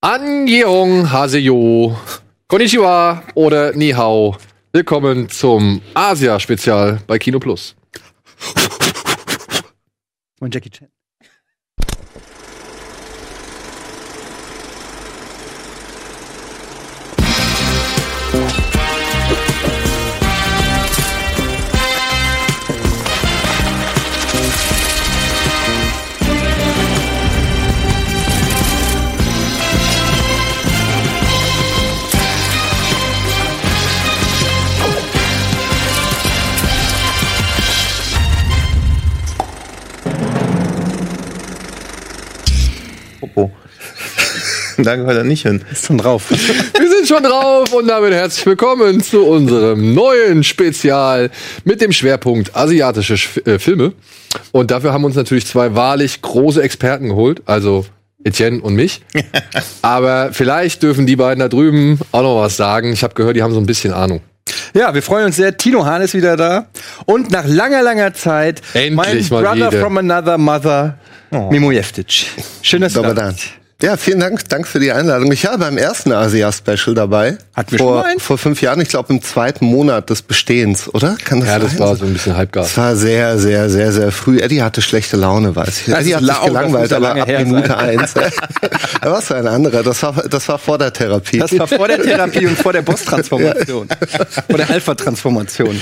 Annyeong Haseyo, Konnichiwa oder Ni Hao. Willkommen zum Asia-Spezial bei Kino Plus. Und Jackie Chan. da gehört er nicht hin. Ist schon drauf. Wir sind schon drauf und damit herzlich willkommen zu unserem neuen Spezial mit dem Schwerpunkt asiatische Sch äh, Filme. Und dafür haben uns natürlich zwei wahrlich große Experten geholt, also Etienne und mich. Aber vielleicht dürfen die beiden da drüben auch noch was sagen. Ich habe gehört, die haben so ein bisschen Ahnung. Ja, wir freuen uns sehr. Tino Hahn ist wieder da. Und nach langer, langer Zeit Endlich mein mal Brother wieder. from another mother, Mimo Jeftic. Schön, dass du da bist. Ja, vielen Dank, Dank für die Einladung. Ich war beim ersten Asia-Special dabei. Hatten wir vor, schon mal vor fünf Jahren, ich glaube im zweiten Monat des Bestehens, oder? Kann das Ja, das sein? war so ein bisschen halbgar. Das war sehr, sehr, sehr, sehr früh. Eddie hatte schlechte Laune, weiß ich. Das Eddie hat sich lau, gelangweilt, aber ab Minute sein. eins. da war es ein anderer. Das war, das war vor der Therapie. Das war vor der Therapie und vor der Boss-Transformation. vor der Alpha-Transformation.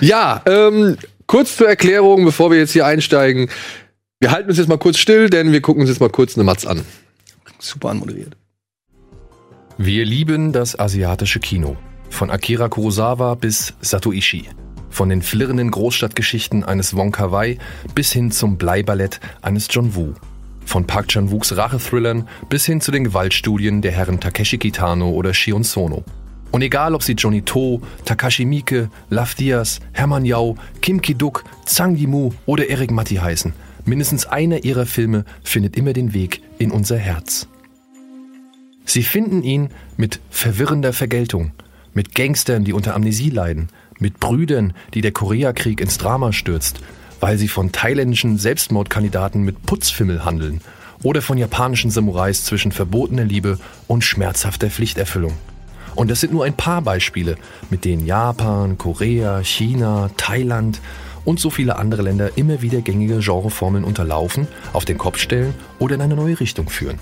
Ja, ähm, kurz zur Erklärung, bevor wir jetzt hier einsteigen. Wir halten uns jetzt mal kurz still, denn wir gucken uns jetzt mal kurz eine Matz an. Super anmoderiert. Wir lieben das asiatische Kino. Von Akira Kurosawa bis Satoishi. Von den flirrenden Großstadtgeschichten eines Wong Kar-wai bis hin zum Bleiballett eines John Woo. Von Park Chan-wooks Rachethrillern bis hin zu den Gewaltstudien der Herren Takeshi Kitano oder Shion Sono. Und egal, ob sie Johnny To, Takashi Miike, Love Diaz, Hermann Yao, Kim Ki-duk, Zhang Yimou oder Eric Matti heißen, mindestens einer ihrer Filme findet immer den Weg in unser Herz. Sie finden ihn mit verwirrender Vergeltung, mit Gangstern, die unter Amnesie leiden, mit Brüdern, die der Koreakrieg ins Drama stürzt, weil sie von thailändischen Selbstmordkandidaten mit Putzfimmel handeln oder von japanischen Samurais zwischen verbotener Liebe und schmerzhafter Pflichterfüllung. Und das sind nur ein paar Beispiele, mit denen Japan, Korea, China, Thailand und so viele andere Länder immer wieder gängige Genreformeln unterlaufen, auf den Kopf stellen oder in eine neue Richtung führen.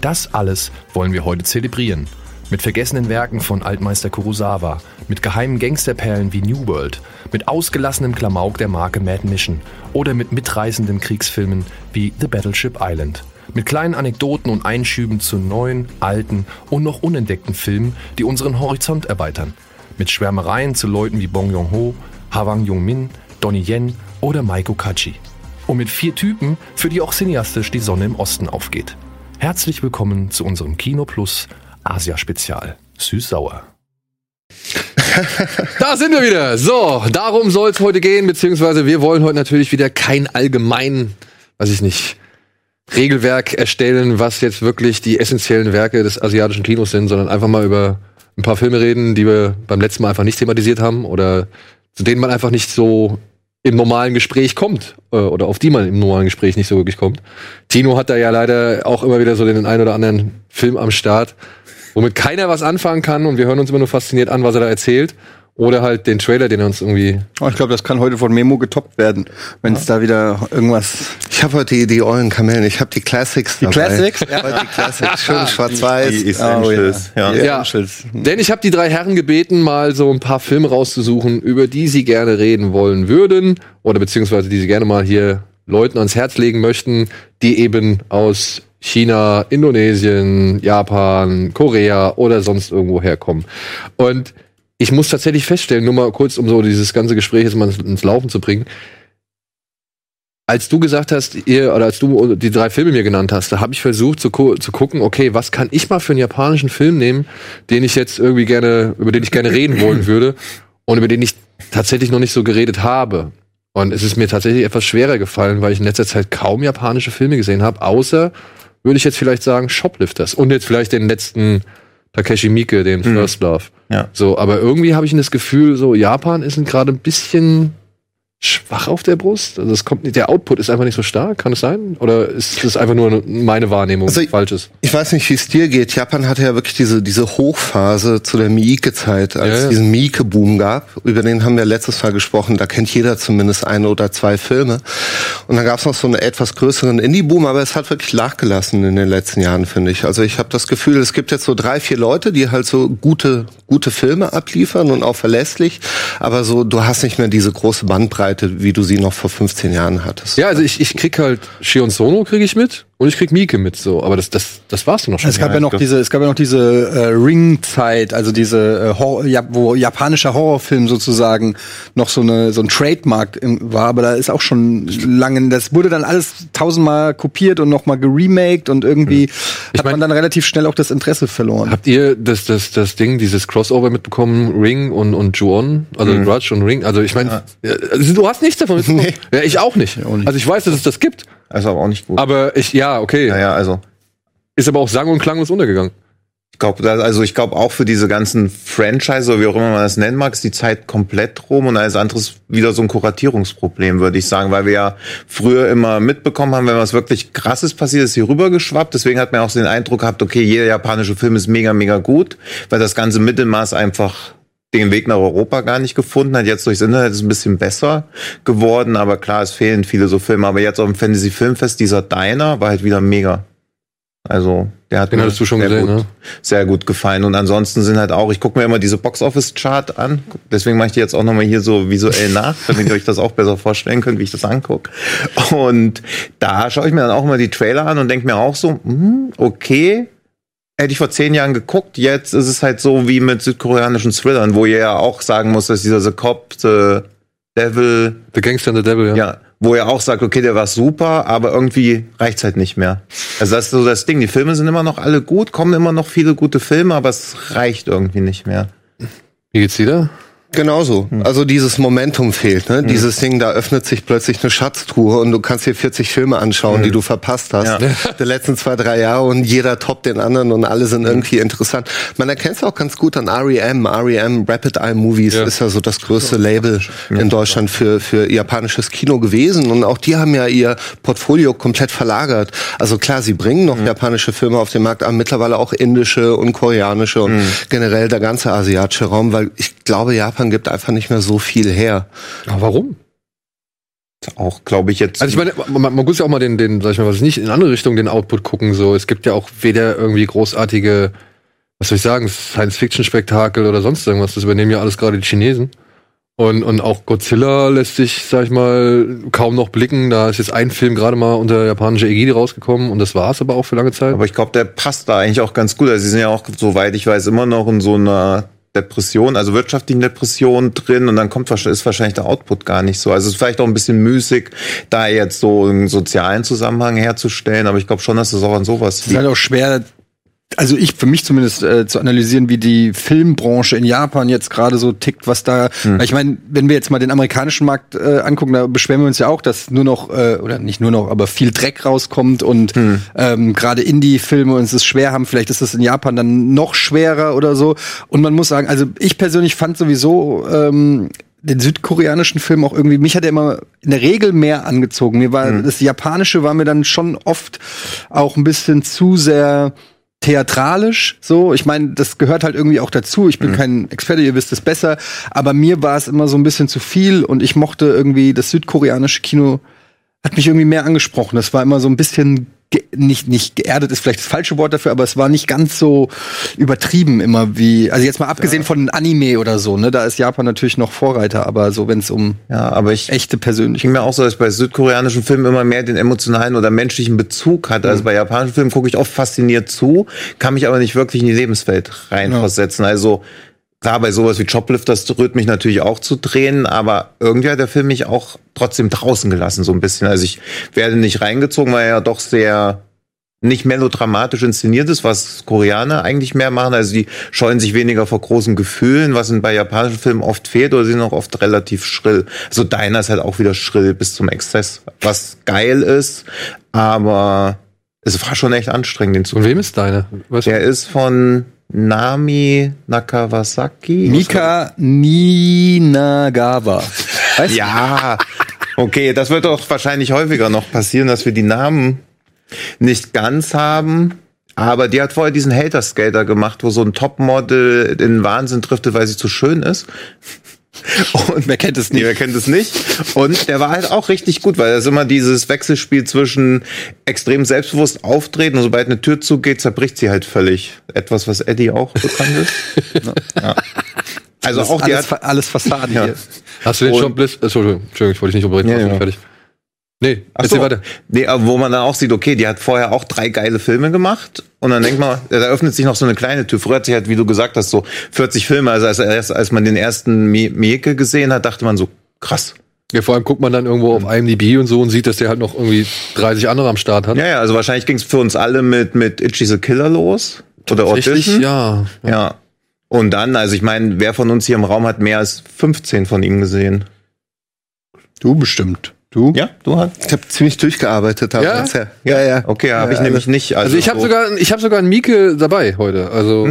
Das alles wollen wir heute zelebrieren. Mit vergessenen Werken von Altmeister Kurosawa, mit geheimen Gangsterperlen wie New World, mit ausgelassenem Klamauk der Marke Mad Mission oder mit mitreißenden Kriegsfilmen wie The Battleship Island. Mit kleinen Anekdoten und Einschüben zu neuen, alten und noch unentdeckten Filmen, die unseren Horizont erweitern. Mit Schwärmereien zu Leuten wie Bong Joon-ho, Hwang Jung-min, Donnie Yen oder Maiko Kachi. Und mit vier Typen, für die auch cineastisch die Sonne im Osten aufgeht. Herzlich willkommen zu unserem Kino Plus Asia Spezial. Süß-sauer. Da sind wir wieder. So, darum soll es heute gehen, beziehungsweise wir wollen heute natürlich wieder kein allgemein, weiß ich nicht, Regelwerk erstellen, was jetzt wirklich die essentiellen Werke des asiatischen Kinos sind, sondern einfach mal über ein paar Filme reden, die wir beim letzten Mal einfach nicht thematisiert haben oder zu denen man einfach nicht so im normalen Gespräch kommt äh, oder auf die man im normalen Gespräch nicht so wirklich kommt. Tino hat da ja leider auch immer wieder so den einen oder anderen Film am Start, womit keiner was anfangen kann und wir hören uns immer nur fasziniert an, was er da erzählt. Oder halt den Trailer, den er uns irgendwie. Oh, ich glaube, das kann heute von Memo getoppt werden, wenn es da wieder irgendwas. Ich habe heute die, die ollen Kamellen. Ich habe die Classics Die dabei. Classics? Heute die Classics. Schön schwarz-weiß. Die Essentials. ja. Die Ja. Essentials. Denn ich habe die drei Herren gebeten, mal so ein paar Filme rauszusuchen, über die sie gerne reden wollen würden. Oder beziehungsweise die sie gerne mal hier Leuten ans Herz legen möchten, die eben aus China, Indonesien, Japan, Korea oder sonst irgendwo herkommen. Und ich muss tatsächlich feststellen, nur mal kurz, um so dieses ganze Gespräch jetzt mal ins, Laufen zu bringen. Als du gesagt hast, ihr, oder als du die drei Filme mir genannt hast, da habe ich versucht zu, zu gucken, okay, was kann ich mal für einen japanischen Film nehmen, den ich jetzt irgendwie gerne, über den ich gerne reden wollen würde und über den ich tatsächlich noch nicht so geredet habe. Und es ist mir tatsächlich etwas schwerer gefallen, weil ich in letzter Zeit kaum japanische Filme gesehen habe, außer, würde ich jetzt vielleicht sagen, Shoplifters. Und jetzt vielleicht den letzten Takeshi Miike, den First Love. Ja. So, aber irgendwie habe ich das Gefühl, so Japan ist gerade ein bisschen schwach auf der Brust? Also es kommt nicht, der Output ist einfach nicht so stark, kann es sein? Oder ist das einfach nur meine Wahrnehmung, Also die ich-? Ich weiß nicht, wie es dir geht. Japan hatte ja wirklich diese, diese Hochphase zu der Miike-Zeit, als Ja, es ja. diesen Miike-Boom gab. Über den haben wir letztes Mal gesprochen. Da kennt jeder zumindest eine oder zwei Filme. Und dann gab es noch so einen etwas größeren Indie-Boom, aber es hat wirklich nachgelassen in den letzten Jahren, finde ich. Also ich habe das Gefühl, es gibt jetzt so drei, vier Leute, die halt so gute, gute Filme abliefern und auch verlässlich. Aber so, du hast nicht mehr diese große Bandbreite, wie du sie noch vor 15 Jahren hattest. Ja, also ich, ich krieg halt Shion Sono krieg ich mit und ich krieg Mieke mit so, aber das das das war's noch schon. Es gab ja noch diese, es gab ja noch diese äh, Ring-Zeit, also diese, äh, Horror, ja, wo japanischer Horrorfilm sozusagen noch so eine so ein Trademark im, war, aber da ist auch schon lange, das wurde dann alles tausendmal kopiert und nochmal geremaked und irgendwie hat mein- man dann relativ schnell auch das Interesse verloren. Habt ihr das, das, das Ding, dieses Crossover mitbekommen, Ring und, und Ju-On? Also Mhm. Grudge und Ring? Also ich meine, also du hast nichts davon mitbekommen. Ja, ich auch nicht. auch nicht. Also ich weiß, dass es das gibt, Also aber auch nicht gut. aber ich, ja, okay. naja, also Ist aber auch sang- und klanglos untergegangen. ich glaube, also ich glaube auch für diese ganzen Franchise oder wie auch immer man das nennen mag, ist die Zeit komplett rum und alles andere ist wieder so ein Kuratierungsproblem, würde ich sagen, weil wir ja früher immer mitbekommen haben, wenn was wirklich krasses passiert ist, hier rübergeschwappt. Deswegen hat man auch so den Eindruck gehabt, okay, jeder japanische Film ist mega, mega gut, weil das ganze Mittelmaß einfach den Weg nach Europa gar nicht gefunden hat. Jetzt durchs Internet ist es ein bisschen besser geworden, aber klar, es fehlen viele so Filme. Aber jetzt auf dem Fantasy Filmfest, dieser Diner war halt wieder mega. Also, der hat Den mir hattest du schon sehr gesehen, gut, ne? sehr gut gefallen. Und ansonsten sind halt auch, ich gucke mir immer diese Box-Office-Chart an. Deswegen mache ich die jetzt auch nochmal hier so visuell nach, damit ihr euch das auch besser vorstellen könnt, wie ich das angucke. Und da schaue ich mir dann auch immer die Trailer an und denke mir auch so, hm, okay, hätte ich vor zehn Jahren geguckt, jetzt ist es halt so wie mit südkoreanischen Thrillern, wo ihr ja auch sagen muss, dass dieser The Cop, The Devil, The Gangster and the Devil, ja. ja, wo er auch sagt, okay, der war super, aber irgendwie reicht's halt nicht mehr. Also das ist so das Ding. Die Filme sind immer noch alle gut, kommen immer noch viele gute Filme, aber es reicht irgendwie nicht mehr. Wie geht's dir da? Genauso. Also dieses Momentum fehlt. Ne? Dieses Ding, da öffnet sich plötzlich eine Schatztruhe und du kannst dir 40 Filme anschauen, die du verpasst hast. Ja. Die letzten zwei, drei Jahre und jeder toppt den anderen und alle sind irgendwie interessant. Man erkennt es auch ganz gut an REM. REM, Rapid Eye Movies, Ja. ist ja so das größte Label in Deutschland für, für japanisches Kino gewesen. Und auch die haben ja ihr Portfolio komplett verlagert. Also klar, sie bringen noch japanische Filme auf den Markt, aber mittlerweile auch indische und koreanische und generell der ganze asiatische Raum, weil ich glaube, Japan gibt einfach nicht mehr so viel her. Aber warum? Auch, glaube ich, jetzt. Also ich meine, man, man muss ja auch mal den, den, sag ich mal, was nicht in andere Richtung den Output gucken. So, es gibt ja auch weder irgendwie großartige, was soll ich sagen, Science-Fiction-Spektakel oder sonst irgendwas. Das übernehmen ja alles gerade die Chinesen. Und, und auch Godzilla lässt sich, sag ich mal, kaum noch blicken. Da ist jetzt ein Film gerade mal unter japanischer Ägide rausgekommen und das war's aber auch für lange Zeit. aber ich glaube, der passt da eigentlich auch ganz gut. Also sie sind ja auch, soweit ich weiß, immer noch in so einer Depression, also wirtschaftlichen Depression drin und dann kommt ist wahrscheinlich der Output gar nicht so. Also es ist vielleicht auch ein bisschen müßig, da jetzt so einen sozialen Zusammenhang herzustellen, aber ich glaube schon, dass es auch an sowas Es ist halt auch schwer, also ich für mich zumindest äh, zu analysieren, wie die Filmbranche in Japan jetzt gerade so tickt, was da. Hm. Ich meine, wenn wir jetzt mal den amerikanischen Markt äh, angucken, da beschweren wir uns ja auch, dass nur noch äh, oder nicht nur noch, aber viel Dreck rauskommt und Hm. ähm, gerade Indie-Filme uns es schwer haben. Vielleicht ist das in Japan dann noch schwerer oder so. Und man muss sagen, also ich persönlich fand sowieso ähm, den südkoreanischen Film auch irgendwie, mich hat er immer in der Regel mehr angezogen. Mir war das Japanische war mir dann schon oft auch ein bisschen zu sehr theatralisch so. Ich meine, das gehört halt irgendwie auch dazu. Ich bin kein Experte, ihr wisst es besser, aber mir war es immer so ein bisschen zu viel und ich mochte irgendwie das südkoreanische Kino hat mich irgendwie mehr angesprochen. Das war immer so ein bisschen nicht nicht geerdet ist vielleicht das falsche Wort dafür, aber es war nicht ganz so übertrieben immer wie also jetzt mal abgesehen von Anime oder so, ne, da ist Japan natürlich noch Vorreiter, aber so wenn es um Ja, aber ich echte Ich persönliche mir auch so, dass ich bei südkoreanischen Filmen immer mehr den emotionalen oder menschlichen Bezug hatte. Also bei japanischen Filmen gucke ich oft fasziniert zu, kann mich aber nicht wirklich in die Lebenswelt reinversetzen. Also klar, bei sowas wie Choplifters rührt mich natürlich auch zu Tränen, aber irgendwie hat der Film mich auch trotzdem draußen gelassen, so ein bisschen. Also ich werde nicht reingezogen, weil er ja doch sehr nicht melodramatisch inszeniert ist, was Koreaner eigentlich mehr machen. Also die scheuen sich weniger vor großen Gefühlen, was in bei japanischen Filmen oft fehlt, oder sie sind auch oft relativ schrill. Also deiner ist halt auch wieder schrill bis zum Exzess, was geil ist, aber es war schon echt anstrengend, den zu Und wem ist deine? Weißt du? Der ist von Nami Nakawasaki. Mika Ninagawa. Weißt? Ja, okay, das wird doch wahrscheinlich häufiger noch passieren, dass wir die Namen nicht ganz haben. Aber die hat vorher diesen Hater-Skater gemacht, wo so ein Topmodel in den Wahnsinn driftet, weil sie zu schön ist. Und wer kennt es Nee, nicht? wer kennt es nicht? Und der war halt auch richtig gut, weil das immer dieses Wechselspiel zwischen extrem selbstbewusst auftreten und sobald eine Tür zugeht, zerbricht sie halt völlig. Etwas, was Eddie auch bekannt ist. ja. Also Das auch ist die alles, hat, alles Fassade Ja. hier. Hast du den Und- schon Bliss? Entschuldigung, Entschuldigung, ich wollte dich nicht unterbrechen. Ja, ja. fertig? Nee, Ach so. weiter. Nee, aber wo man dann auch sieht, okay, die hat vorher auch drei geile Filme gemacht und dann denkt man, da öffnet sich noch so eine kleine Tür. Früher hat sich halt, wie du gesagt hast, so 40 Filme, also als, als, als man den ersten Mi- Mieke gesehen hat, dachte man so, krass. Ja, vor allem guckt man dann irgendwo auf IMDb und so und sieht, dass der halt noch irgendwie 30 andere am Start hat. Ja, ja, also wahrscheinlich ging es für uns alle mit, mit Itchy the Killer los. Oder Audition. ja. Ja. Und dann, also ich meine, wer von uns hier im Raum hat mehr als 15 von ihm gesehen? Du bestimmt. Du? Ja, du hast. Ich habe ziemlich durchgearbeitet damals. Ja, ja. ja. Okay, habe ich Ja, nämlich nicht. Also ich habe so- sogar, ich habe sogar einen Mieke dabei heute. Also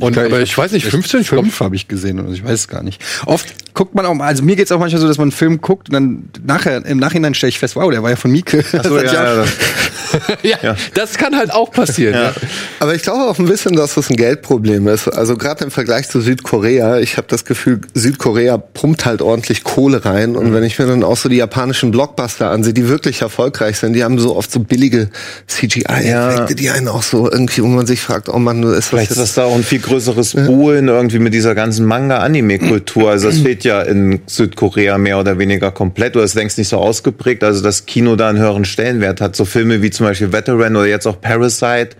und aber ich weiß nicht, 15, ich glaube, Fünf habe ich gesehen und ich weiß es gar nicht. Oft guckt man auch, mal- also mir geht's auch manchmal so, dass man einen Film guckt und dann nachher, im Nachhinein stelle ich fest, wow, der war ja von Mieke. Ach so, Das ja, ja, ich das- ja, Ja. das kann halt auch passieren. Ja. Aber ich glaube auch ein bisschen, dass das ein Geldproblem ist. Also gerade im Vergleich zu Südkorea, ich habe das Gefühl, Südkorea pumpt halt ordentlich Kohle rein. Und wenn ich mir dann auch so die japanischen Blockbuster ansehe, die wirklich erfolgreich sind, die haben so oft so billige CGI-Effekte, Ja. die einen auch so irgendwie, wo man sich fragt, oh Mann, ist das Vielleicht ist jetzt das da auch ein viel größeres Buhlen irgendwie mit dieser ganzen Manga-Anime-Kultur. Also das fehlt ja in Südkorea mehr oder weniger komplett oder ist längst nicht so ausgeprägt. Also das Kino da einen höheren Stellenwert hat. So Filme wie zum Beispiel Veteran oder jetzt auch Parasite.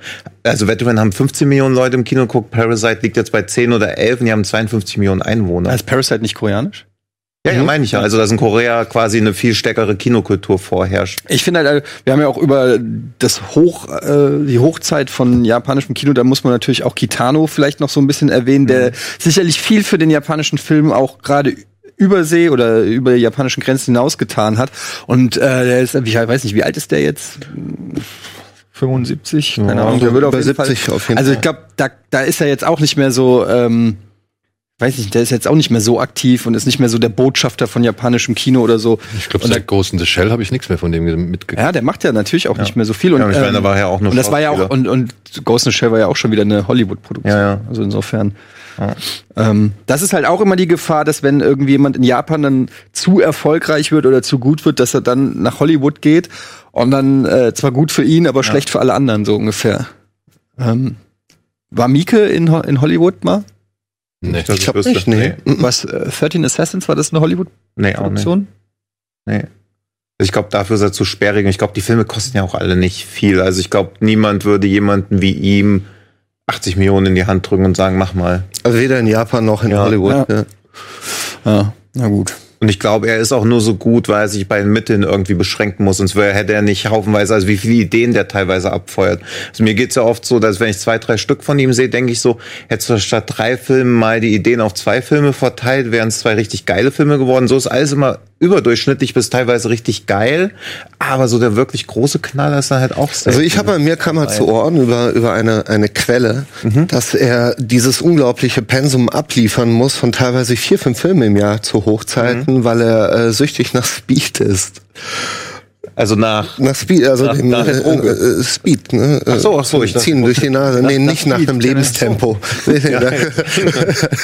Also Veteran haben 15 Millionen Leute im Kino geguckt. Parasite liegt jetzt bei 10 oder 11 und die haben 52 Millionen Einwohner. Ist Parasite nicht koreanisch? Ja, ja, meine ich ja. Also dass in Korea quasi eine viel stärkere Kinokultur vorherrscht. Ich finde halt, wir haben ja auch über das Hoch, äh, die Hochzeit von japanischem Kino, da muss man natürlich auch Kitano vielleicht noch so ein bisschen erwähnen, der sicherlich viel für den japanischen Film auch gerade übersee oder über die japanischen Grenzen hinaus getan hat. Und äh, der ist, ich weiß nicht, wie alt ist der jetzt? 75? Keine Ahnung. Der würde auf jeden 70 Fall, auf jeden Also Fall. ich glaube, da, da ist er jetzt auch nicht mehr so, ähm, weiß nicht, der ist jetzt auch nicht mehr so aktiv und ist nicht mehr so der Botschafter von japanischem Kino oder so. Ich glaube, seit Ghost in the Shell habe ich nichts mehr von dem mitgekriegt. ja, der macht ja natürlich auch nicht mehr so viel. Und, Ja, ich meine, da war ja auch nur und das war ja auch, und, und Ghost in the Shell war ja auch schon wieder eine Hollywood-Produktion. Ja, ja. Also insofern. Ähm, das ist halt auch immer die Gefahr, dass wenn irgendwie jemand in Japan dann zu erfolgreich wird oder zu gut wird, dass er dann nach Hollywood geht und dann äh, zwar gut für ihn, aber schlecht für alle anderen, so ungefähr. Ähm, war Mieke in, Ho- in Hollywood mal? Nee. Ich glaub wüsste. nicht, nee. Was, äh, 13 Assassins, war das eine Nee, auch nicht. Hollywood-Produktion? Nee. Ich glaube, dafür ist er zu sperrig. Und ich glaube, die Filme kosten ja auch alle nicht viel. Also ich glaube, niemand würde jemanden wie ihm 80 Millionen in die Hand drücken und sagen, mach mal. Also weder in Japan noch in Ja. Hollywood. Ja. Ja. Ja, na gut. Und ich glaube, er ist auch nur so gut, weil er sich bei den Mitteln irgendwie beschränken muss. Sonst hätte er nicht haufenweise, also wie viele Ideen der teilweise abfeuert. Also mir geht's ja oft so, dass wenn ich zwei, drei Stück von ihm sehe, denke ich so, hättest du statt drei Filmen mal die Ideen auf zwei Filme verteilt, wären es zwei richtig geile Filme geworden. So ist alles immer überdurchschnittlich bis teilweise richtig geil. Aber so der wirklich große Knaller ist dann halt auch Also ich habe mir kam mal zu Ohren über, über eine, eine Quelle, Mhm. dass er dieses unglaubliche Pensum abliefern muss von teilweise vier, fünf Filmen im Jahr zu Hochzeiten, Mhm. weil er äh, süchtig nach Speed ist. Also nach Nach Speed, also Nach- dem nach äh, Droge. äh, Speed, ne? Ach so, ach so, ich dachte- Ziehen durch die Nase. Nee, nicht nach Speed, einem. Lebenstempo. Nee, nee,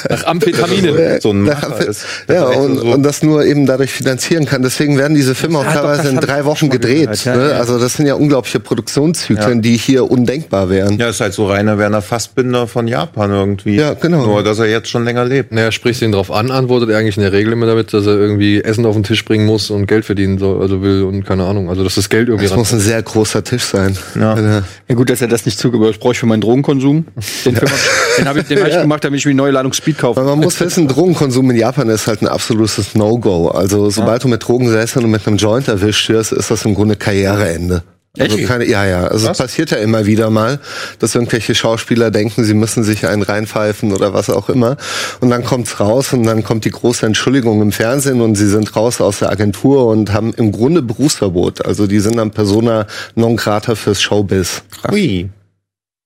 Nach Amphetamine. so ein Macher ist. ja, und, so- und das nur eben dadurch finanzieren kann. Deswegen werden diese Filme auch Ja, doch, teilweise das in ich drei Wochen gedreht. ja, ne? ja. Also das sind ja unglaubliche Produktionszyklen, Ja. die hier undenkbar wären. Ja, ist halt so reiner Werner Fassbinder von Japan irgendwie. Ja, genau. Nur, dass er jetzt schon länger lebt. Naja, sprichst du ihn drauf an, antwortet er eigentlich in der Regel immer damit, dass er irgendwie Essen auf den Tisch bringen muss und Geld verdienen soll, also will und keine Ahnung. Also dass das Geld irgendwie Das muss ein sehr großer Tisch sein. Ja. Also, Ja gut, dass er das nicht zugebe, das brauche ich für meinen Drogenkonsum. Den, hab- den habe ich, den hab ich gemacht, damit ich mir eine neue Ladung Speed kaufe. Weil man muss wissen, Drogenkonsum in Japan ist halt ein absolutes No-Go. Also sobald du mit Drogen und mit einem Joint erwischt wirst, ist das im Grunde Karriereende. Also Echt? keine, ja, ja. Also es passiert ja immer wieder mal, dass irgendwelche Schauspieler denken, sie müssen sich einen reinpfeifen oder was auch immer. Und dann kommt's raus und dann kommt die große Entschuldigung im Fernsehen und sie sind raus aus der Agentur und haben im Grunde Berufsverbot. Also die sind dann Persona non grata fürs Showbiz. Ui.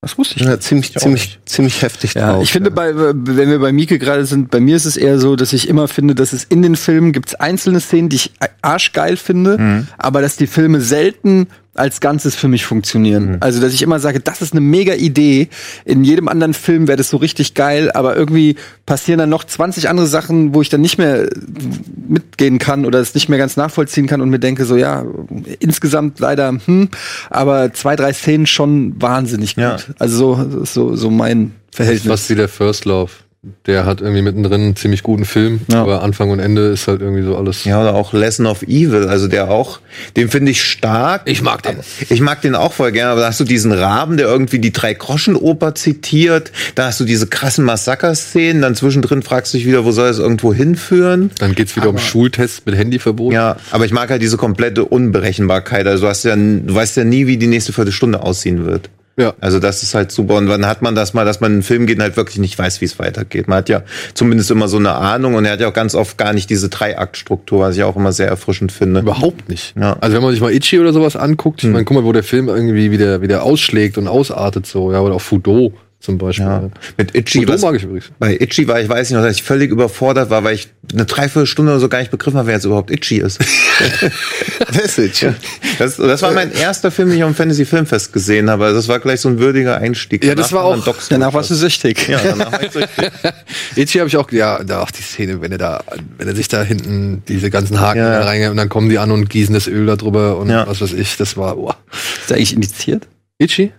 Das wusste ich. Ja, ziemlich, auch ziemlich, nicht. ziemlich heftig Ja, drauf. ich finde, bei, wenn wir bei Mieke gerade sind, bei mir ist es eher so, dass ich immer finde, dass es in den Filmen gibt einzelne Szenen, die ich arschgeil finde, aber dass die Filme selten als Ganzes für mich funktionieren. Also, dass ich immer sage, das ist eine mega Idee. In jedem anderen Film wäre das so richtig geil, aber irgendwie passieren dann noch 20 andere Sachen, wo ich dann nicht mehr mitgehen kann oder es nicht mehr ganz nachvollziehen kann und mir denke so, ja, insgesamt leider, hm, aber zwei, drei Szenen schon wahnsinnig gut. Ja. Also so, so, so mein Verhältnis. Fast wie der First Love. Der hat irgendwie mittendrin einen ziemlich guten Film, Ja. aber Anfang und Ende ist halt irgendwie so alles. Ja, oder auch Lesson of Evil, also der auch, den finde ich stark. Ich mag den. Ich mag den auch voll gerne, aber da hast du diesen Raben, der irgendwie die Drei-Groschen-Oper zitiert. Da hast du diese krassen Massaker-Szenen. Dann zwischendrin fragst du dich wieder, wo soll es irgendwo hinführen? Dann geht's wieder um Schultests mit Handyverbot. Ja, aber ich mag halt diese komplette Unberechenbarkeit. Also du hast ja, du weißt ja nie, wie die nächste Viertelstunde aussehen wird. Ja. Also das ist halt super. Und wann hat man das mal, dass man in einen Film geht und halt wirklich nicht weiß, wie es weitergeht. Man hat ja zumindest immer so eine Ahnung und er hat ja auch ganz oft gar nicht diese Dreiaktstruktur, was ich auch immer sehr erfrischend finde. Überhaupt nicht. Ja. Also wenn man sich mal Itchy oder sowas anguckt, ich meine, guck mal, wo der Film irgendwie wieder, wieder ausschlägt und ausartet so, ja, oder auch Fudo zum Beispiel. Ja. Mit Itchy, was, mag ich übrigens. bei Itchy war ich, weiß nicht noch, dass ich völlig überfordert war, weil ich eine Dreiviertelstunde oder so gar nicht begriffen habe, wer jetzt überhaupt Itchy ist. Message. Das, das war mein erster Film, den ich am Fantasy Filmfest gesehen habe. Also Das war gleich so ein würdiger Einstieg. Ja, das Danach war dann auch- Docs Danach warst du süchtig. Ja, danach war ich süchtig. Itchy habe ich auch, ja, da auch die Szene, wenn er da, wenn er sich da hinten diese ganzen Haken Ja. reingeht und dann kommen die an und gießen das Öl da drüber und Ja. was weiß ich, das war, boah. Ist der eigentlich indiziert? Itchy?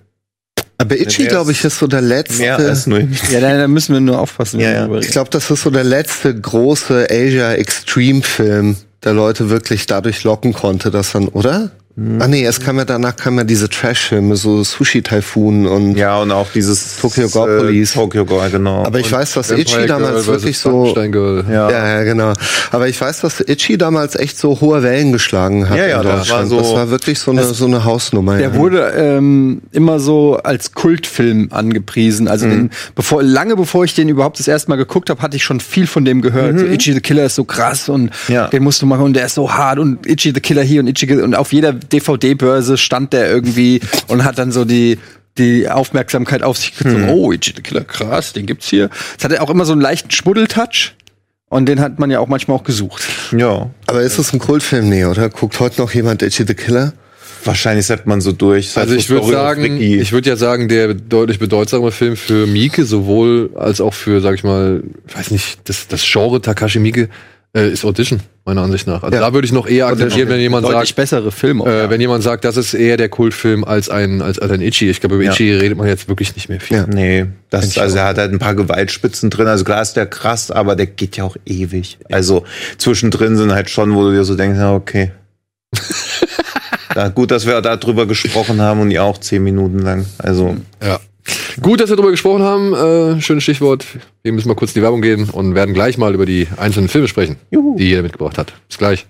Aber Itchy, glaube ich, ist so der letzte. Mehr als nur Ja, da, da müssen wir nur aufpassen. Ja, ja. Ich glaube, das ist so der letzte große Asia Extreme Film, der Leute wirklich dadurch locken konnte, dass dann, oder? Ah nee, es kam ja danach kam ja diese Trash-Filme, so Sushi Typhoon und Ja, und auch dieses Tokyo Police. Äh, Tokyo Gore, genau. aber ich weiß, dass Girl damals wirklich so ja. ja, ja, genau. Aber ich weiß, dass Itchy damals echt so hohe Wellen geschlagen hat Ja, ja, in das Deutschland. war so- das war wirklich so eine, so eine Hausnummer. Der ja. wurde ähm, immer so als Kultfilm angepriesen. Also den, bevor, lange bevor ich den überhaupt das erste Mal geguckt habe, hatte ich schon viel von dem gehört. So, Itchy the Killer ist so krass und Ja. den musst du machen und der ist so hart und Itchy the Killer hier und Itchy und auf jeder DVD-Börse stand der irgendwie und hat dann so die die Aufmerksamkeit auf sich gezogen. Oh, Itchy the Killer, krass, den gibt's hier. Es hatte auch immer so einen leichten Schmuddeltouch und den hat man ja auch manchmal auch gesucht. ja. Aber ist es ein Kultfilm? Nee, oder? Guckt heute noch jemand Itchy the Killer? Wahrscheinlich setzt man so durch. Also so ich würde sagen, ich würde ja sagen, der deutlich bedeutsamere Film für Mieke, sowohl als auch für, sag ich mal, ich weiß nicht, das, das Genre Takashi Miike äh, ist Audition, meiner Ansicht nach. Also Ja. da würde ich noch eher akzeptieren, wenn jemand Deutlich sagt, bessere Filme. äh, ja. wenn jemand sagt, das ist eher der Kultfilm als ein, als, als ein Itchy. Ich glaube, über Ja. Itchy redet man jetzt wirklich nicht mehr viel. Ja. Nee, das, also er hat halt ein paar Gewaltspitzen drin. Also klar ist der krass, aber der geht ja auch ewig. Also zwischendrin sind halt schon, wo du dir so denkst, ja, okay. da, gut, dass wir da drüber gesprochen haben und ihr auch zehn Minuten lang. Also, Ja. Gut, dass wir darüber gesprochen haben. Äh, schönes Stichwort. Wir müssen mal kurz in die Werbung gehen und werden gleich mal über die einzelnen Filme sprechen, Juhu. die jeder mitgebracht hat. Bis gleich.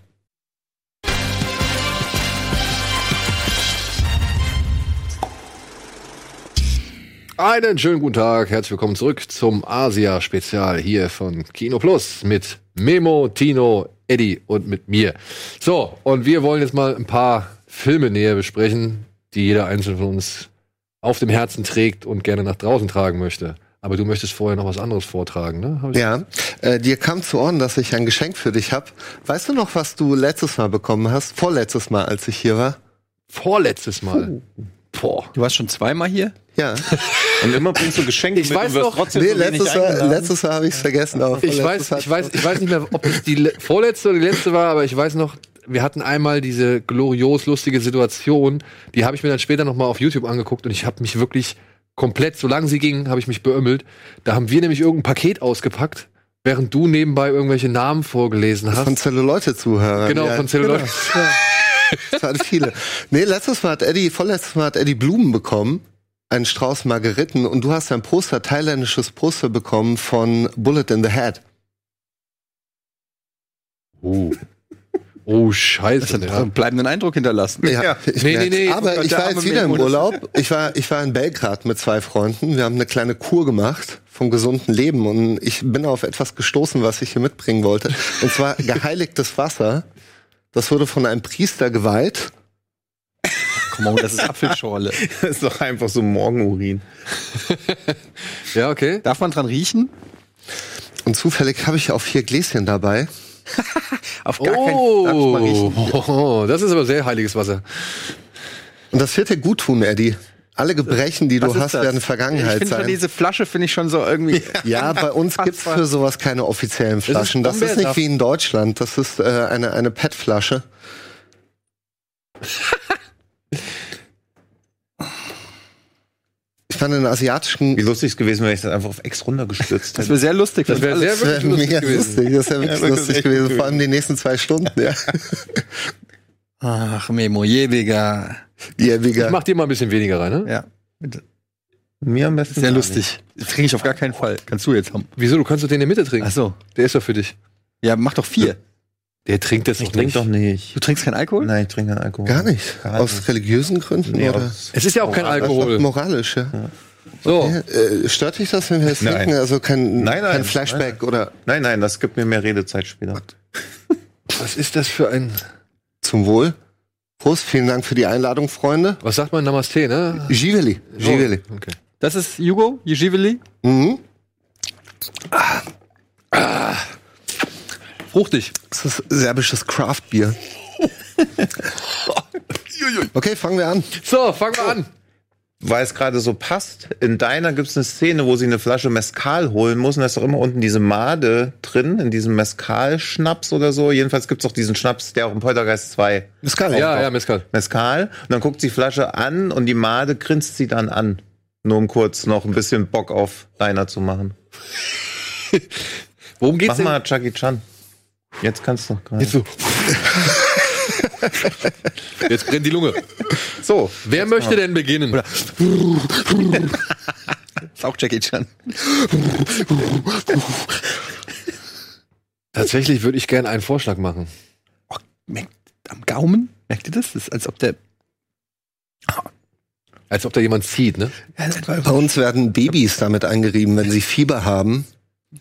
Einen schönen guten Tag, herzlich willkommen zurück zum Asia-Spezial hier von Kino Plus mit Memo, Tino, Eddie und mit mir. So, und wir wollen jetzt mal ein paar Filme näher besprechen, die jeder einzelne von uns auf dem Herzen trägt und gerne nach draußen tragen möchte. Aber du möchtest vorher noch was anderes vortragen, ne? Hab ich- Ja, äh, dir kam zu Ohren, dass ich ein Geschenk für dich habe. Weißt du noch, was du letztes Mal bekommen hast? Vorletztes Mal, als ich hier war? Vorletztes Mal. Boah. Du warst schon zweimal hier? Ja. und immer bringst du Geschenke Ich weiß noch- trotzdem Nee, letztes Mal, letztes Mal habe ich es vergessen. Aber Ich weiß, ich weiß, ich weiß nicht mehr, ob es die le- vorletzte oder die letzte war, aber ich weiß noch, wir hatten einmal diese glorios lustige Situation, die habe ich mir dann später noch mal auf YouTube angeguckt und ich habe mich wirklich komplett, solange sie ging, habe ich mich beömmelt. Da haben wir nämlich irgendein Paket ausgepackt, während du nebenbei irgendwelche Namen vorgelesen Von hast. Celluleute-Zuhörern. Genau, ja, von Celluloid. Das hatten viele. Nee, letztes Mal hat Eddie, vorletztes Mal hat Eddie Blumen bekommen. Einen Strauß Margeriten. Und du hast ein Poster, thailändisches Poster bekommen von Bullet in the Head. Oh. Oh, Das scheiße. hat Ja. einen bleibenden Eindruck hinterlassen. Ja. ich Nee, nee, nee. Aber ich war jetzt wieder im Urlaub. Ich war, ich war in Belgrad mit zwei Freunden. Wir haben eine kleine Kur gemacht vom gesunden Leben. Und ich bin auf etwas gestoßen, was ich hier mitbringen wollte. Und zwar geheiligtes Wasser. Das wurde von einem Priester geweiht. Mo, das ist Apfelschorle. Das ist doch einfach so Morgenurin. Ja, okay. Darf man dran riechen? Und zufällig habe ich auch vier Gläschen dabei. Auf gar keinen ich mal riechen? Oh, das ist aber sehr heiliges Wasser. Und das wird dir gut tun, Eddie. Alle Gebrechen, die Was du ist hast, das? werden Ich Vergangenheit schon sein. diese Flasche finde ich schon so irgendwie. Ja, bei uns gibt's Unfassbar. für sowas keine offiziellen Flaschen. Das ist, nicht Brombeersaft. wie in Deutschland. Das ist äh, eine, eine PET-Flasche. ich fand in asiatischen Wie lustig es gewesen wäre, wenn ich das einfach auf X runtergestürzt Das hätte. wäre sehr lustig. Das wäre sehr Das wäre wirklich lustig gewesen. lustig. Das wäre wirklich wirklich lustig gewesen. cool. Vor allem die nächsten zwei Stunden. Ja, Ach, Memo, jebiger. Jäbiger. Ich mach dir mal ein bisschen weniger rein, ne? Ja, bitte. Mir am besten. Sehr lustig. Das trinke ich auf gar keinen Fall. Kannst du jetzt haben. Wieso? Du kannst doch den in der Mitte trinken. Ach so. Der ist doch für dich. Ja, mach doch vier. Der trinkt das nicht. Ich trinke doch nicht. Du trinkst keinen Alkohol? Nein, ich trinke keinen Alkohol. Gar nicht. Gar Aus nicht. religiösen Gründen? Nee, oder? Es ist ja auch kein Alkohol. Moralisch, ja. So. Äh, stört dich das, wenn wir es trinken? Also kein, Nein, nein, kein Flashback nein. oder Nein, nein, das gibt mir mehr Redezeit später. Was ist das für ein. zum Wohl? Prost, vielen Dank für die Einladung, Freunde. Was sagt man Namaste, ne? Giveli. Giveli. Oh, okay. Das ist Hugo, Jijivili. Mhm. Fruchtig. Das ist serbisches Craftbier. okay, fangen wir an. So, fangen wir an. Weil es gerade so passt, in deiner gibt es eine Szene, wo sie eine Flasche Mescal holen muss und da ist doch immer unten diese Made drin, in diesem Mescal-Schnaps oder so. Jedenfalls gibt es doch diesen Schnaps, der auch im Poltergeist 2 Mescal. Ja, ja, Mescal. Mescal. Und dann guckt sie die Flasche an und die Made grinst sie dann an. Nur um kurz noch ein bisschen Bock auf Rainer zu machen. Worum geht's Mach denn? mal Chucky Chan. Jetzt kannst du. gerade. Jetzt so. Jetzt brennt die Lunge. So, Wer möchte denn beginnen? Ist auch Jackie Chan. Tatsächlich würde ich gerne einen Vorschlag machen. Merkt am Gaumen? Merkt ihr das? Das ist, als ob der. Als ob da jemand zieht, ne? Bei uns werden Babys damit eingerieben, wenn sie Fieber haben,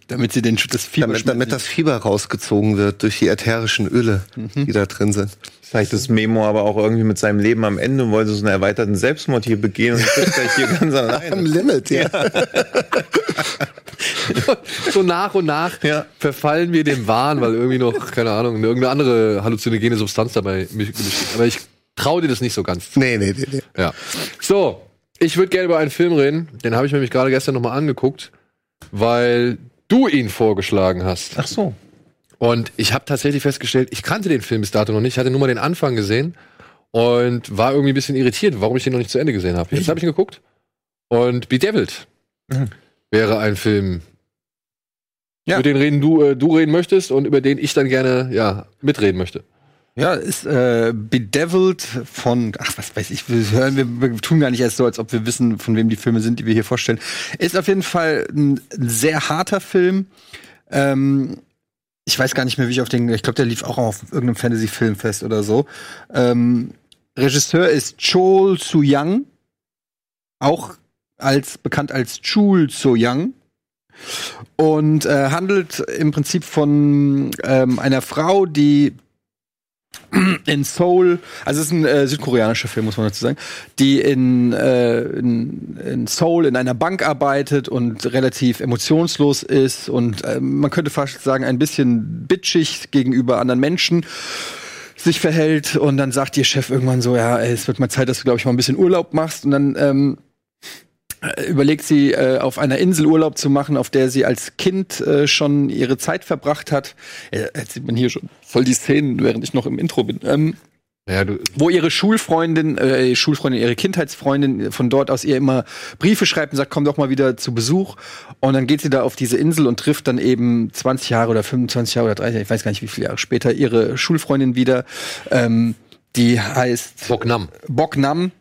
Damit sie den das Fieber damit, damit das Fieber rausgezogen wird durch die ätherischen Öle, die da drin sind. Vielleicht ist Memo aber auch irgendwie mit seinem Leben am Ende und wollte so einen erweiterten Selbstmord hier begehen und sitzt gleich hier ganz Am alleine. Limit, ja. So nach und nach Ja. verfallen wir dem Wahn, weil irgendwie noch, keine Ahnung, irgendeine andere halluzinogene Substanz dabei mich- Aber ich traue dir das nicht so ganz. Nee, nee, nee, nee. Ja. So, ich würde gerne über einen Film reden. Den habe ich mir nämlich gerade gestern nochmal angeguckt, weil du ihn vorgeschlagen hast. Ach so. Und ich habe tatsächlich festgestellt, ich kannte den Film bis dato noch nicht, ich hatte nur mal den Anfang gesehen und war irgendwie ein bisschen irritiert, warum ich den noch nicht zu Ende gesehen habe. Jetzt habe ich ihn geguckt und Bedeviled Mhm. wäre ein Film, Ja. über den reden du, äh, du reden möchtest und über den ich dann gerne ja mitreden möchte. Ja, ist äh, Bedeviled von, ach, was weiß ich, wir hören, wir, wir tun gar nicht erst so, als ob wir wissen, von wem die Filme sind, die wir hier vorstellen. Ist auf jeden Fall ein sehr harter Film. Ähm, ich weiß gar nicht mehr, wie ich auf den, ich glaube, der lief auch auf irgendeinem Fantasy-Filmfest oder so. Ähm, Regisseur ist Chol Soo-young, auch als bekannt als Chul So-young und äh, handelt im Prinzip von ähm, einer Frau, die in Seoul, also es ist ein äh, südkoreanischer Film, muss man dazu sagen, die in, äh, in, in Seoul in einer Bank arbeitet und relativ emotionslos ist und äh, man könnte fast sagen, ein bisschen bitchig gegenüber anderen Menschen sich verhält und dann sagt ihr Chef irgendwann so, ja, ey, es wird mal Zeit, dass du, glaube ich, mal ein bisschen Urlaub machst und dann ähm, äh, überlegt sie, äh, auf einer Insel Urlaub zu machen, auf der sie als Kind äh, schon ihre Zeit verbracht hat. Äh, jetzt sieht man hier schon voll die Szenen, während ich noch im Intro bin. Ähm, Ja, wo ihre Schulfreundin, äh, Schulfreundin, ihre Kindheitsfreundin von dort aus ihr immer Briefe schreibt und sagt, komm doch mal wieder zu Besuch. Und dann geht sie da auf diese Insel und trifft dann eben 20 Jahre oder 25 Jahre oder 30, ich weiß gar nicht, wie viele Jahre später, ihre Schulfreundin wieder. Ähm, die heißt Bognam. Boknam.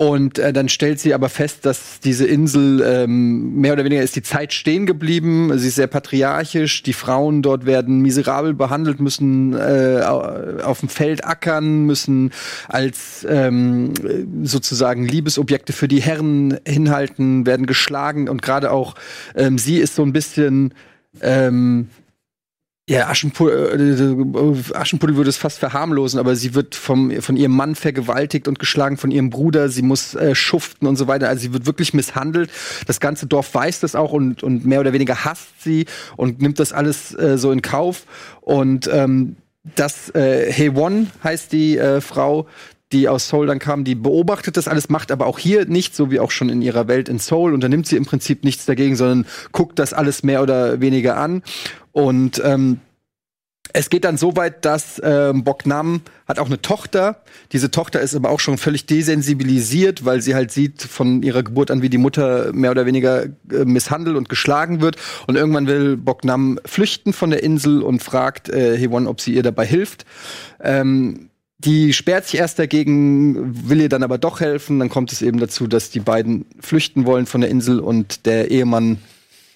Und äh, dann stellt sie aber fest, dass diese Insel ähm, mehr oder weniger ist die Zeit stehen geblieben. Sie ist sehr patriarchisch. Die Frauen dort werden miserabel behandelt, müssen äh, au- auf dem Feld ackern, müssen als ähm, sozusagen Liebesobjekte für die Herren hinhalten, werden geschlagen und gerade auch ähm, sie ist so ein bisschen ähm, ja, Aschenputtel, äh, Aschenputtel würde es fast verharmlosen, aber sie wird vom, von ihrem Mann vergewaltigt und geschlagen, von ihrem Bruder, sie muss äh, schuften und so weiter. Also sie wird wirklich misshandelt. Das ganze Dorf weiß das auch und, und mehr oder weniger hasst sie und nimmt das alles äh, so in Kauf. Und ähm, das äh, Hewon heißt die äh, Frau, die aus Seoul dann kam, die beobachtet das alles, macht aber auch hier nicht, so wie auch schon in ihrer Welt in Seoul, unternimmt sie im Prinzip nichts dagegen, sondern guckt das alles mehr oder weniger an. Und ähm, es geht dann so weit, dass ähm, Boknam hat auch eine Tochter. Diese Tochter ist aber auch schon völlig desensibilisiert, weil sie halt sieht von ihrer Geburt an, wie die Mutter mehr oder weniger äh, misshandelt und geschlagen wird. Und irgendwann will Boknam flüchten von der Insel und fragt äh, Hewon, ob sie ihr dabei hilft. Ähm, die sperrt sich erst dagegen, will ihr dann aber doch helfen. Dann kommt es eben dazu, dass die beiden flüchten wollen von der Insel und der Ehemann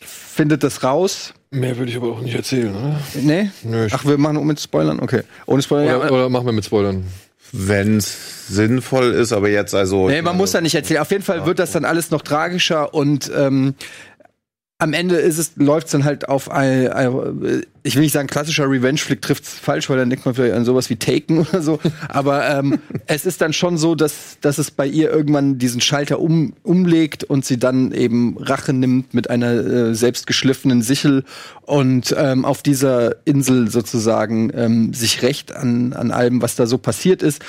findet das raus. Mehr würde ich aber auch nicht erzählen, oder? Nee? Nö, Ach, wir machen um mit Spoilern? Okay. Ohne Spoiler. Oder, ja, oder machen wir mit Spoilern? Wenn es sinnvoll ist, aber jetzt also. Nee, man muss da nicht erzählen. Auf jeden Fall wird das dann alles noch tragischer und ähm, am Ende ist es, läuft dann halt auf ein, ein, ich will nicht sagen, klassischer Revenge-Flick trifft falsch, weil dann denkt man vielleicht an sowas wie Taken oder so. Aber ähm, es ist dann schon so, dass, dass es bei ihr irgendwann diesen Schalter um, umlegt und sie dann eben Rache nimmt mit einer äh, selbstgeschliffenen Sichel und ähm, auf dieser Insel sozusagen ähm, sich rächt an, an allem, was da so passiert ist.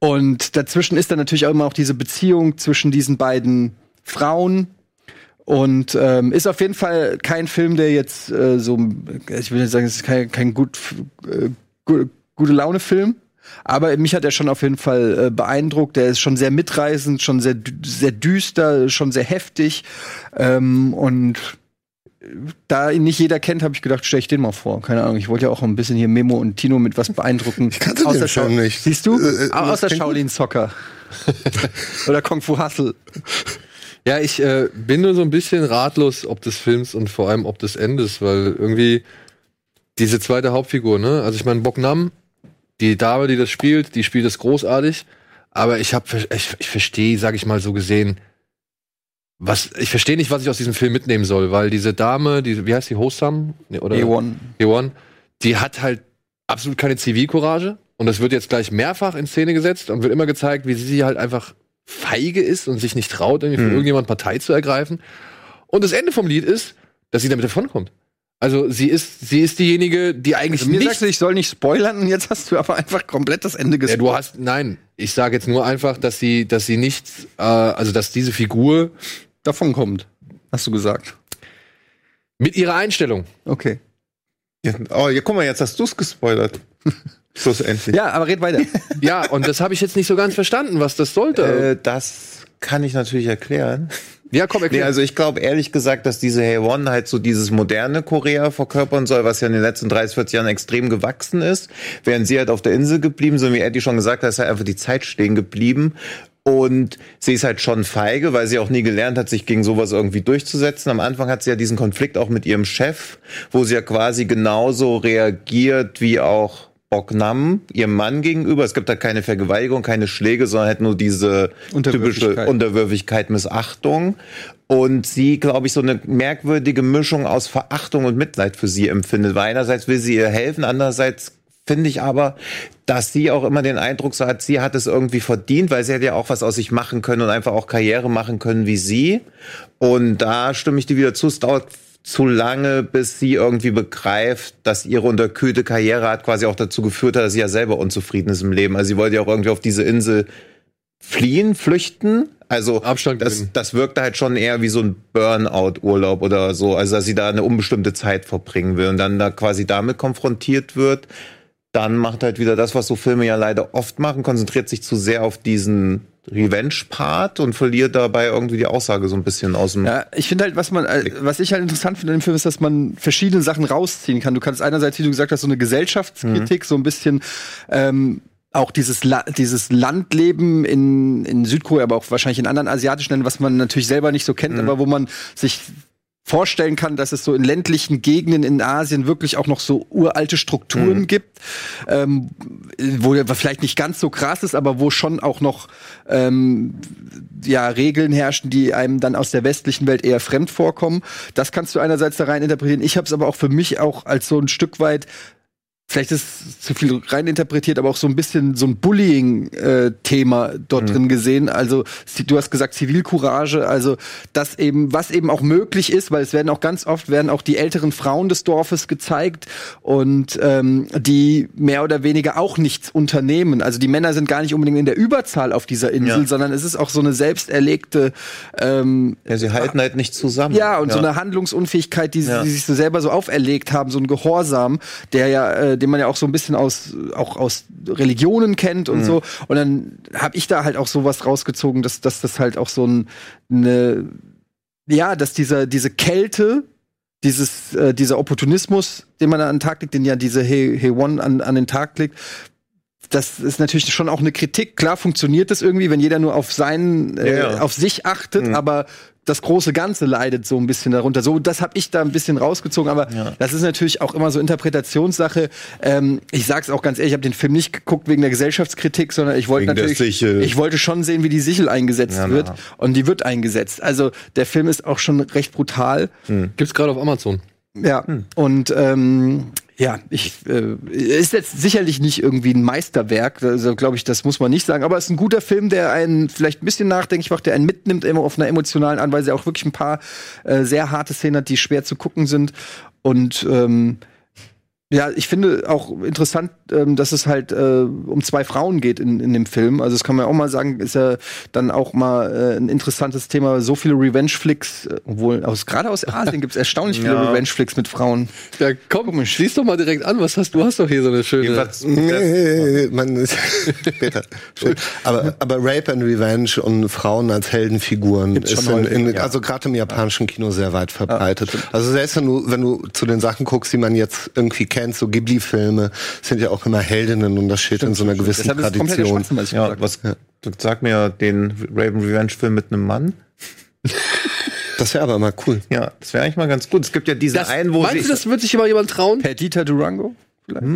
Und dazwischen ist dann natürlich auch immer auch diese Beziehung zwischen diesen beiden Frauen. Und ähm, ist auf jeden Fall kein Film, der jetzt äh, so, ich will nicht sagen, es ist kein, kein gut, äh, gu gute Laune-Film. Aber mich hat er schon auf jeden Fall äh, beeindruckt. Der ist schon sehr mitreißend, schon sehr, sehr düster, schon sehr heftig. Ähm, und da ihn nicht jeder kennt, habe ich gedacht, stell ich den mal vor. Keine Ahnung, ich wollte ja auch ein bisschen hier Memo und Tino mit was beeindrucken. Ich kannte den Film nicht. Siehst du? Äh, äh, Außer. Shaolin Soccer. Oder Kung Fu Hustle. Ja, ich äh, bin nur so ein bisschen ratlos, ob des Films und vor allem ob des Endes, weil irgendwie diese zweite Hauptfigur, ne? Also ich meine, Boknam, die Dame, die das spielt, die spielt das großartig, aber ich habe ich, ich verstehe, sag ich mal so gesehen, was ich verstehe nicht, was ich aus diesem Film mitnehmen soll, weil diese Dame, die wie heißt die Hosam Nee, oder A1. Ewan, die hat halt absolut keine Zivilcourage und das wird jetzt gleich mehrfach in Szene gesetzt und wird immer gezeigt, wie sie halt einfach feige ist und sich nicht traut, irgendwie für Mhm. irgendjemand Partei zu ergreifen. Und das Ende vom Lied ist, dass sie damit davonkommt. Also sie ist, sie ist diejenige, die eigentlich Also mir nicht. sagst du, ich soll nicht spoilern und jetzt hast du aber einfach komplett das Ende ja, gespoilert. du hast, nein, ich sage jetzt nur einfach, dass sie, dass sie nicht, äh, also dass diese Figur davon kommt. Hast du gesagt. mit ihrer Einstellung, Okay. Ja, oh, ja, guck mal, jetzt hast du's gespoilert. Schlussendlich. Ja, aber red weiter. ja, und das habe ich jetzt nicht so ganz verstanden, was das sollte. Äh, das kann ich natürlich erklären. ja, komm, Nee, erklär. also ich glaube ehrlich gesagt, dass diese Haewon halt so dieses moderne Korea verkörpern soll, was ja in den letzten 30, 40 Jahren extrem gewachsen ist, während sie halt auf der Insel geblieben sind, wie Eddie schon gesagt hat, ist halt einfach die Zeit stehen geblieben. Und sie ist halt schon feige, weil sie auch nie gelernt hat, sich gegen sowas irgendwie durchzusetzen. Am Anfang hat sie ja diesen Konflikt auch mit ihrem Chef, wo sie ja quasi genauso reagiert wie auch Boknam, ihrem Mann gegenüber. Es gibt da keine Vergewaltigung, keine Schläge, sondern halt nur diese typische Unterwürfigkeit. Unterwürfigkeit, Missachtung. Und sie, glaube ich, so eine merkwürdige Mischung aus Verachtung und Mitleid für sie empfindet. Weil einerseits will sie ihr helfen, andererseits finde ich aber, dass sie auch immer den Eindruck so hat, sie hat es irgendwie verdient, weil sie hätte ja auch was aus sich machen können und einfach auch Karriere machen können wie sie. Und da stimme ich dir wieder zu, es dauert zu lange, bis sie irgendwie begreift, dass ihre unterkühlte Karriere hat quasi auch dazu geführt hat, dass sie ja selber unzufrieden ist im Leben. Also sie wollte ja auch irgendwie auf diese Insel fliehen, flüchten. Also Abstand das, das wirkte halt schon eher wie so ein Burnout-Urlaub oder so. Also dass sie da eine unbestimmte Zeit verbringen will und dann da quasi damit konfrontiert wird. Dann macht halt wieder das, was so Filme ja leider oft machen, konzentriert sich zu sehr auf diesen Revenge-Part und verliert dabei irgendwie die Aussage so ein bisschen aus dem. Ja, ich finde halt, was man, äh, was ich halt interessant finde in dem Film, ist, dass man verschiedene Sachen rausziehen kann. Du kannst einerseits, wie du gesagt hast, so eine Gesellschaftskritik, so ein bisschen ähm, auch dieses, La dieses Landleben in, in Südkorea, aber auch wahrscheinlich in anderen asiatischen Ländern, was man natürlich selber nicht so kennt, aber wo man sich vorstellen kann, dass es so in ländlichen Gegenden in Asien wirklich auch noch so uralte Strukturen Mhm. gibt, ähm, wo vielleicht nicht ganz so krass ist, aber wo schon auch noch ähm, ja Regeln herrschen, die einem dann aus der westlichen Welt eher fremd vorkommen. Das kannst du einerseits da rein interpretieren. Ich habe es aber auch für mich auch als so ein Stück weit vielleicht ist es zu viel reininterpretiert, aber auch so ein bisschen so ein Bullying-Thema dort drin gesehen. Also du hast gesagt Zivilcourage, also das eben, was eben auch möglich ist, weil es werden auch ganz oft werden auch die älteren Frauen des Dorfes gezeigt und ähm, die mehr oder weniger auch nichts unternehmen. Also die Männer sind gar nicht unbedingt in der Überzahl auf dieser Insel, Ja. sondern es ist auch so eine selbst erlegte ähm, Ja, sie halten halt nicht zusammen. ja, und so eine Handlungsunfähigkeit, die, sie- Ja. die sich so selber so auferlegt haben, so ein Gehorsam, der ja, äh, den man ja auch so ein bisschen aus auch aus Religionen kennt Mhm. und so. Und dann habe ich da halt auch sowas rausgezogen, dass, dass das halt auch so ein eine, ja, dass dieser diese Kälte dieses, äh, dieser Opportunismus, den man an den Tag legt, den ja diese Hey, hey One an, an den Tag legt, das ist natürlich schon auch eine Kritik. Klar funktioniert das irgendwie, wenn jeder nur auf seinen, äh, Ja, ja. auf sich achtet, aber das große Ganze leidet so ein bisschen darunter. So, das habe ich da ein bisschen rausgezogen, aber das ist natürlich auch immer so Interpretationssache. Ähm, ich sag's auch ganz ehrlich, ich habe den Film nicht geguckt wegen der Gesellschaftskritik, sondern ich wollte Wegen der natürlich, Sichel. ich wollte schon sehen, wie die Sichel eingesetzt Ja, na. wird und die wird eingesetzt. Also der Film ist auch schon recht brutal. Gibt's gerade auf Amazon. Ja, und ähm, ja, ich äh, ist jetzt sicherlich nicht irgendwie ein Meisterwerk, also glaube ich, das muss man nicht sagen, aber es ist ein guter Film, der einen vielleicht ein bisschen nachdenklich macht, der einen mitnimmt immer auf einer emotionalen Art, weil auch wirklich ein paar äh, sehr harte Szenen hat, die schwer zu gucken sind. Und ähm, ja, ich finde auch interessant, ähm, dass es halt äh, um zwei Frauen geht in, in dem Film. Also das kann man ja auch mal sagen, ist ja dann auch mal äh, ein interessantes Thema. So viele Revenge-Flicks, äh, obwohl aus gerade aus Asien gibt es erstaunlich viele Ja. Revenge-Flicks mit Frauen. Ja, komm, schließ doch mal direkt an. Was hast du? hast doch hier so eine schöne. Jedenfalls, Nee, man, später. aber, aber Rape and Revenge und Frauen als Heldenfiguren Gibt's ist schon in, in, also gerade im japanischen Kino sehr weit verbreitet. also selbst wenn du, wenn du zu den Sachen guckst, die man jetzt irgendwie kennt, so Ghibli-Filme, sind ja auch immer Heldinnen und das steht in so einer gewissen Deshalb ist Tradition. Schwachsinn, was ich ja, was, sag mir den Raven Revenge Film mit einem Mann. Das wäre aber mal cool. Ja, das wäre eigentlich mal ganz gut. Es gibt ja diese das, einen, wo meinst sie, du, das wird sich immer jemand trauen? Perdita Durango? Vielleicht.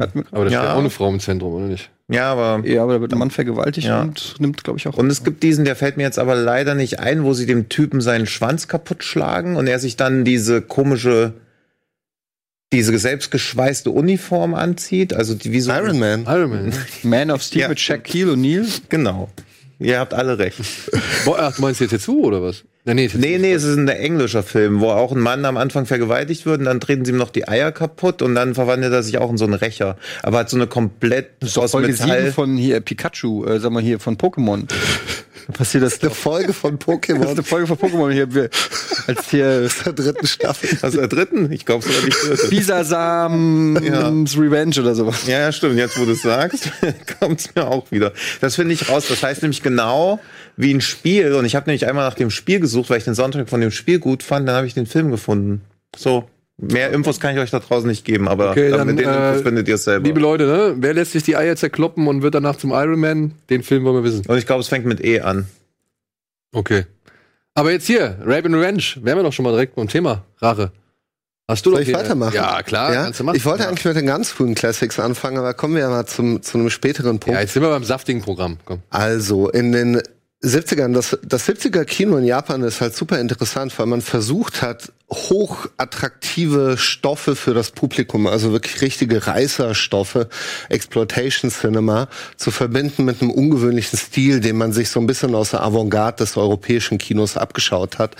Hat mir- Aber das Ja. steht auch eine Frau im Zentrum, oder nicht? ja, aber Ja, aber da wird ein Mann vergewaltigt Ja. und nimmt, glaube ich, auch. Und es gibt diesen, der fällt mir jetzt aber leider nicht ein, wo sie dem Typen seinen Schwanz kaputt schlagen und er sich dann diese komische, diese selbstgeschweißte Uniform anzieht. Also die wie so Iron Man. Iron Man. Man of Steel Ja. mit Shaquille O'Neal. Genau. Ihr habt alle recht. Boah, ach, du meinst jetzt Tetsu oder was? Nee, nee. Nee, nee, es ist ein englischer Film, wo auch ein Mann am Anfang vergewaltigt wird und dann treten sie ihm noch die Eier kaputt und dann verwandelt er sich auch in so einen Rächer. Aber hat so eine komplett aus Folge 7 Metall. von hier Pikachu, äh, sag mal hier von Pokémon. Passiert das Eine doch. Folge von Das ist Pokémon eine Folge von Pokémon hier. wir- Als hier aus der dritten Staffel. Aus der dritten? Ich glaube sogar vierte. Bisasams Ja. Revenge oder sowas. Ja, ja, stimmt. Jetzt, wo du es sagst, kommt's mir auch wieder. Das finde ich raus. Das heißt nämlich genau wie ein Spiel. Und ich habe nämlich einmal nach dem Spiel gesucht, weil ich den Soundtrack von dem Spiel gut fand. Dann habe ich den Film gefunden. So. Mehr Infos kann ich euch da draußen nicht geben, aber Okay, dann, dann, mit den Infos äh, findet ihr es selber. Liebe Leute, ne? Wer lässt sich die Eier zerkloppen und wird danach zum Iron Man? Den Film wollen wir wissen. Und ich glaube, es fängt mit E an. Okay. Aber jetzt hier, Rape and Revenge, wären wir doch schon mal direkt beim Thema. Rache. Hast du Soll doch ich hier- weitermachen? Ja, klar, Ja? kannst du machen. Ich wollte ja. eigentlich mit den ganz frühen Classics anfangen, aber kommen wir ja mal zum, zu einem späteren Punkt. Ja, jetzt sind wir beim saftigen Programm. Komm. Also, in den 70ern, das, das 70er Kino in Japan ist halt super interessant, weil man versucht hat, hochattraktive Stoffe für das Publikum, also wirklich richtige Reißerstoffe, Exploitation Cinema, zu verbinden mit einem ungewöhnlichen Stil, den man sich so ein bisschen aus der Avantgarde des europäischen Kinos abgeschaut hat.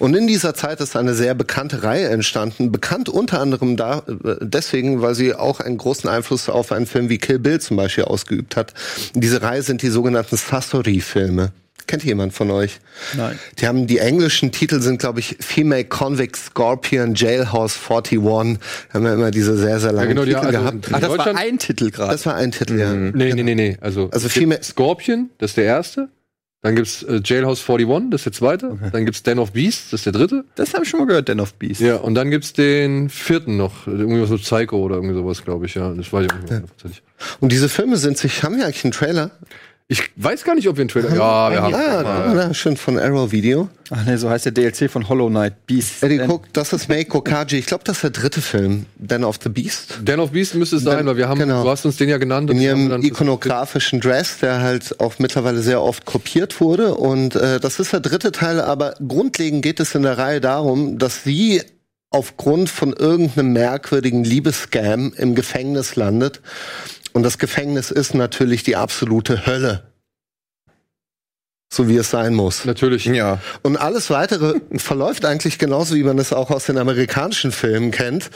Und in dieser Zeit ist eine sehr bekannte Reihe entstanden, bekannt unter anderem da, äh, deswegen, weil sie auch einen großen Einfluss auf einen Film wie Kill Bill zum Beispiel ausgeübt hat. Diese Reihe sind die sogenannten Sasori-Filme. Kennt jemand von euch? Nein. Die haben die englischen Titel sind, glaube ich, Female Convict Scorpion Jailhouse 41. Haben ja immer diese sehr, sehr langen genau, die- Titel also- gehabt. Ach, das war ein Titel gerade. Das war ein Titel, ja. Nee, nee, nee, nee. Also, Also es viel gibt mehr- Scorpion, das ist der erste. Dann gibt's äh, Jailhouse 41, das ist der zweite. Dann gibt's Den of Beasts, das ist der dritte. Das habe ich schon mal gehört, Den of Beast. Ja, und dann gibt's den vierten noch. Irgendwie mit Psycho oder irgendwie sowas, glaube ich, ja. Das weiß ich auch nicht mehr. hundertprozentig. Und diese Filme sind sich, haben wir eigentlich einen Trailer? Ich weiß gar nicht, ob wir einen Trailer. Ja, wir haben. Ah, na, schön von Arrow Video. Ach nee, so heißt der DLC von Hollow Knight Beast. Eddie, guck, das ist Meiko Kaji. Ich glaube, das ist der dritte Film. Den of the Beast. Den of Beast müsste es sein, weil wir haben, Genau. du hast uns den ja genannt. In ihrem ikonografischen Dress, der halt auch mittlerweile sehr oft kopiert wurde. Und äh, das ist der dritte Teil, aber grundlegend geht es in der Reihe darum, dass sie aufgrund von irgendeinem merkwürdigen Liebesscam im Gefängnis landet. Und das Gefängnis ist natürlich die absolute Hölle. So wie es sein muss. Natürlich. Ja. Und alles weitere verläuft eigentlich genauso, wie man es auch aus den amerikanischen Filmen kennt.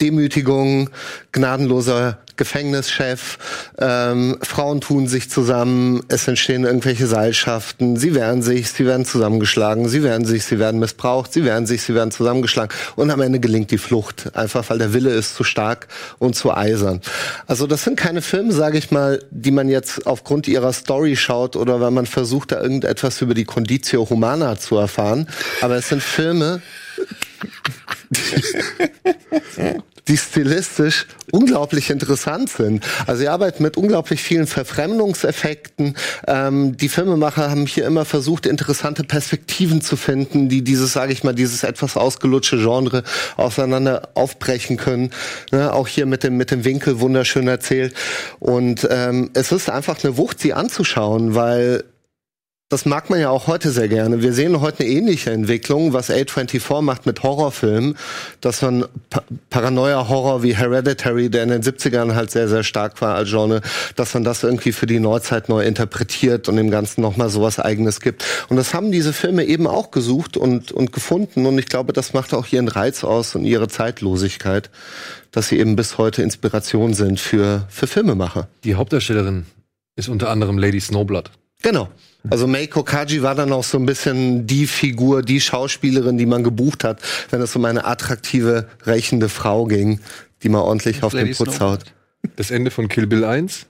Demütigung, gnadenloser Gefängnischef, ähm, Frauen tun sich zusammen, es entstehen irgendwelche Seilschaften, sie wehren sich, sie werden zusammengeschlagen, sie wehren sich, sie werden missbraucht, sie wehren sich, sie werden zusammengeschlagen und am Ende gelingt die Flucht, einfach weil der Wille ist zu stark und zu eisern. Also das sind keine Filme, sage ich mal, die man jetzt aufgrund ihrer Story schaut oder weil man versucht, da irgendetwas über die Conditio Humana zu erfahren, aber es sind Filme, die stilistisch unglaublich interessant sind. Also sie arbeiten mit unglaublich vielen Verfremdungseffekten. Ähm, die Filmemacher haben hier immer versucht, interessante Perspektiven zu finden, die dieses, sage ich mal, dieses etwas ausgelutschte Genre auseinander aufbrechen können. Ne? Auch hier mit dem mit dem Winkel wunderschön erzählt. Und ähm, es ist einfach eine Wucht, sie anzuschauen, weil das mag man ja auch heute sehr gerne. Wir sehen heute eine ähnliche Entwicklung, was A24 macht mit Horrorfilmen, dass man pa Paranoia-Horror wie Hereditary, der in den 70ern halt sehr, sehr stark war als Genre, dass man das irgendwie für die Neuzeit neu interpretiert und dem Ganzen nochmal sowas Eigenes gibt. Und das haben diese Filme eben auch gesucht und, und gefunden. Und ich glaube, das macht auch ihren Reiz aus und ihre Zeitlosigkeit, dass sie eben bis heute Inspiration sind für, für Filmemacher. Die Hauptdarstellerin ist unter anderem Lady Snowblood. Genau. Also Meiko Kaji war dann auch so ein bisschen die Figur, die Schauspielerin, die man gebucht hat, wenn es um eine attraktive, rächende Frau ging, die mal ordentlich auf Lady den Putz Snowblood. haut. Das Ende von Kill Bill 1,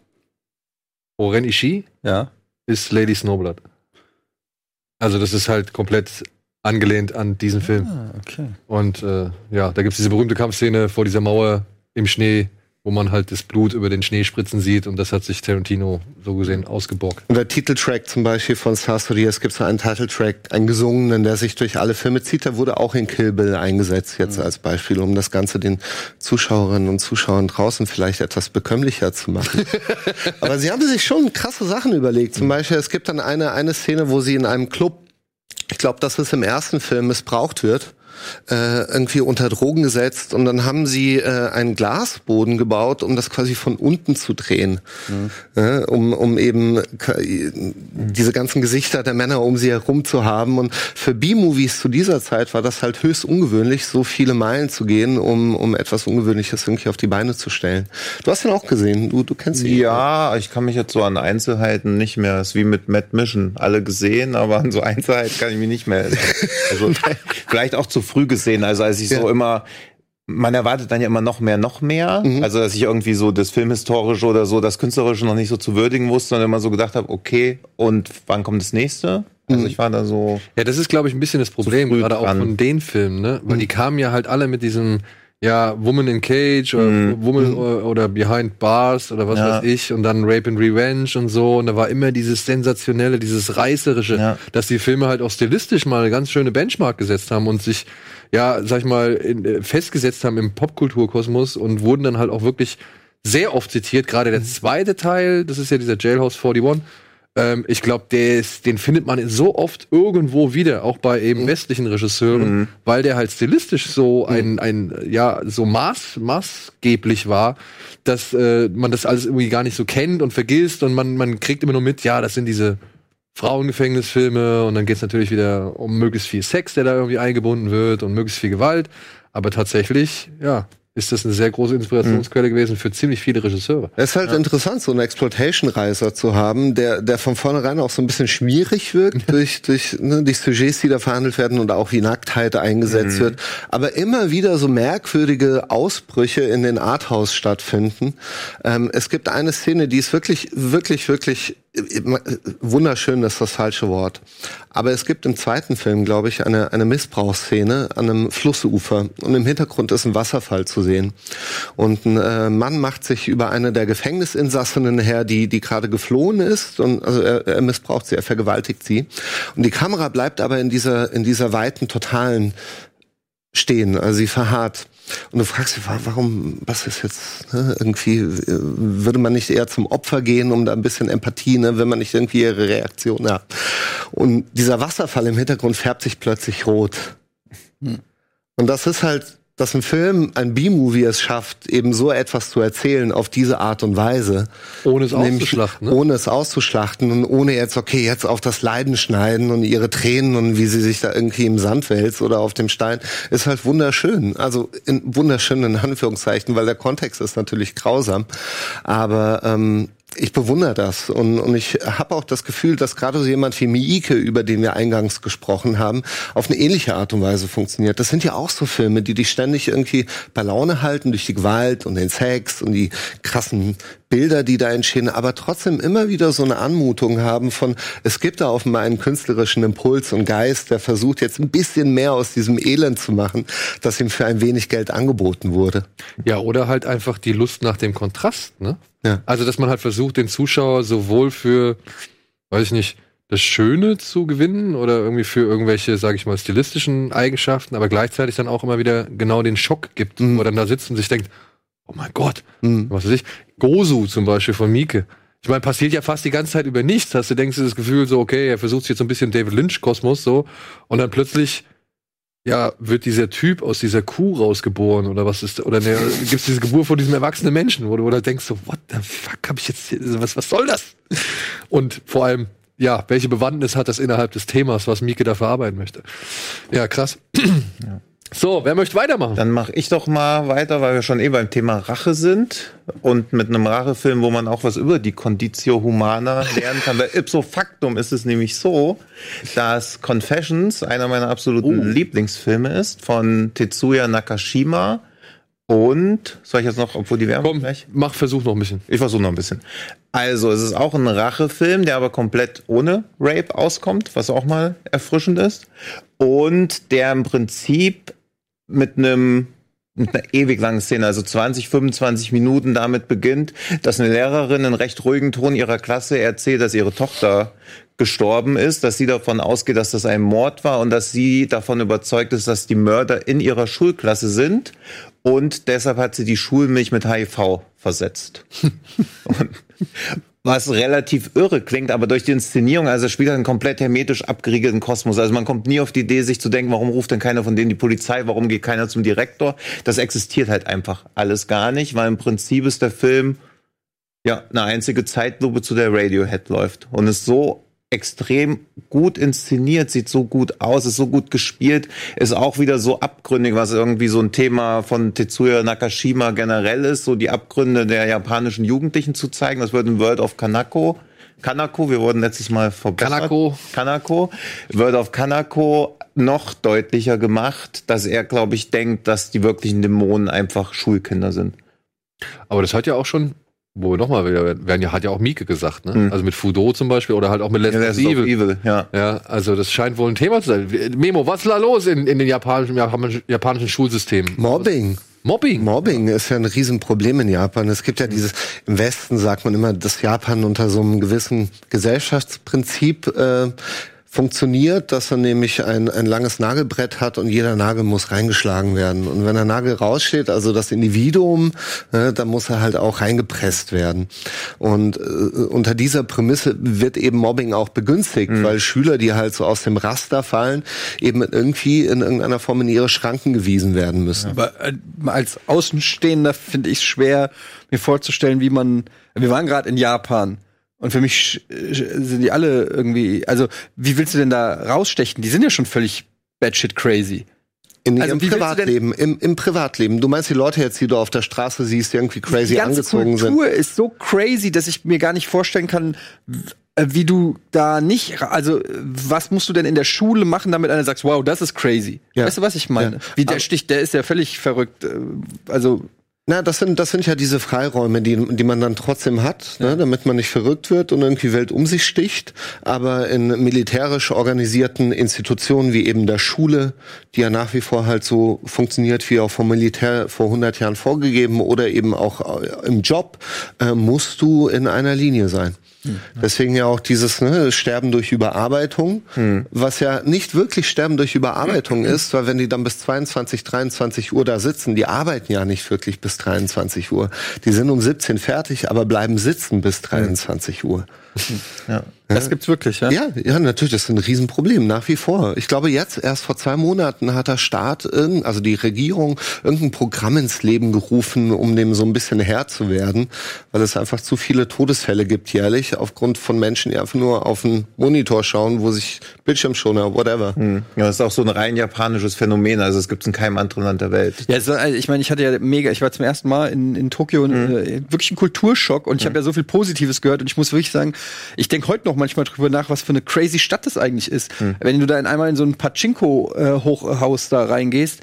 Oren Ishii, Ja. ist Lady Snowblood. Also das ist halt komplett angelehnt an diesen Film. Ah, okay. Und äh, ja, da gibt's diese berühmte Kampfszene vor dieser Mauer im Schnee, wo man halt das Blut über den Schnee spritzen sieht und das hat sich Tarantino so gesehen ausgebockt. Und der Titeltrack zum Beispiel von Stars Years gibt so einen Titeltrack, einen gesungenen, der sich durch alle Filme zieht. Der wurde auch in Kill Bill eingesetzt jetzt als Beispiel, um das Ganze den Zuschauerinnen und Zuschauern draußen vielleicht etwas bekömmlicher zu machen. Aber sie haben sich schon krasse Sachen überlegt. Zum Beispiel, es gibt dann eine, eine Szene, wo sie in einem Club, ich glaube, dass es im ersten Film missbraucht wird, äh, irgendwie unter Drogen gesetzt und dann haben sie äh, einen Glasboden gebaut, um das quasi von unten zu drehen, äh, um, um eben diese ganzen Gesichter der Männer um sie herum zu haben. Und für B-Movies zu dieser Zeit war das halt höchst ungewöhnlich, so viele Meilen zu gehen, um, um etwas Ungewöhnliches irgendwie auf die Beine zu stellen. Du hast ihn auch gesehen, du, du kennst ihn. Ja, ich kann mich jetzt so an Einzelheiten nicht mehr. Es ist wie mit Mad Mission. Alle gesehen, aber an so Einzelheiten kann ich mich nicht mehr. Also vielleicht auch zu früh gesehen. Also als ich so Ja. immer man erwartet dann ja immer noch mehr, noch mehr. Mhm. Also, dass ich irgendwie so das Filmhistorische oder so, das Künstlerische noch nicht so zu würdigen wusste, sondern immer so gedacht habe, okay, und wann kommt das nächste? Also, ich war da so. Ja, das ist, glaube ich, ein bisschen das Problem, gerade auch dran. von den Filmen, ne? Weil die kamen ja halt alle mit diesem, ja, Woman in Cage oder Woman oder, oder Behind Bars oder was Ja. weiß ich und dann Rape and Revenge und so. Und da war immer dieses sensationelle, dieses reißerische, Ja. dass die Filme halt auch stilistisch mal eine ganz schöne Benchmark gesetzt haben und sich, ja, sag ich mal, in, äh, festgesetzt haben im Popkulturkosmos und wurden dann halt auch wirklich sehr oft zitiert. Gerade der zweite Teil, das ist ja dieser Jailhouse 41. Ähm, ich glaube, den findet man so oft irgendwo wieder, auch bei eben westlichen Regisseuren, weil der halt stilistisch so ein, ein ja, so maß, maßgeblich war, dass äh, man das alles irgendwie gar nicht so kennt und vergisst und man, man kriegt immer nur mit, ja, das sind diese Frauengefängnisfilme und dann geht's natürlich wieder um möglichst viel Sex, der da irgendwie eingebunden wird und möglichst viel Gewalt. Aber tatsächlich, ja, ist das eine sehr große Inspirationsquelle gewesen für ziemlich viele Regisseure. Es ist halt interessant, so einen Exploitation-Reiser zu haben, der, der von vornherein auch so ein bisschen schmierig wirkt durch, durch ne, die Sujets, die da verhandelt werden und auch wie Nacktheit eingesetzt wird. Aber immer wieder so merkwürdige Ausbrüche in den Arthouse stattfinden. Ähm, es gibt eine Szene, die ist wirklich, wirklich, wirklich wunderschön ist das falsche Wort. Aber es gibt im zweiten Film, glaube ich, eine, eine Missbrauchsszene an einem Flussufer. Und im Hintergrund ist ein Wasserfall zu sehen. Und ein äh, Mann macht sich über eine der Gefängnisinsassinnen her, die, die gerade geflohen ist. Und also er, er missbraucht sie, er vergewaltigt sie. Und die Kamera bleibt aber in dieser, in dieser weiten, totalen stehen, also sie verharrt. Und du fragst dich, warum, was ist jetzt, ne, irgendwie, würde man nicht eher zum Opfer gehen, um da ein bisschen Empathie, ne, wenn man nicht irgendwie ihre Reaktion hat. Und dieser Wasserfall im Hintergrund färbt sich plötzlich rot. Hm. Und das ist halt dass ein Film, ein B-Movie es schafft, eben so etwas zu erzählen auf diese Art und Weise. Ohne es auszuschlachten. Ne? Ohne es auszuschlachten und ohne jetzt, okay, jetzt auf das Leiden schneiden und ihre Tränen und wie sie sich da irgendwie im Sand wälzt oder auf dem Stein, ist halt wunderschön. Also in wunderschönen Anführungszeichen, weil der Kontext ist natürlich grausam. Aber ähm, ich bewundere das und, und ich habe auch das Gefühl, dass gerade so jemand wie Miike, über den wir eingangs gesprochen haben, auf eine ähnliche Art und Weise funktioniert. Das sind ja auch so Filme, die dich ständig irgendwie bei Laune halten durch die Gewalt und den Sex und die krassen Bilder, die da entstehen, aber trotzdem immer wieder so eine Anmutung haben von, es gibt da offenbar einen künstlerischen Impuls und Geist, der versucht jetzt ein bisschen mehr aus diesem Elend zu machen, das ihm für ein wenig Geld angeboten wurde. Ja, oder halt einfach die Lust nach dem Kontrast, ne? Ja. Also, dass man halt versucht, den Zuschauer sowohl für, weiß ich nicht, das Schöne zu gewinnen oder irgendwie für irgendwelche, sage ich mal, stilistischen Eigenschaften, aber gleichzeitig dann auch immer wieder genau den Schock gibt, mhm. wo er dann da sitzt und sich denkt, oh mein Gott, mhm. was weiß ich, Gosu zum Beispiel von Mieke. Ich meine, passiert ja fast die ganze Zeit über nichts. Hast du denkst du das Gefühl so, okay, er versucht jetzt so ein bisschen David Lynch Kosmos so und dann plötzlich ja, wird dieser Typ aus dieser Kuh rausgeboren oder was ist, oder ne, gibt's diese Geburt von diesem erwachsenen Menschen, wo du, du denkst so, what the fuck hab ich jetzt, hier, was, was soll das? Und vor allem, ja, welche Bewandtnis hat das innerhalb des Themas, was Mieke da verarbeiten möchte? Ja, krass. Ja. So, wer möchte weitermachen? Dann mache ich doch mal weiter, weil wir schon eh beim Thema Rache sind und mit einem Rachefilm, wo man auch was über die Conditio Humana lernen kann. Weil ipso factum ist es nämlich so, dass Confessions einer meiner absoluten oh. Lieblingsfilme ist von Tetsuya Nakashima. Und soll ich jetzt noch, obwohl die Werbung Komm, gleich? Mach Versuch noch ein bisschen. Ich versuche noch ein bisschen. Also, es ist auch ein Rachefilm, der aber komplett ohne Rape auskommt, was auch mal erfrischend ist. Und der im Prinzip mit einem mit einer ewig langen Szene, also 20, 25 Minuten damit beginnt, dass eine Lehrerin in recht ruhigen Ton ihrer Klasse erzählt, dass ihre Tochter gestorben ist, dass sie davon ausgeht, dass das ein Mord war und dass sie davon überzeugt ist, dass die Mörder in ihrer Schulklasse sind und deshalb hat sie die Schulmilch mit HIV versetzt. und, was relativ irre klingt, aber durch die Inszenierung, also spielt er einen komplett hermetisch abgeriegelten Kosmos. Also man kommt nie auf die Idee, sich zu denken, warum ruft denn keiner von denen die Polizei, warum geht keiner zum Direktor? Das existiert halt einfach alles gar nicht, weil im Prinzip ist der Film ja eine einzige Zeitlupe zu der Radiohead läuft und ist so extrem gut inszeniert, sieht so gut aus, ist so gut gespielt, ist auch wieder so abgründig, was irgendwie so ein Thema von Tetsuya Nakashima generell ist, so die Abgründe der japanischen Jugendlichen zu zeigen. Das wird in World of Kanako. Kanako, wir wurden letztes Mal verbessert. Kanako. Kanako. World of Kanako noch deutlicher gemacht, dass er, glaube ich, denkt, dass die wirklichen Dämonen einfach Schulkinder sind. Aber das hat ja auch schon wo wir nochmal werden ja, hat ja auch Mieke gesagt, ne? Mhm. Also mit Fudo zum Beispiel oder halt auch mit Let's ja, Evil. Evil. Ja. ja, also das scheint wohl ein Thema zu sein. Memo, was ist da los in, in den japanischen, japanischen Schulsystemen? Mobbing. Mobbing. Mobbing ist ja ein Riesenproblem in Japan. Es gibt ja dieses, im Westen sagt man immer, dass Japan unter so einem gewissen Gesellschaftsprinzip äh, funktioniert, dass er nämlich ein, ein langes Nagelbrett hat und jeder Nagel muss reingeschlagen werden. Und wenn der Nagel raussteht, also das Individuum, äh, dann muss er halt auch reingepresst werden. Und äh, unter dieser Prämisse wird eben Mobbing auch begünstigt, mhm. weil Schüler, die halt so aus dem Raster fallen, eben irgendwie in irgendeiner Form in ihre Schranken gewiesen werden müssen. Aber äh, als Außenstehender finde ich es schwer, mir vorzustellen, wie man. Wir waren gerade in Japan und für mich sind die alle irgendwie, also wie willst du denn da rausstechen? Die sind ja schon völlig batshit crazy. In also, ihrem Privatleben, im, im Privatleben. Du meinst die Leute jetzt, die du auf der Straße siehst, die irgendwie crazy die ganze angezogen Kultur sind? Die Kultur ist so crazy, dass ich mir gar nicht vorstellen kann, wie du da nicht, also was musst du denn in der Schule machen, damit einer sagt, wow, das ist crazy. Ja. Weißt du, was ich meine? Ja. Wie der Stich, der ist ja völlig verrückt. Äh, also Na, das sind, das sind ja diese Freiräume, die, die man dann trotzdem hat, ne, damit man nicht verrückt wird und irgendwie Welt um sich sticht. Aber in militärisch organisierten Institutionen wie eben der Schule, die ja nach wie vor halt so funktioniert wie auch vom Militär vor 100 Jahren vorgegeben oder eben auch äh, im Job, äh, musst du in einer Linie sein. Deswegen ja auch dieses ne, Sterben durch Überarbeitung, was ja nicht wirklich Sterben durch Überarbeitung ist, weil wenn die dann bis 22, 23 Uhr da sitzen, die arbeiten ja nicht wirklich bis 23 Uhr. Die sind um 17 fertig, aber bleiben sitzen bis 23 Uhr. Ja. Das gibt's wirklich, ja? Ja, ja, natürlich, das ist ein Riesenproblem, nach wie vor. Ich glaube, jetzt, erst vor zwei Monaten, hat der Staat, also die Regierung, irgendein Programm ins Leben gerufen, um dem so ein bisschen Herr zu werden, weil es einfach zu viele Todesfälle gibt jährlich, aufgrund von Menschen, die einfach nur auf den Monitor schauen, wo sich Bildschirmschoner, whatever. Hm. Ja, das ist auch so ein rein japanisches Phänomen. Also es gibt es in keinem anderen Land der Welt. Ja, so, also ich meine, ich hatte ja mega, ich war zum ersten Mal in, in Tokio, Mhm. äh, wirklich ein Kulturschock und ich habe ja so viel Positives gehört und ich muss wirklich sagen, ich denke heute noch manchmal drüber nach, was für eine crazy Stadt das eigentlich ist. Mhm. Wenn du da in einmal in so ein Pachinko-Hochhaus da reingehst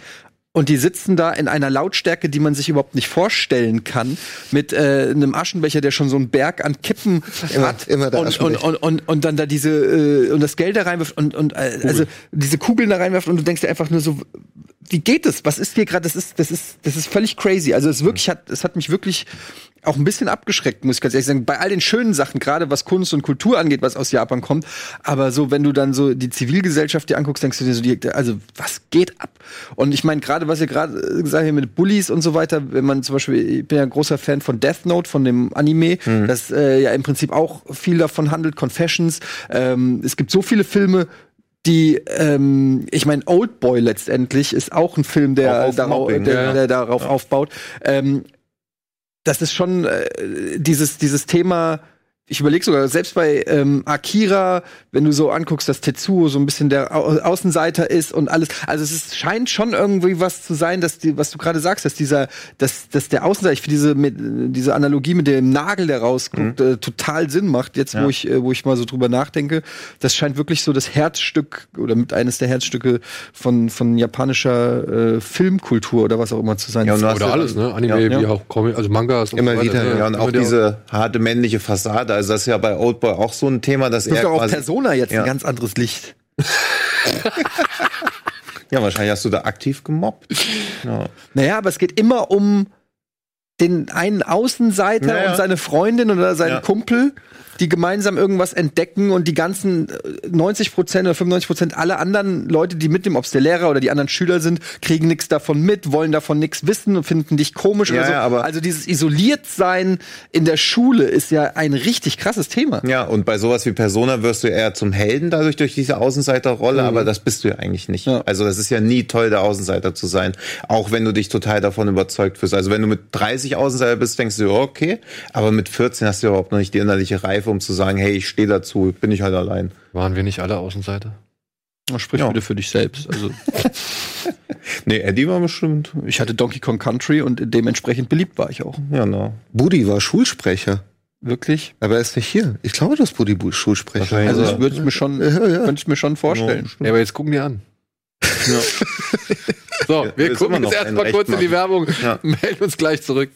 und die sitzen da in einer Lautstärke, die man sich überhaupt nicht vorstellen kann, mit äh, einem Aschenbecher, der schon so einen Berg an Kippen Immer- hat immer und, und, und, und, und dann da diese äh, und das Geld da reinwirft und, und äh, also diese Kugeln da reinwirft und du denkst dir einfach nur so, wie geht es? Was ist hier gerade? Das ist, das ist, das ist völlig crazy. Also es wirklich hat, es hat mich wirklich auch ein bisschen abgeschreckt, muss ich ganz ehrlich sagen. Bei all den schönen Sachen, gerade was Kunst und Kultur angeht, was aus Japan kommt. Aber so, wenn du dann so die Zivilgesellschaft dir anguckst, denkst du dir so, die, also was geht ab? Und ich meine, gerade was ihr gerade gesagt habt mit Bullies und so weiter, wenn man zum Beispiel, ich bin ja ein großer Fan von Death Note, von dem Anime, das äh, ja im Prinzip auch viel davon handelt, Confessions. Ähm, es gibt so viele Filme, die, ähm, ich meine, Old Boy letztendlich ist auch ein Film, der, darauf, Mobbing, der, ja. der darauf aufbaut. Ähm, das ist schon äh, dieses, dieses Thema, ich überlege sogar, selbst bei ähm, Akira, wenn du so anguckst, dass Tetsuo so ein bisschen der Au Außenseiter ist und alles, also es ist, scheint schon irgendwie was zu sein, dass die, was du gerade sagst, dass dieser, dass, dass der Außenseiter, ich finde diese, mit, diese Analogie mit dem Nagel, der rausguckt, äh, total Sinn macht, jetzt wo Ja. ich, äh, wo ich mal so drüber nachdenke. Das scheint wirklich so das Herzstück oder mit eines der Herzstücke von, von japanischer äh, Filmkultur oder was auch immer zu sein. Ja, und Oder ja- alles, ne? Anime, Ja. wie auch Comic, also Mangas und Immer so wieder, ne? Ja, und auch diese harte männliche Fassade. Also das ist ja bei Oldboy auch so ein Thema, dass das er ist auch Persona jetzt Ja. ein ganz anderes Licht. Ja, wahrscheinlich hast du da aktiv gemobbt. Ja. Naja, aber es geht immer um den einen Außenseiter Ja, ja. und seine Freundin oder seinen Ja. Kumpel, die gemeinsam irgendwas entdecken und die ganzen äh, 90 Prozent oder 95 Prozent alle anderen Leute, die mit dem, ob es der Lehrer oder die anderen Schüler sind, kriegen nichts davon mit, wollen davon nichts wissen und finden dich komisch Ja, oder so. ja, aber- also dieses Isoliertsein in der Schule ist ja ein richtig krasses Thema. ja, und bei sowas wie Persona wirst du eher zum Helden dadurch durch diese Außenseiterrolle, aber das bist du ja eigentlich nicht. Ja. Also das ist ja nie toll, der Außenseiter zu sein, auch wenn du dich total davon überzeugt fühlst. Also wenn du mit 30 Außenseiter bist, denkst du, okay, aber mit 14 hast du überhaupt noch nicht die innerliche Reife, um zu sagen, hey, ich stehe dazu, bin ich halt allein. Waren wir nicht alle Außenseiter? Sprich Ja. bitte für dich selbst. Also Nee, Eddie war bestimmt. ich hatte Donkey Kong Country und dementsprechend beliebt war ich auch. Ja, no. Budi war Schulsprecher, Wirklich? aber er ist nicht hier. Ich glaube, dass Budi Bu- Schulsprecher Wahrscheinlich. Also Ja. ich würde es mir schon, Ja, ja. könnte ich mir schon vorstellen. Ja, aber jetzt gucken die an. So, wir ist gucken jetzt erstmal kurz in die machen. Werbung, Ja. melden uns gleich zurück.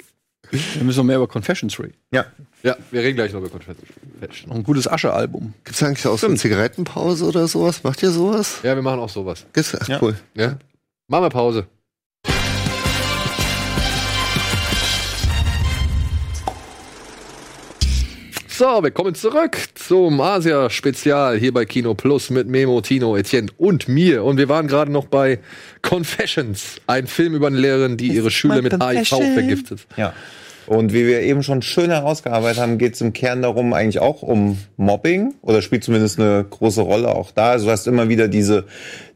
Wir müssen noch mehr über Confessions reden. Ja. Ja, wir reden gleich noch über Confession. Noch ein gutes Asche-Album. Gibt's eigentlich auch so eine Zigarettenpause oder sowas? Macht ihr sowas? Ja, wir machen auch sowas. Gibt's? Ach, Ja. cool. Ja? Machen wir Pause. So, wir kommen zurück zum Asia-Spezial hier bei Kino Plus mit Memo, Tino, Etienne und mir. Und wir waren gerade noch bei Confessions, ein Film über eine Lehrerin, die ihre Schüler mit HIV vergiftet. Ja. Und wie wir eben schon schön herausgearbeitet haben, geht es im Kern darum, eigentlich auch um Mobbing oder spielt zumindest eine große Rolle auch da. Also du hast immer wieder diese,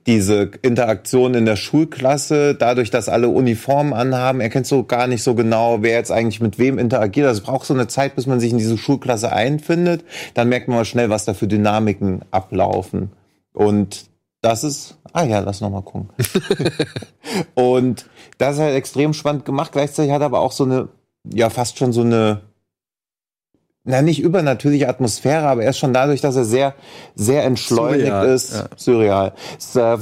diese Interaktion in der Schulklasse, dadurch, dass alle Uniformen anhaben, erkennst du gar nicht so genau, wer jetzt eigentlich mit wem interagiert. Also es braucht so eine Zeit, bis man sich in diese Schulklasse einfindet. Dann merkt man mal schnell, was da für Dynamiken ablaufen. Und das ist, ah ja, lass noch mal gucken. Und das ist halt extrem spannend gemacht. Gleichzeitig hat aber auch so eine, ja, fast schon so eine na nicht übernatürliche Atmosphäre, aber er ist schon dadurch, dass er sehr, sehr entschleunigt Surreal, ist, ja. surreal,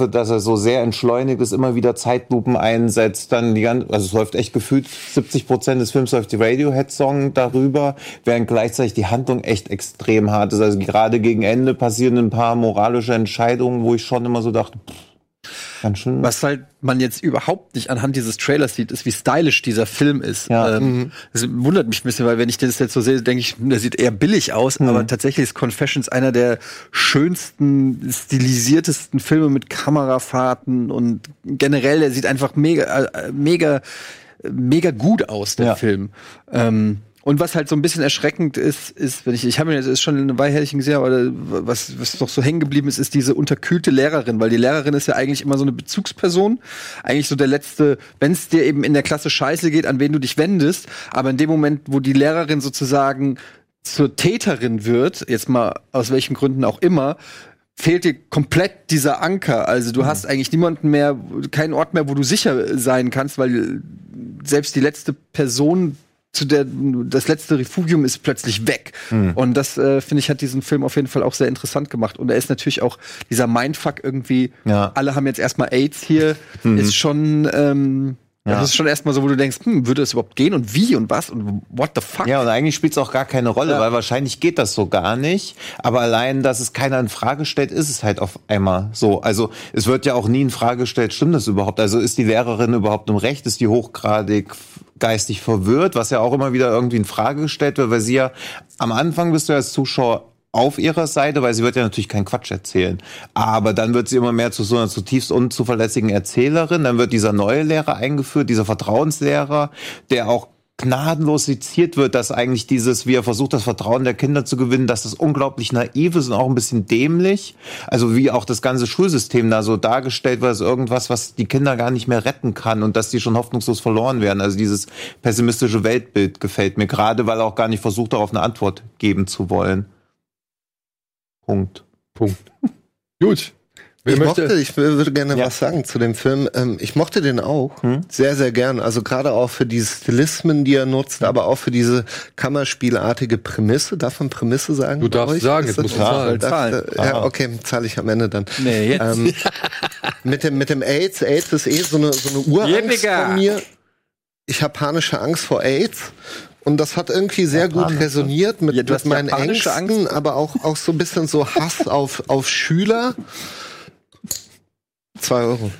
dass er so sehr entschleunigt ist, immer wieder Zeitlupen einsetzt, dann die ganze, also es läuft echt gefühlt 70 Prozent des Films läuft die Radiohead-Song darüber, während gleichzeitig die Handlung echt extrem hart ist. Also gerade gegen Ende passieren ein paar moralische Entscheidungen, wo ich schon immer so dachte, pff, ganz schön. Was halt man jetzt überhaupt nicht anhand dieses Trailers sieht, ist, wie stylisch dieser Film ist. Ja. Ähm, das wundert mich ein bisschen, weil wenn ich das jetzt so sehe, denke ich, hm, der sieht eher billig aus, aber tatsächlich ist Confessions einer der schönsten, stilisiertesten Filme mit Kamerafahrten und generell, der sieht einfach mega, äh, mega, mega gut aus, der Ja. Film. Ähm, und was halt so ein bisschen erschreckend ist, ist, wenn ich, ich habe mir das ist schon eine Weile gesehen, aber was, was noch so hängen geblieben ist, ist diese unterkühlte Lehrerin, weil die Lehrerin ist ja eigentlich immer so eine Bezugsperson, eigentlich so der letzte, wenn es dir eben in der Klasse scheiße geht, an wen du dich wendest, aber in dem Moment, wo die Lehrerin sozusagen zur Täterin wird, jetzt mal aus welchen Gründen auch immer, fehlt dir komplett dieser Anker. Also du hast eigentlich niemanden mehr, keinen Ort mehr, wo du sicher sein kannst, weil selbst die letzte Person zu der das letzte Refugium ist plötzlich weg. Und das äh, finde ich hat diesen Film auf jeden Fall auch sehr interessant gemacht. Und er ist natürlich auch dieser Mindfuck irgendwie. Ja. Alle haben jetzt erstmal AIDS hier. Ist schon ähm, Ja. das ist schon erstmal so, wo du denkst, hm, würde es überhaupt gehen und wie und was und what the fuck? Ja, und eigentlich spielt es auch gar keine Rolle, weil wahrscheinlich geht das so gar nicht. Aber allein, dass es keiner in Frage stellt, ist es halt auf einmal so. Also es wird ja auch nie in Frage gestellt, stimmt das überhaupt? Also ist die Lehrerin überhaupt im Recht? Ist die hochgradig geistig verwirrt? Was ja auch immer wieder irgendwie in Frage gestellt wird, weil sie ja am Anfang bist du als Zuschauer auf ihrer Seite, weil sie wird ja natürlich keinen Quatsch erzählen. Aber dann wird sie immer mehr zu so einer zutiefst unzuverlässigen Erzählerin. Dann wird dieser neue Lehrer eingeführt, dieser Vertrauenslehrer, der auch gnadenlos seziert wird, dass eigentlich dieses, wie er versucht, das Vertrauen der Kinder zu gewinnen, dass das unglaublich naiv ist und auch ein bisschen dämlich. Also wie auch das ganze Schulsystem da so dargestellt wird, als irgendwas, was die Kinder gar nicht mehr retten kann und dass die schon hoffnungslos verloren werden. Also dieses pessimistische Weltbild gefällt mir gerade, weil er auch gar nicht versucht, darauf eine Antwort geben zu wollen. Punkt. Punkt. Gut. Wer Ich möchte? mochte, ich würde gerne Ja. was sagen zu dem Film. Ähm, ich mochte den auch sehr, sehr gern. Also gerade auch für diese Stilismen, die er nutzt, aber auch für diese Kammerspielartige Prämisse. Darf man Prämisse sagen? Du darfst euch? sagen, Ist jetzt musst du das- zahlen. Darf- Zahlen. Ja, okay, zahle ich am Ende dann. Nee, jetzt. Ähm, mit dem mit dem AIDS, AIDS ist eh so eine so eine Urangst von mir. Ich habe panische Angst vor AIDS und das hat irgendwie sehr gut Japanische. resoniert mit, Ja, mit meinen Ängsten, aber auch auch so ein bisschen so Hass auf auf Schüler. Zwei Euro.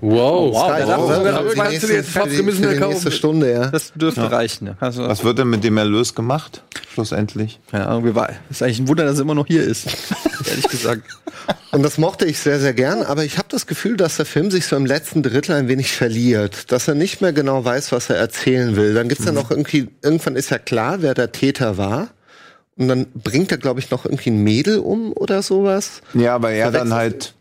Wow. Wow, Reicht, da oder? darf- Für da die kannst du jetzt für die- für die nächste Stunde, ja. Das dürfte reichen. Ja. Also, Was wird denn mit dem Erlös gemacht? Schlussendlich. keine Ahnung, wie war. Ist eigentlich ein Wunder, dass er immer noch hier ist. Ehrlich gesagt. Und das mochte ich sehr, sehr gern, aber ich habe das Gefühl, dass der Film sich so im letzten Drittel ein wenig verliert, dass er nicht mehr genau weiß, was er erzählen will. Dann gibt's ja noch irgendwie, irgendwann ist ja klar, wer der Täter war. Und dann bringt er, glaube ich, noch irgendwie ein Mädel um oder sowas. Ja, aber er dann halt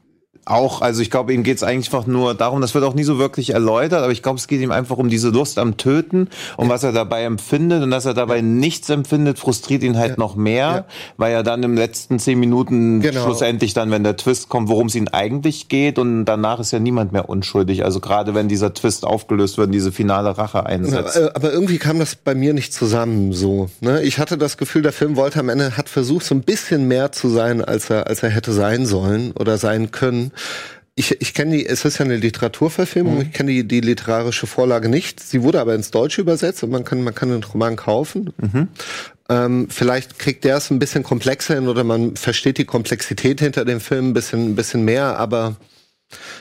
auch, also ich glaube, ihm geht's eigentlich einfach nur darum, das wird auch nie so wirklich erläutert, aber ich glaube, es geht ihm einfach um diese Lust am Töten und was er dabei empfindet und dass er dabei nichts empfindet, frustriert ihn halt noch mehr, Ja. weil er dann im letzten zehn Minuten Genau. schlussendlich dann, wenn der Twist kommt, worum es ihn eigentlich geht und danach ist ja niemand mehr unschuldig. Also gerade wenn dieser Twist aufgelöst wird und diese finale Rache einsetzt. Äh, Aber irgendwie kam das bei mir nicht zusammen so. Ne? Ich hatte das Gefühl, der Film wollte am Ende, hat versucht, so ein bisschen mehr zu sein, als er, als er hätte sein sollen oder sein können. Ich, ich kenne die, es ist ja eine Literaturverfilmung, ich kenne die, die literarische Vorlage nicht. Sie wurde aber ins Deutsche übersetzt und man kann, man kann den Roman kaufen. Ähm, vielleicht kriegt der es ein bisschen komplexer hin oder man versteht die Komplexität hinter dem Film ein bisschen, ein bisschen mehr, aber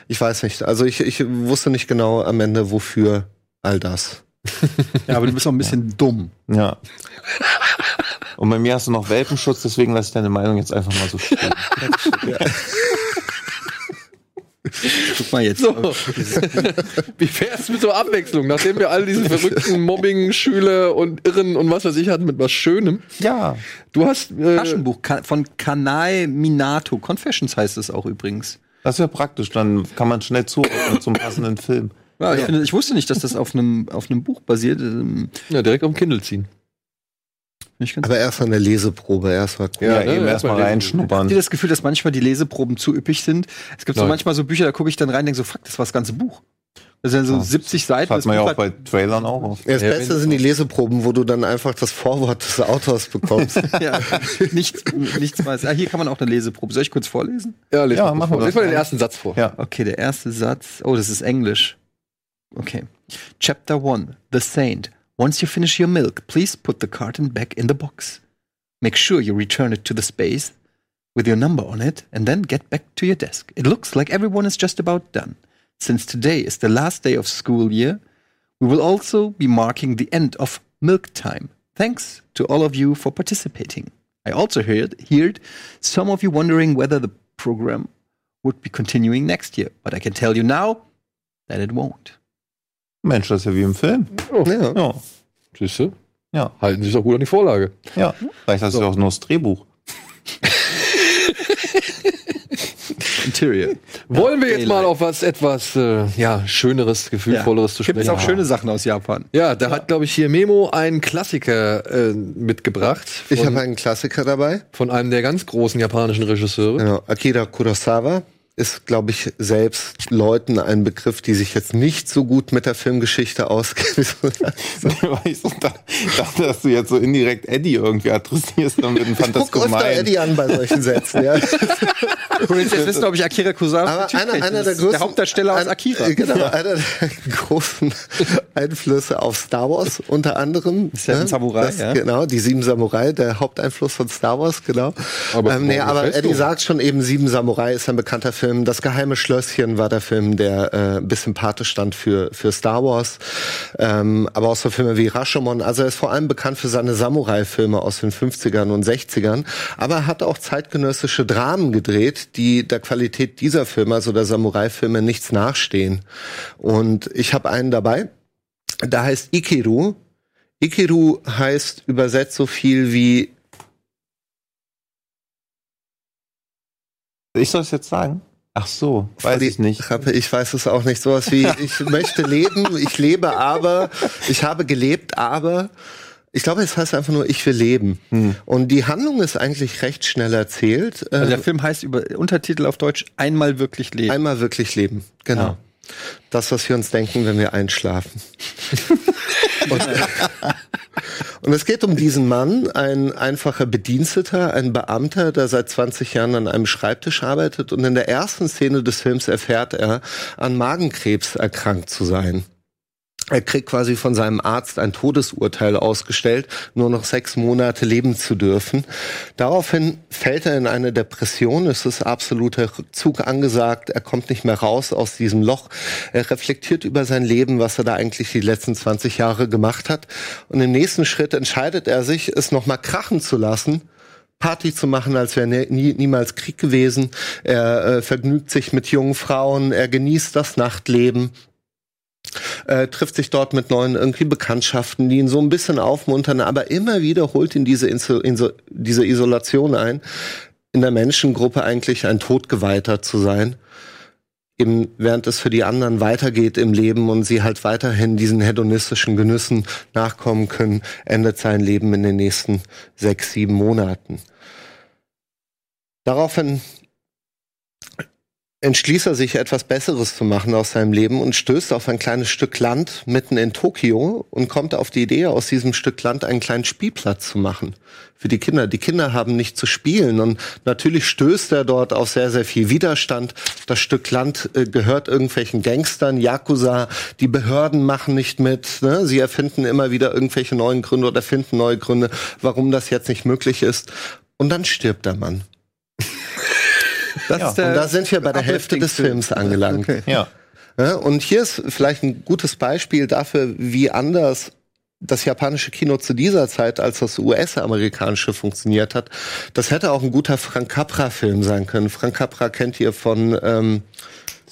ich weiß nicht. Also ich, ich wusste nicht genau am Ende, wofür all das. Ja, aber du bist auch ein bisschen dumm. Ja. Und bei mir hast du noch Welpenschutz, deswegen lasse ich deine Meinung jetzt einfach mal so stehen. Guck mal jetzt. So. Wie wär's mit so Abwechslung? Nachdem wir all diese verrückten Mobbing, Schüler und Irren und was weiß ich hatten mit was Schönem. Ja. Du hast äh, Taschenbuch von Kanae Minato. Confessions heißt es auch übrigens. Das wäre praktisch, dann kann man schnell zuordnen zum passenden Film. Ja, ich, finde, ich wusste nicht, dass das auf einem auf einem Buch basiert. Ähm, ja, direkt auf dem Kindle ziehen. Nicht ganz Aber erst mal eine Leseprobe, erst mal. Ja, ne, eben erstmal erstmal lesen. reinschnuppern. Habt ihr das Gefühl, dass manchmal die Leseproben zu üppig sind? Es gibt so Nein. manchmal so Bücher, da gucke ich dann rein und denke so, fuck, das war das ganze Buch. Das sind so 70 Seiten. Hat Das man ja auch hat- bei Trailern auch auf. Ja, das Beste sind die Leseproben, wo du dann einfach das Vorwort des Autors bekommst. ja, nichts, nichts weiß. Ah, hier kann man auch eine Leseprobe. Soll ich kurz vorlesen? Ja, les Ja, mal, machen vor. wir les das. mal den ersten Satz vor. Ja. Okay, der erste Satz. Oh, das ist Englisch. Okay. Chapter 1. The Saint. Once you finish your milk, please put the carton back in the box. Make sure you return it to the space with your number on it and then get back to your desk. It looks like everyone is just about done. Since today is the last day of school year, we will also be marking the end of milk time. Thanks to all of you for participating. I also heard, heard some of you wondering whether the program would be continuing next year, but I can tell you now that it won't. Mensch, das ist ja wie im Film. ja. Ja. Siehst du? Ja. Halten sich doch gut an die Vorlage. Ja. Vielleicht hast du ja auch nur das Drehbuch. Interior. Wollen wir jetzt mal auf was etwas äh, ja, Schöneres, Gefühlvolleres zu Gibt es sprechen? auch schöne Sachen aus Japan? Ja, da hat, glaube ich, hier Memo einen Klassiker äh, mitgebracht. Von, Ich habe einen Klassiker dabei. von einem der ganz großen japanischen Regisseure. Genau. Akira Kurosawa ist, glaube ich, selbst Leuten ein Begriff, die sich jetzt nicht so gut mit der Filmgeschichte auskennen. Ich so dachte, dass du jetzt so indirekt Eddie irgendwie adressierst, dann mit einem Guck öfter Phantaskomai. Eddie an bei solchen Sätzen. Ja. Du willst jetzt wissen, ob ich Akira Kurosawa Aber einer, einer der größten, Der Hauptdarsteller aus Akira. äh, Genau, einer der großen Einflüsse auf Star Wars unter anderem. Seven ne? Samurai, Das, ja. Genau, die Sieben Samurai, der Haupteinfluss von Star Wars, genau. Aber ähm, nee, aber Eddie sagt schon eben, Sieben Samurai ist ein bekannter Film. Das Geheime Schlösschen war der Film, der äh, ein bisschen Pate stand für, für Star Wars. Ähm, aber auch so Filme wie Rashomon. Also er ist vor allem bekannt für seine Samurai-Filme aus den 50ern und 60ern. Aber er hat auch zeitgenössische Dramen gedreht, die der Qualität dieser Filme, also der Samurai-Filme, nichts nachstehen. Und ich habe einen dabei, da heißt Ikiru. Ikiru heißt übersetzt so viel wie Ich soll es jetzt sagen? Ach so, weiß ich nicht. Ich weiß es auch nicht. Sowas wie, ich möchte leben, ich lebe aber, ich habe gelebt, aber. Ich glaube, es heißt einfach nur, ich will leben. Und die Handlung ist eigentlich recht schnell erzählt. Also der Film heißt über Untertitel auf Deutsch Einmal wirklich leben. Einmal wirklich leben. Genau. Ja. Das, was wir uns denken, wenn wir einschlafen. und, und es geht um diesen Mann, ein einfacher Bediensteter, ein Beamter, der seit 20 Jahren an einem Schreibtisch arbeitet. Und in der ersten Szene des Films erfährt er, an Magenkrebs erkrankt zu sein. Er kriegt quasi von seinem Arzt ein Todesurteil ausgestellt, nur noch sechs Monate leben zu dürfen. Daraufhin fällt er in eine Depression. Es ist absoluter Rückzug angesagt. Er kommt nicht mehr raus aus diesem Loch. Er reflektiert über sein Leben, was er da eigentlich die letzten 20 Jahre gemacht hat. Und im nächsten Schritt entscheidet er sich, es nochmal krachen zu lassen. Party zu machen, als wäre nie, niemals Krieg gewesen. Er äh, vergnügt sich mit jungen Frauen, er genießt das Nachtleben äh, trifft sich dort mit neuen irgendwie Bekanntschaften, die ihn so ein bisschen aufmuntern, aber immer wieder holt ihn diese, Inso Inso diese Isolation ein, in der Menschengruppe eigentlich ein Todgeweihter zu sein. Eben während es für die anderen weitergeht im Leben und sie halt weiterhin diesen hedonistischen Genüssen nachkommen können, endet sein Leben in den nächsten sechs, sieben Monaten. Daraufhin entschließt er sich, etwas Besseres zu machen aus seinem Leben und stößt auf ein kleines Stück Land mitten in Tokio und kommt auf die Idee, aus diesem Stück Land einen kleinen Spielplatz zu machen für die Kinder. Die Kinder haben nicht zu spielen und natürlich stößt er dort auf sehr, sehr viel Widerstand. Das Stück Land äh, gehört irgendwelchen Gangstern, Yakuza, die Behörden machen nicht mit. Ne? Sie erfinden immer wieder irgendwelche neuen Gründe oder finden neue Gründe, warum das jetzt nicht möglich ist. Und dann stirbt der Mann. Das Ja, ist der Und da sind wir bei der Hälfte des. Films angelangt. Okay. Ja. Ja, und hier ist vielleicht ein gutes Beispiel dafür, wie anders das japanische Kino zu dieser Zeit als das US-amerikanische funktioniert hat. Das hätte auch ein guter Frank Capra-Film sein können. Frank Capra kennt ihr von ähm,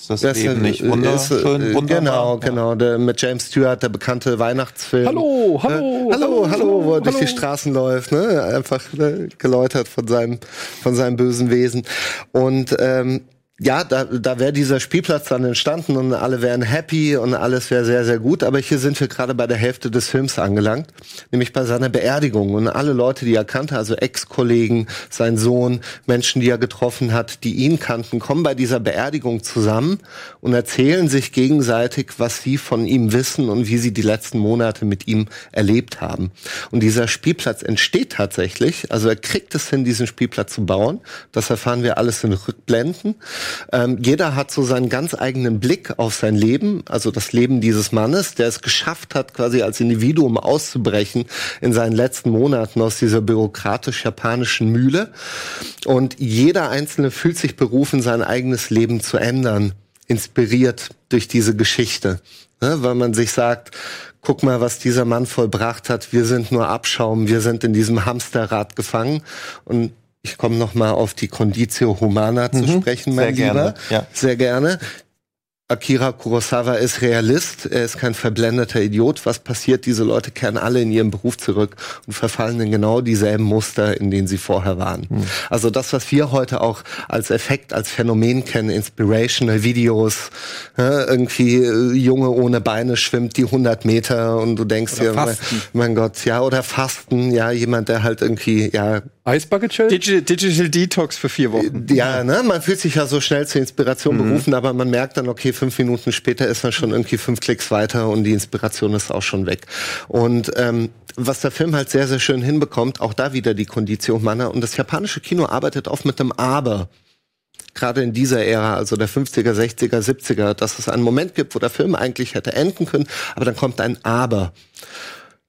Ist das das Leben nicht äh, wunderschön, ist, äh, wunderbar? Genau, genau. Der, mit James Stewart, der bekannte Weihnachtsfilm. Hallo, hallo, Äh, hallo, hallo, wo er durch die Straßen läuft, ne? Einfach ne? geläutert von seinem, von seinem bösen Wesen. Und ähm, ja, da, da wäre dieser Spielplatz dann entstanden und alle wären happy und alles wäre sehr, sehr gut. Aber hier sind wir gerade bei der Hälfte des Films angelangt, nämlich bei seiner Beerdigung. Und alle Leute, die er kannte, also Ex-Kollegen, sein Sohn, Menschen, die er getroffen hat, die ihn kannten, kommen bei dieser Beerdigung zusammen und erzählen sich gegenseitig, was sie von ihm wissen und wie sie die letzten Monate mit ihm erlebt haben. Und dieser Spielplatz entsteht tatsächlich. Also er kriegt es hin, diesen Spielplatz zu bauen. Das erfahren wir alles in Rückblenden. Ähm, jeder hat so seinen ganz eigenen Blick auf sein Leben, also das Leben dieses Mannes, der es geschafft hat, quasi als Individuum auszubrechen in seinen letzten Monaten aus dieser bürokratisch-japanischen Mühle. Und jeder Einzelne fühlt sich berufen, sein eigenes Leben zu ändern, inspiriert durch diese Geschichte. Ne, weil man sich sagt, guck mal, was dieser Mann vollbracht hat, wir sind nur Abschaum, wir sind in diesem Hamsterrad gefangen. Und ich komme noch mal auf die Conditio Humana zu Mhm. sprechen, mein Sehr Lieber. gerne, ja. Sehr gerne. Akira Kurosawa ist Realist, er ist kein verblendeter Idiot. Was passiert? Diese Leute kehren alle in ihren Beruf zurück und verfallen in genau dieselben Muster, in denen sie vorher waren. Also das, was wir heute auch als Effekt, als Phänomen kennen, inspirational Videos, ja, irgendwie äh, Junge ohne Beine schwimmt die 100 Meter und du denkst dir, mein, Fasten. mein Gott, ja, oder Fasten, ja, jemand, der halt irgendwie, ja, Ice Bucket Challenge? Digital, Digital Detox für vier Wochen. ja, ne, man fühlt sich ja so schnell zur Inspiration berufen, aber man merkt dann, okay, fünf Minuten später ist man schon irgendwie fünf Klicks weiter und die Inspiration ist auch schon weg. Und ähm, was der Film halt sehr, sehr schön hinbekommt, auch da wieder die Conditio Humana. Und das japanische Kino arbeitet oft mit einem Aber. Gerade in dieser Ära, also der 50er, 60er, 70er, dass es einen Moment gibt, wo der Film eigentlich hätte enden können, aber dann kommt ein Aber.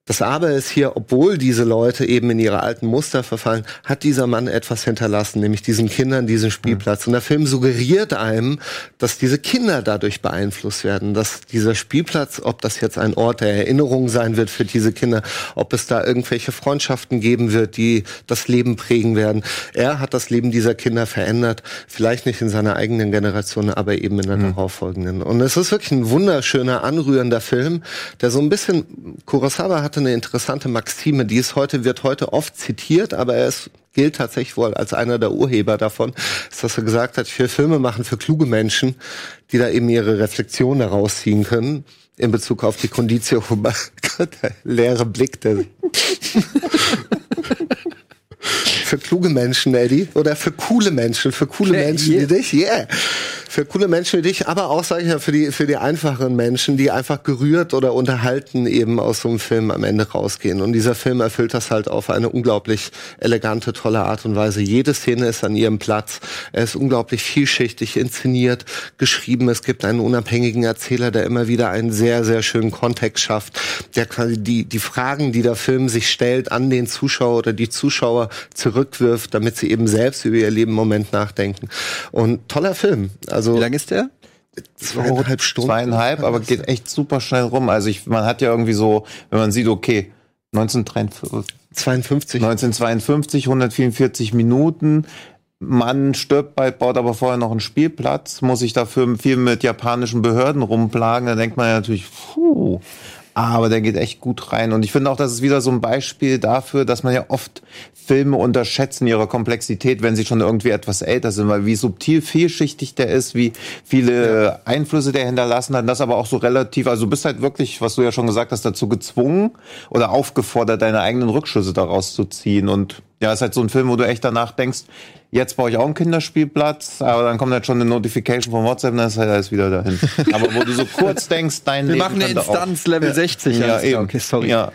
Das Aber ist hier, obwohl diese Leute eben in ihre alten Muster verfallen, hat dieser Mann etwas hinterlassen, nämlich diesen Kindern diesen Spielplatz. Und der Film suggeriert einem, dass diese Kinder dadurch beeinflusst werden, dass dieser Spielplatz, ob das jetzt ein Ort der Erinnerung sein wird für diese Kinder, ob es da irgendwelche Freundschaften geben wird, die das Leben prägen werden. Er hat das Leben dieser Kinder verändert, vielleicht nicht in seiner eigenen Generation, aber eben in der darauffolgenden. Und es ist wirklich ein wunderschöner, anrührender Film, der so ein bisschen, Kurosawa hatte eine interessante Maxime, die ist heute, wird heute oft zitiert, aber er ist gilt tatsächlich wohl als einer der Urheber davon, ist, dass er gesagt hat, ich will Filme machen für kluge Menschen, die da eben ihre Reflexion daraus ziehen können in Bezug auf die Conditio Humana. Der leere Blick, der für kluge Menschen, Eddie, oder für coole Menschen, für coole Menschen wie dich, yeah. Für coole Menschen wie dich, aber auch, sage ich ja, für die, für die einfacheren Menschen, die einfach gerührt oder unterhalten eben aus so einem Film am Ende rausgehen. Und dieser Film erfüllt das halt auf eine unglaublich elegante, tolle Art und Weise. Jede Szene ist an ihrem Platz. Er ist unglaublich vielschichtig inszeniert, geschrieben. Es gibt einen unabhängigen Erzähler, der immer wieder einen sehr, sehr schönen Kontext schafft, der quasi die, die Fragen, die der Film sich stellt, an den Zuschauer oder die Zuschauer zurückwirft, damit sie eben selbst über ihr Leben im Moment nachdenken. Und toller Film. Also Wie lang ist der? zweieinhalb Stunden. Zweieinhalb, aber geht echt super schnell rum. Also ich, man hat ja irgendwie so, wenn man sieht, okay, 1953, 52. 1952, 144 Minuten. Mann stirbt bald, baut aber vorher noch einen Spielplatz, muss sich dafür viel mit japanischen Behörden rumplagen. Da denkt man ja natürlich, puh. Aber der geht echt gut rein. Und ich finde auch, das ist wieder so ein Beispiel dafür, dass man ja oft Filme unterschätzen ihrer Komplexität, wenn sie schon irgendwie etwas älter sind, weil wie subtil vielschichtig der ist, wie viele Einflüsse der hinterlassen hat, das aber auch so relativ, also du bist halt wirklich, was du ja schon gesagt hast, dazu gezwungen oder aufgefordert, deine eigenen Rückschlüsse daraus zu ziehen. Und ja, ist halt so ein Film, wo du echt danach denkst, jetzt baue ich auch einen Kinderspielplatz, aber dann kommt halt schon eine Notification von WhatsApp, und dann ist halt alles wieder dahin. aber wo du so kurz denkst, dein Wir Leben machen eine Instanz Level 60. ja, eben. Okay, sorry. Ja,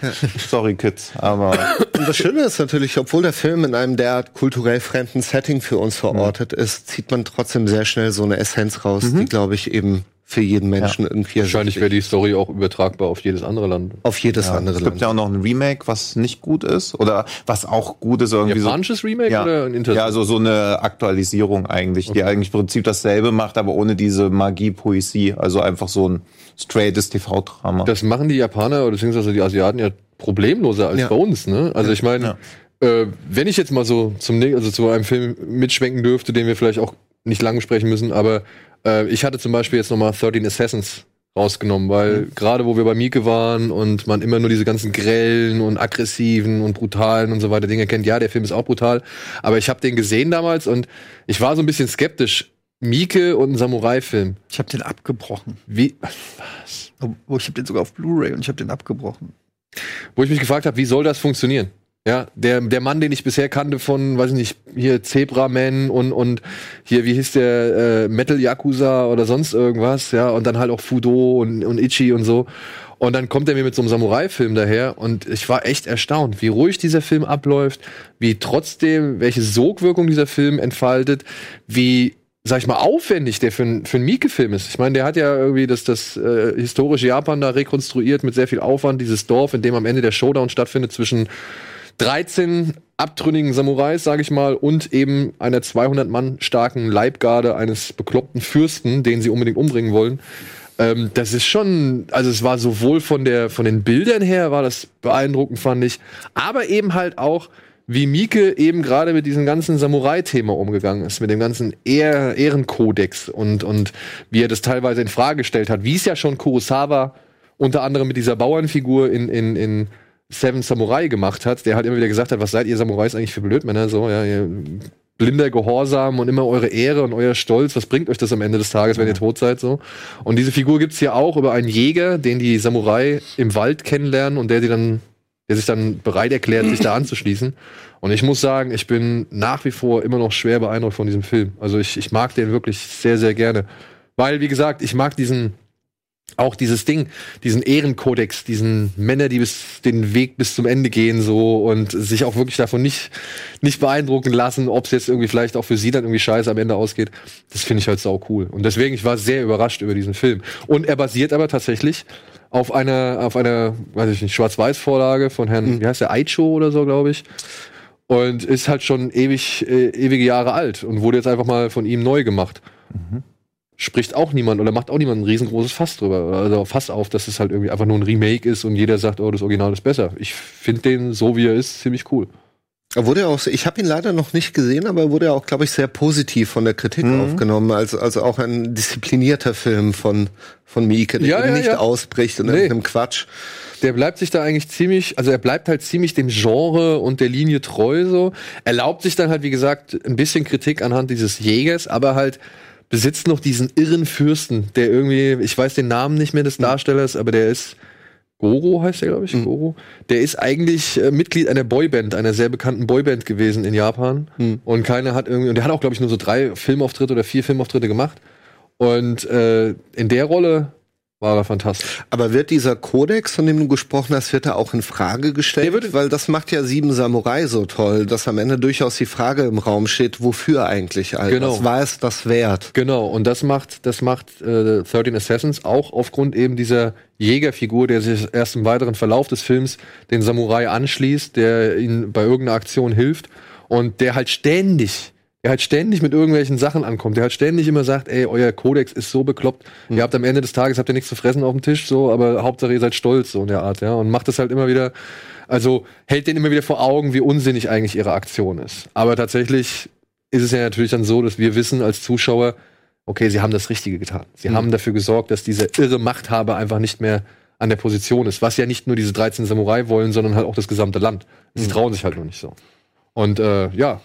sorry, Kids. Aber Und das Schöne ist natürlich, obwohl der Film in einem derart kulturell fremden Setting für uns verortet ist, zieht man trotzdem sehr schnell so eine Essenz raus, die, glaube ich, eben für jeden Menschen irgendwie Wahrscheinlich wäre die Story auch übertragbar auf jedes andere Land. auf jedes andere es gibt Land. ja auch noch ein Remake, was nicht gut ist oder was auch gut ist irgendwie Japanisches Remake ja, oder ein Inter Ja, also so eine Aktualisierung eigentlich, die eigentlich im Prinzip dasselbe macht, aber ohne diese Magie, Poesie. Also einfach so ein straightes TV-Drama. Das machen die Japaner oder beziehungsweise die Asiaten ja problemloser als Ja. bei uns, ne? Also ich meine, äh, wenn ich jetzt mal so zum also zu einem Film mitschwenken dürfte, den wir vielleicht auch nicht lang besprechen müssen, aber äh, ich hatte zum Beispiel jetzt nochmal 13 Assassins rausgenommen, weil gerade wo wir bei Mieke waren und man immer nur diese ganzen grellen und aggressiven und brutalen und so weiter Dinge kennt, ja, der Film ist auch brutal, aber ich habe den gesehen damals und ich war so ein bisschen skeptisch, Mieke und ein Samurai-Film. Ich habe den abgebrochen. Wie, Oh, oh, ich habe den sogar auf Blu-ray und ich habe den abgebrochen. wo ich mich gefragt habe, wie soll das funktionieren? Ja, der, der Mann, den ich bisher kannte von, weiß ich nicht, hier Zebra Man und, und hier, wie hieß der, äh, Metal Yakuza oder sonst irgendwas, ja, und dann halt auch Fudo und, und Ichi und so. Und dann kommt er mir mit so einem Samurai-Film daher und ich war echt erstaunt, wie ruhig dieser Film abläuft, wie trotzdem, welche Sogwirkung dieser Film entfaltet, wie sag ich mal, aufwendig der für, für einen Mieke-Film ist. Ich meine, der hat ja irgendwie das, das äh, historische Japan da rekonstruiert mit sehr viel Aufwand, dieses Dorf, in dem am Ende der Showdown stattfindet zwischen 13 abtrünnigen Samurais, sage ich mal, und eben einer 200 Mann starken Leibgarde eines bekloppten Fürsten, den sie unbedingt umbringen wollen. Ähm, das ist schon, also es war sowohl von der von den Bildern her war das beeindruckend, fand ich, aber eben halt auch wie Mieke eben gerade mit diesem ganzen Samurai-Thema umgegangen ist, mit dem ganzen Ehr Ehrenkodex und, und wie er das teilweise in Frage gestellt hat, wie es ja schon Kurosawa unter anderem mit dieser Bauernfigur in, in, in Seven Samurai gemacht hat, der halt immer wieder gesagt hat, was seid ihr Samurais eigentlich für Blödmänner, so, ja, ihr blinder Gehorsam und immer eure Ehre und euer Stolz, was bringt euch das am Ende des Tages, wenn ihr tot seid, so. Und diese Figur gibt's hier auch über einen Jäger, den die Samurai im Wald kennenlernen und der sie dann der sich dann bereit erklärt, sich da anzuschließen. Und ich muss sagen, ich bin nach wie vor immer noch schwer beeindruckt von diesem Film. Also ich, ich mag den wirklich sehr, sehr gerne. Weil, wie gesagt, ich mag diesen, auch dieses Ding, diesen Ehrenkodex, diesen Männer, die bis den Weg bis zum Ende gehen, so und sich auch wirklich davon nicht, nicht beeindrucken lassen, ob es jetzt irgendwie vielleicht auch für sie dann irgendwie scheiße am Ende ausgeht. Das finde ich halt sau cool. Und deswegen, ich war sehr überrascht über diesen Film. Und er basiert aber tatsächlich auf einer, auf einer, weiß ich nicht, Schwarz-Weiß-Vorlage von Herrn, wie heißt der, Aicho oder so, glaube ich. Und ist halt schon ewig, äh, ewige Jahre alt und wurde jetzt einfach mal von ihm neu gemacht. Spricht auch niemand oder macht auch niemand ein riesengroßes Fass drüber. Also Fass auf, dass es halt irgendwie einfach nur ein Remake ist und jeder sagt, oh, das Original ist besser. Ich finde den, so wie er ist, ziemlich cool. Er wurde ja auch, ich habe ihn leider noch nicht gesehen, aber er wurde ja auch, glaube ich, sehr positiv von der Kritik aufgenommen. Also, also auch ein disziplinierter Film von, von Mieke, der Ja, ja, nicht ja. ausbricht in Nee. irgendeinem Quatsch. Der bleibt sich da eigentlich ziemlich, also er bleibt halt ziemlich dem Genre und der Linie treu so. Erlaubt sich dann halt, wie gesagt, ein bisschen Kritik anhand dieses Jägers, aber halt besitzt noch diesen irren Fürsten, der irgendwie, ich weiß den Namen nicht mehr des Darstellers, aber der ist Goro heißt der, glaube ich, Goro. Der ist eigentlich äh, Mitglied einer Boyband, einer sehr bekannten Boyband gewesen in Japan. Und keiner hat irgendwie, und der hat auch, glaube ich, nur so drei Filmauftritte oder vier Filmauftritte gemacht. Und äh, in der Rolle war er fantastisch. Aber wird dieser Kodex, von dem du gesprochen hast, wird er auch in Frage gestellt? Wird- Weil das macht ja Sieben Samurai so toll, dass am Ende durchaus die Frage im Raum steht, wofür eigentlich all Genau. das? War es das wert? Genau, und das macht, das macht äh, 13 Assassins auch aufgrund eben dieser Jägerfigur, der sich erst im weiteren Verlauf des Films den Samurai anschließt, der ihnen bei irgendeiner Aktion hilft und der halt ständig, der halt ständig mit irgendwelchen Sachen ankommt, der halt ständig immer sagt, ey, euer Kodex ist so bekloppt, ihr habt am Ende des Tages habt ihr nichts zu fressen auf dem Tisch, so, aber Hauptsache ihr seid stolz, so in der Art, ja, und macht das halt immer wieder, also hält den immer wieder vor Augen, wie unsinnig eigentlich ihre Aktion ist. Aber tatsächlich ist es ja natürlich dann so, dass wir wissen als Zuschauer, okay, sie haben das Richtige getan. Sie haben dafür gesorgt, dass dieser irre Machthaber einfach nicht mehr an der Position ist. Was ja nicht nur diese 13 Samurai wollen, sondern halt auch das gesamte Land. Sie trauen sich halt nur nicht so. Und äh, ja,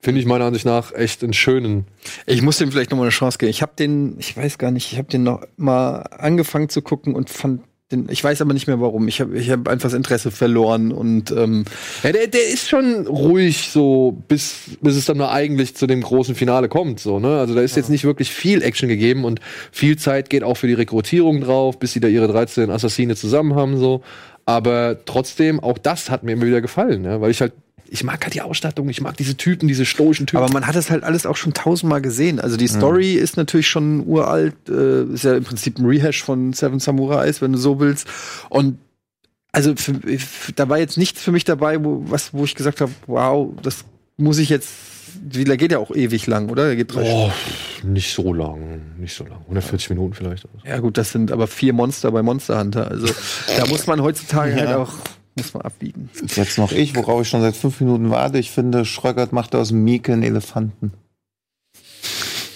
finde ich meiner Ansicht nach echt einen schönen. Ich muss dem vielleicht noch mal eine Chance geben. Ich habe den, ich weiß gar nicht, ich habe den noch mal angefangen zu gucken und fand den, ich weiß aber nicht mehr warum. Ich habe ich hab einfach das Interesse verloren und ähm, Ja, der, der ist schon ruhig so, bis, bis es dann mal eigentlich zu dem großen Finale kommt. So, ne? Also da ist jetzt nicht wirklich viel Action gegeben und viel Zeit geht auch für die Rekrutierung drauf, bis sie da ihre 13 Assassine zusammen haben. So. Aber trotzdem, auch das hat mir immer wieder gefallen, ne? weil ich halt, ich mag halt die Ausstattung, ich mag diese Typen, diese stoischen Typen. aber man hat es halt alles auch schon tausendmal gesehen. Also die Story ist natürlich schon uralt, äh, ist ja im Prinzip ein Rehash von Seven Samurais, wenn du so willst. Und also für, da war jetzt nichts für mich dabei, wo, was, wo ich gesagt habe, wow, das muss ich jetzt. Der geht ja auch ewig lang, oder? Der geht drei Oh, nicht so lang, nicht so lang. 140 Minuten vielleicht. Ja gut, das sind aber vier Monster bei Monster Hunter. Also da muss man heutzutage halt auch muss man abbiegen. Jetzt noch ich, worauf ich schon seit fünf Minuten warte. Ich finde, Schröckert macht aus dem Mieke einen Elefanten.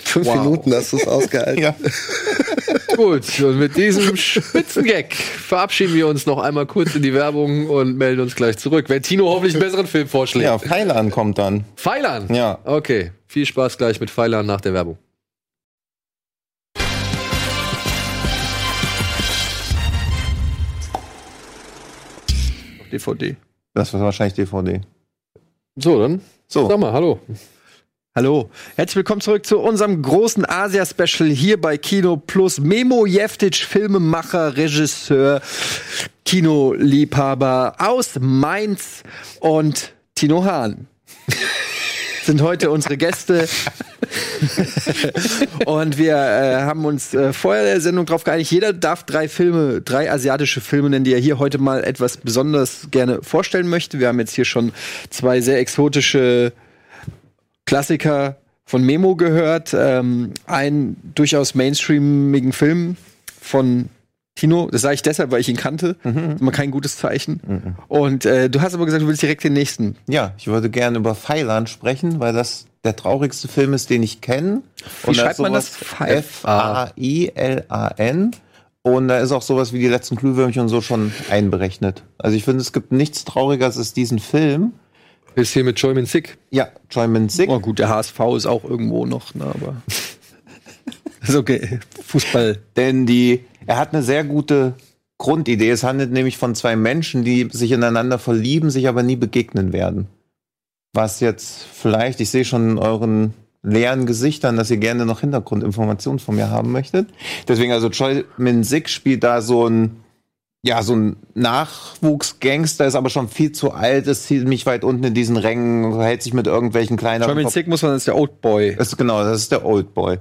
Fünf Minuten hast du es ausgehalten. Ja. Gut, und mit diesem Spitzengag verabschieden wir uns noch einmal kurz in die Werbung und melden uns gleich zurück. Wenn Tino hoffentlich einen besseren Film vorschlägt. Ja, Pfeilan kommt dann. Pfeilern? Ja. Okay, viel Spaß gleich mit Pfeilern nach der Werbung. DVD. Das war wahrscheinlich DVD. So, dann So. sag mal, hallo. Hallo, herzlich willkommen zurück zu unserem großen Asia-Special hier bei Kino Plus. Memo Jeftic, Filmemacher, Regisseur, Kinoliebhaber aus Mainz und Tino Hahn sind heute unsere Gäste. und wir äh, haben uns äh, vor der Sendung darauf geeinigt, jeder darf drei Filme, drei asiatische Filme nennen, die er hier heute mal etwas besonders gerne vorstellen möchte. Wir haben jetzt hier schon zwei sehr exotische Klassiker von Memo gehört, ähm, einen durchaus mainstreamigen Film von Tino. Das sage ich deshalb, weil ich ihn kannte. Mhm. Immer kein gutes Zeichen. Und äh, du hast aber gesagt, du willst direkt den nächsten. Ja, ich würde gerne über Pfeilern sprechen, weil das der traurigste Film ist, den ich kenne. Wie schreibt man das? F-A-I-L-A-N. Und da ist auch sowas wie die letzten Glühwürmchen und so schon einberechnet. Also ich finde, es gibt nichts Traurigeres als diesen Film. Ist hier mit Min Sik. Ja, Min Sik. Oh gut, der HSV ist auch irgendwo noch, ne, aber ist okay. Fußball. Denn die, er hat eine sehr gute Grundidee. Es handelt nämlich von zwei Menschen, die sich ineinander verlieben, sich aber nie begegnen werden. Was jetzt vielleicht, ich sehe schon in euren leeren Gesichtern, dass ihr gerne noch Hintergrundinformationen von mir haben möchtet. Deswegen also Choi Min Sik spielt da so ein ja, so ein Nachwuchsgangster ist aber schon viel zu alt, ist ziemlich weit unten in diesen Rängen, hält sich mit irgendwelchen kleineren Charmin Sick muss man, das ist der Old Boy. das ist genau, das ist der Old Boy.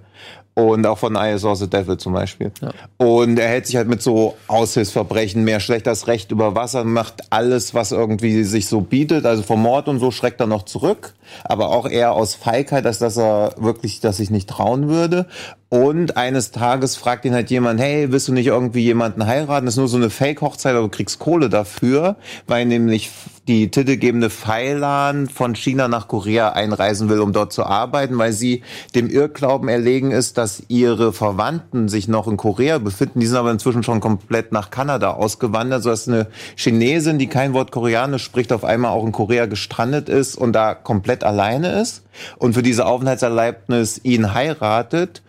Und auch von I Saw the Devil zum Beispiel. Und er hält sich halt mit so Aushilfsverbrechen, mehr schlecht als Recht über Wasser, macht alles, was irgendwie sich so bietet. Also vor Mord und so schreckt er noch zurück. Aber auch eher aus Feigheit, als dass er wirklich, dass sich nicht trauen würde. Und eines Tages fragt ihn halt jemand, hey, willst du nicht irgendwie jemanden heiraten? Das ist nur so eine Fake-Hochzeit, aber du kriegst Kohle dafür, weil nämlich die titelgebende Pfeilan von China nach Korea einreisen will, um dort zu arbeiten, weil sie dem Irrglauben erlegen ist, dass ihre Verwandten sich noch in Korea befinden. Die sind aber inzwischen schon komplett nach Kanada ausgewandert, sodass eine Chinesin, die kein Wort Koreanisch spricht, auf einmal auch in Korea gestrandet ist und da komplett alleine ist und für diese Aufenthaltserlaubnis ihn heiratet.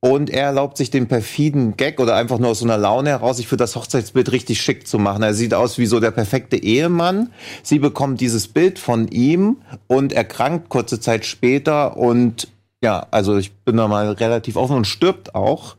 Und er erlaubt sich den perfiden Gag oder einfach nur aus so einer Laune heraus, sich für das Hochzeitsbild richtig schick zu machen. Er sieht aus wie so der perfekte Ehemann. Sie bekommt dieses Bild von ihm und erkrankt kurze Zeit später und ja, also ich bin da mal relativ offen und stirbt auch.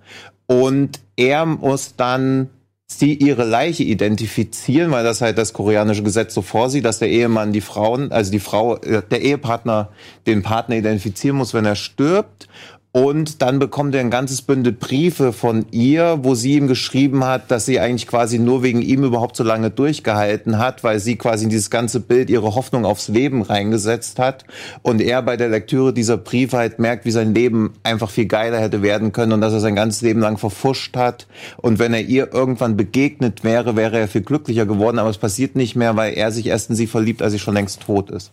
Und er muss dann sie ihre Leiche identifizieren, weil das halt das koreanische Gesetz so vorsieht, dass der Ehemann die Frauen, also die Frau, äh, der Ehepartner den Partner identifizieren muss, wenn er stirbt. Und dann bekommt er ein ganzes Bündel Briefe von ihr, wo sie ihm geschrieben hat, dass sie eigentlich quasi nur wegen ihm überhaupt so lange durchgehalten hat, weil sie quasi in dieses ganze Bild ihre Hoffnung aufs Leben reingesetzt hat. Und er bei der Lektüre dieser Briefe halt merkt, wie sein Leben einfach viel geiler hätte werden können und dass er sein ganzes Leben lang verfuscht hat. Und wenn er ihr irgendwann begegnet wäre, wäre er viel glücklicher geworden. Aber es passiert nicht mehr, weil er sich erst in sie verliebt, als sie schon längst tot ist.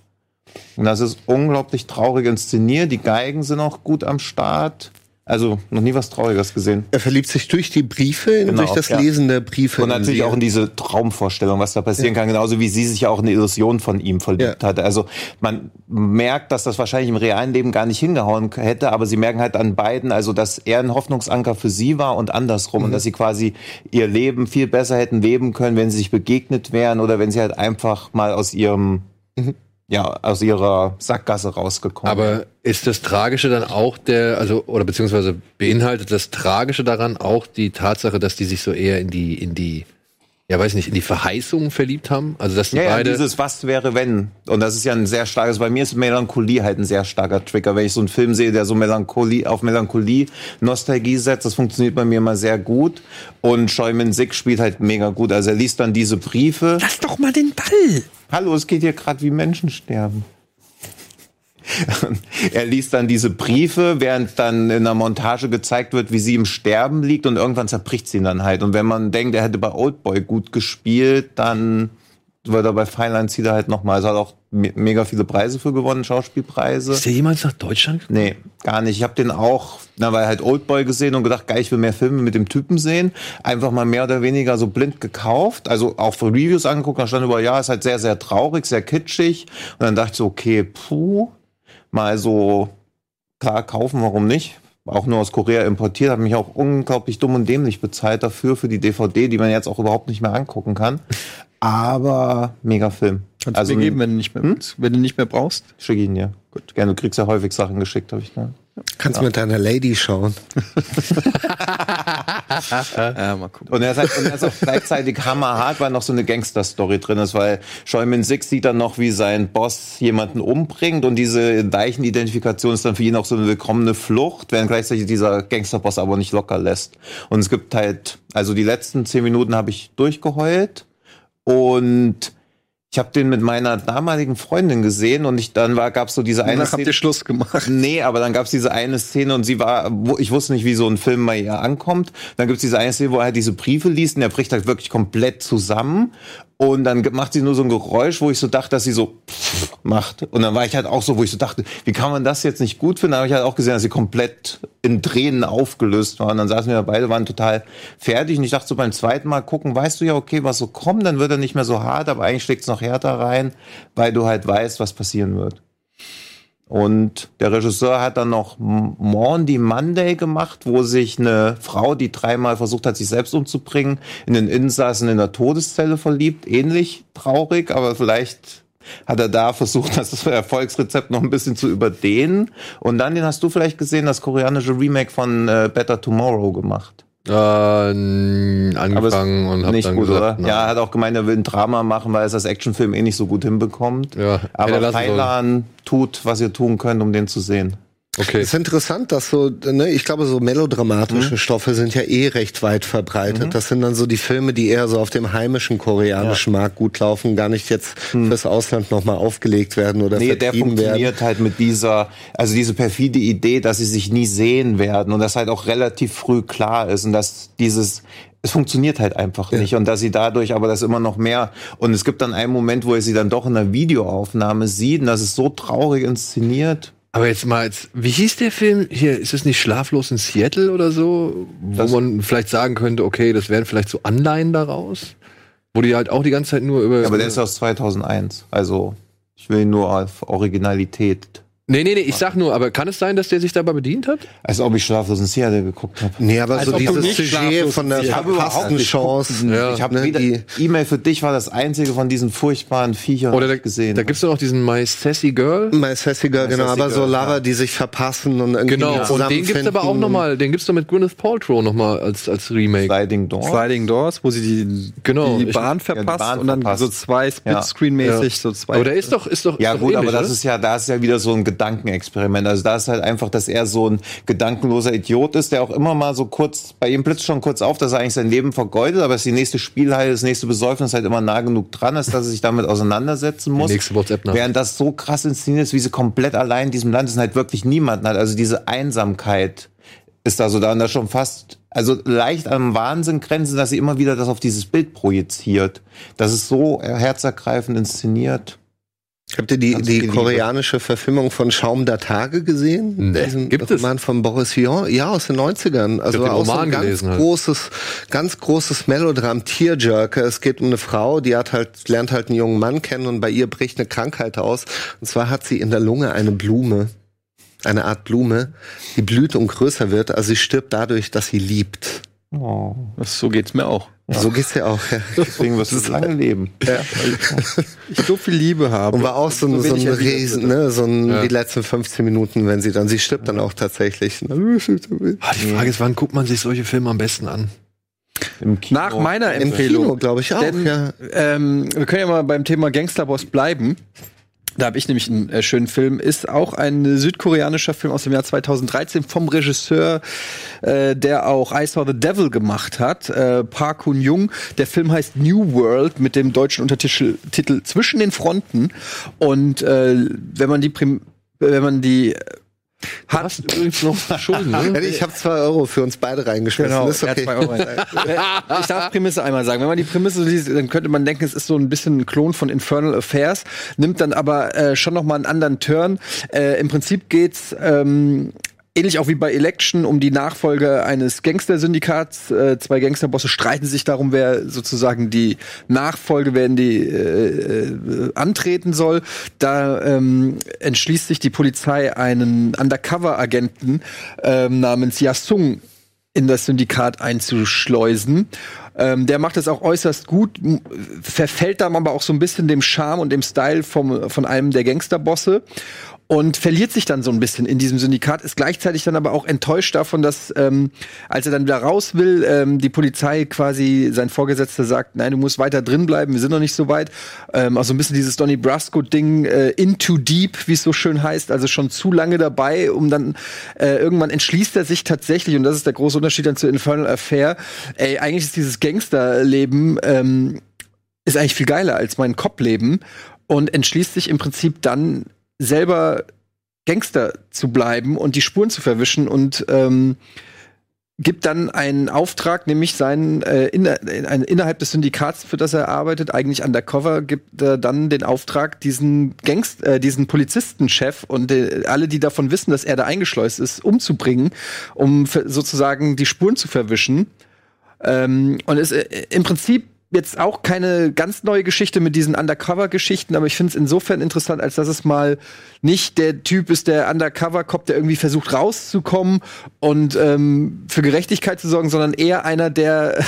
Und das ist unglaublich traurig inszeniert. Die Geigen sind auch gut am Start. Also noch nie was Trauriges gesehen. Er verliebt sich durch die Briefe, Genau, durch das ja. Lesen der Briefe. Und natürlich auch in diese Traumvorstellung, was da passieren kann, genauso wie sie sich ja auch in eine Illusion von ihm verliebt Ja. hatte. Also man merkt, dass das wahrscheinlich im realen Leben gar nicht hingehauen hätte, aber sie merken halt an beiden, also dass er ein Hoffnungsanker für sie war und andersrum und dass sie quasi ihr Leben viel besser hätten leben können, wenn sie sich begegnet wären oder wenn sie halt einfach mal aus ihrem ja, aus ihrer Sackgasse rausgekommen. Aber ist das Tragische dann auch der, also, oder beziehungsweise beinhaltet das Tragische daran auch die Tatsache, dass die sich so eher in die, in die, ja weiß nicht, in die Verheißungen verliebt haben? Also, dass die Ja, ja, beide. dieses Was wäre wenn. Und das ist ja ein sehr starkes, bei mir ist Melancholie halt ein sehr starker Trigger. Wenn ich so einen Film sehe, der so Melancholie, auf Melancholie, Nostalgie setzt, das funktioniert bei mir immer sehr gut. Und Choi Min Sik spielt halt mega gut. Also er liest dann diese Briefe. Lass doch mal den Ball. Hallo, es geht hier gerade wie Menschen sterben. er liest dann diese Briefe, während dann in der Montage gezeigt wird, wie sie im Sterben liegt und irgendwann zerbricht sie ihn dann halt. Und wenn man denkt, er hätte bei Oldboy gut gespielt, dann wird er bei Feinland zieht er halt nochmal. Also hat auch me mega viele Preise für gewonnen, Schauspielpreise. ist der jemals nach Deutschland? Nee, gar nicht. Ich habe den auch, na, weil halt Oldboy gesehen und gedacht, geil, ich will mehr Filme mit dem Typen sehen. Einfach mal mehr oder weniger so blind gekauft. Also auch für Reviews angeguckt, da stand über, ja, ist halt sehr, sehr traurig, sehr kitschig. Und dann dachte ich so, okay, puh, mal so klar kaufen, warum nicht? Auch nur aus Korea importiert, hat mich auch unglaublich dumm und dämlich bezahlt dafür, für die DVD, die man jetzt auch überhaupt nicht mehr angucken kann. Aber mega Film. Kannst also, du mir geben, wenn du nicht mehr, hm? wenn du nicht mehr brauchst? Schick ihn dir. Gut. Gerne, du kriegst ja häufig Sachen geschickt, habe ich gehört. Kannst ja. mit deiner Lady schauen. ja, mal gucken. Und er ist, halt, und er ist auch gleichzeitig hammerhart, weil noch so eine Gangster-Story drin ist, weil Schäumin Six sieht dann noch, wie sein Boss jemanden umbringt und diese Leichenidentifikation ist dann für ihn auch so eine willkommene Flucht, während gleichzeitig dieser Gangster-Boss aber nicht locker lässt. Und es gibt halt, also die letzten zehn Minuten habe ich durchgeheult und ich habe den mit meiner damaligen Freundin gesehen und ich dann war gab's so diese eine Danach Szene. habt ihr Schluss gemacht. Nee, aber dann gab's diese eine Szene und sie war wo, ich wusste nicht, wie so ein Film mal ihr ankommt. Dann gibt's diese eine Szene, wo er halt diese Briefe liest und der bricht halt wirklich komplett zusammen und dann macht sie nur so ein Geräusch, wo ich so dachte, dass sie so macht. Und dann war ich halt auch so, wo ich so dachte, wie kann man das jetzt nicht gut finden? Da habe ich halt auch gesehen, dass sie komplett in Tränen aufgelöst war. Und dann saßen wir beide, waren total fertig. Und ich dachte so beim zweiten Mal gucken, weißt du ja, okay, was so kommt, dann wird er nicht mehr so hart, aber eigentlich schlägt es noch härter rein, weil du halt weißt, was passieren wird. Und der Regisseur hat dann noch Maundy Monday gemacht, wo sich eine Frau, die dreimal versucht hat, sich selbst umzubringen, in den Insassen in der Todeszelle verliebt. Ähnlich traurig, aber vielleicht hat er da versucht, das Erfolgsrezept noch ein bisschen zu überdehnen. Und dann, den hast du vielleicht gesehen, das koreanische Remake von äh, Better Tomorrow gemacht. Äh, angefangen und hab nicht dann gut, gesagt, oder? Ja, er hat auch gemeint, er will ein Drama machen, weil es als Actionfilm eh nicht so gut hinbekommt. Ja, er Aber Thailand tut, was ihr tun könnt, um den zu sehen. Okay. Es ist interessant, dass so, ne, ich glaube, so melodramatische Mhm. Stoffe sind ja eh recht weit verbreitet. Das sind dann so die Filme, die eher so auf dem heimischen koreanischen Markt gut laufen, gar nicht jetzt fürs Ausland nochmal aufgelegt werden oder Mhm. Nee, der vertrieben werden. funktioniert halt mit dieser, also diese perfide Idee, dass sie sich nie sehen werden und das halt auch relativ früh klar ist und dass dieses es funktioniert halt einfach nicht und dass sie dadurch aber das immer noch mehr und es gibt dann einen Moment, wo er sie dann doch in einer Videoaufnahme sieht und das ist so traurig inszeniert. Aber jetzt mal, jetzt, wie hieß der Film? Hier, ist es nicht Schlaflos in Seattle oder so? Wo Das- man vielleicht sagen könnte, okay, das wären vielleicht so Anleihen daraus? Wo die halt auch die ganze Zeit nur über. Aber der ist aus 2001, also ich will ihn nur auf Originalität. Nee, nee, nee, ich sag nur, aber kann es sein, dass der sich dabei bedient hat? Als ob ich Schlaflos in Seattle geguckt habe. Nee, aber Als so dieses Sujet von der Ich habe überhaupt verpassten nicht Chance. Ja. Ich habe ne, die- E-Mail für dich war das einzige von diesen furchtbaren Viechern Oder da, die ich gesehen. da gibt's doch noch diesen My Sassy Girl. My Sassy Girl, genau, Sassy aber so Girl, Lover, ja. die sich verpassen und irgendwie Genau. Und den gibt's aber auch zusammenfinden. noch mal, den gibt's doch mit Gwyneth Paltrow noch mal als als Remake. Sliding Door. Sliding Doors, wo sie die, Genau, die Bahn die verpasst Bahn und dann verpasst. so zwei Splitscreen-mäßig, so zwei. Aber der ist doch ist doch Ja ist doch gut, ähnlich, aber das ist ja, da ist ja wieder so ein Gedankenexperiment. Also da ist halt einfach, dass er so ein gedankenloser Idiot ist, der auch immer mal so kurz, bei ihm blitzt schon kurz auf, dass er eigentlich sein Leben vergeudet, aber dass die nächste Spielhalle, das nächste Besäufnis halt immer nah genug dran ist, dass er sich damit auseinandersetzen muss. nächste WhatsApp-Nachricht. Während das so krass inszeniert ist, wie sie komplett allein in diesem Land ist und halt wirklich niemanden hat. Also diese Einsamkeit ist da so da und das schon fast, also leicht am Wahnsinn grenzen, dass sie immer wieder das auf dieses Bild projiziert. Das ist so herzergreifend inszeniert. Habt ihr die, Ganz die koreanische Verfilmung von Schaum der Tage gesehen? Nee. Diesen Gibt es? Roman von Boris Vian? Ja, aus den 90ern. Also den auch so Roman ein ganz gelesen halt. großes, ganz großes Melodram, Tearjerker. Es geht um eine Frau, die hat halt, lernt halt einen jungen Mann kennen und bei ihr bricht eine Krankheit aus. Und zwar hat sie in der Lunge eine Blume. Eine Art Blume, die blüht und größer wird. Also sie stirbt dadurch, dass sie liebt. Oh. so geht's mir auch. So geht's ja auch. Ja. Deswegen wirst du lange leben. Ich so viel Liebe habe. Und war auch so, ein- so wenig ein Riesen, ne, so ein, Ja. die letzten 15 Minuten, wenn sie dann, sie stirbt dann auch tatsächlich. Ah, die Frage ist, wann guckt man sich solche Filme am besten an? Im Kino. Nach meiner Im Empfehlung. Kino, glaube ich auch. Denn, ja. ähm, wir können ja mal beim Thema Gangsterboss bleiben. Da habe ich nämlich einen äh, schönen Film. Ist auch ein südkoreanischer Film aus dem Jahr 2013 vom Regisseur, äh, der auch I Saw the Devil gemacht hat, äh, Park Kun Jung. Der Film heißt New World mit dem deutschen Untertitel Titel Zwischen den Fronten. Und äh, wenn man die Prim wenn man die Du hast übrigens noch Schulden, ne? Ich habe zwei Euro für uns beide reingeschmissen. Genau, ist hat okay. zwei Euro. Ich darf Prämisse einmal sagen. Wenn man die Prämisse liest, dann könnte man denken, es ist so ein bisschen ein Klon von Infernal Affairs, nimmt dann aber äh, schon noch mal einen anderen Turn. Äh, Im Prinzip geht's ähm, ähnlich auch wie bei Election um die Nachfolge eines Gangster-Syndikats. Äh, zwei Gangsterbosse streiten sich darum, wer sozusagen die Nachfolge, wer in die äh, äh, antreten soll. Da ähm, entschließt sich die Polizei, einen Undercover-Agenten ähm, namens Yasung in das Syndikat einzuschleusen. Ähm, der macht es auch äußerst gut, verfällt dann aber auch so ein bisschen dem Charme und dem Style vom, von einem der Gangsterbosse und verliert sich dann so ein bisschen in diesem Syndikat, ist gleichzeitig dann aber auch enttäuscht davon, dass ähm, als er dann wieder raus will, ähm, die Polizei quasi sein Vorgesetzter sagt, nein, du musst weiter drin bleiben, wir sind noch nicht so weit. Ähm, auch so ein bisschen dieses Donny Brasco-Ding, äh, in too deep, wie es so schön heißt, also schon zu lange dabei, um dann äh, irgendwann entschließt er sich tatsächlich, und das ist der große Unterschied dann zu Infernal Affair, ey, eigentlich ist dieses Gangsterleben ähm, ist eigentlich viel geiler als mein Cop-Leben und entschließt sich im Prinzip dann selber Gangster zu bleiben und die Spuren zu verwischen und ähm, gibt dann einen Auftrag, nämlich seinen äh, inner, in, innerhalb des Syndikats, für das er arbeitet, eigentlich undercover, gibt er dann den Auftrag, diesen Gangst, äh, diesen Polizistenchef und äh, alle, die davon wissen, dass er da eingeschleust ist, umzubringen, um sozusagen die Spuren zu verwischen. Ähm, und ist äh, im Prinzip jetzt auch keine ganz neue Geschichte mit diesen Undercover-Geschichten, aber ich finde es insofern interessant, als dass es mal nicht der Typ ist, der Undercover-Cop, der irgendwie versucht rauszukommen und ähm, für Gerechtigkeit zu sorgen, sondern eher einer, der,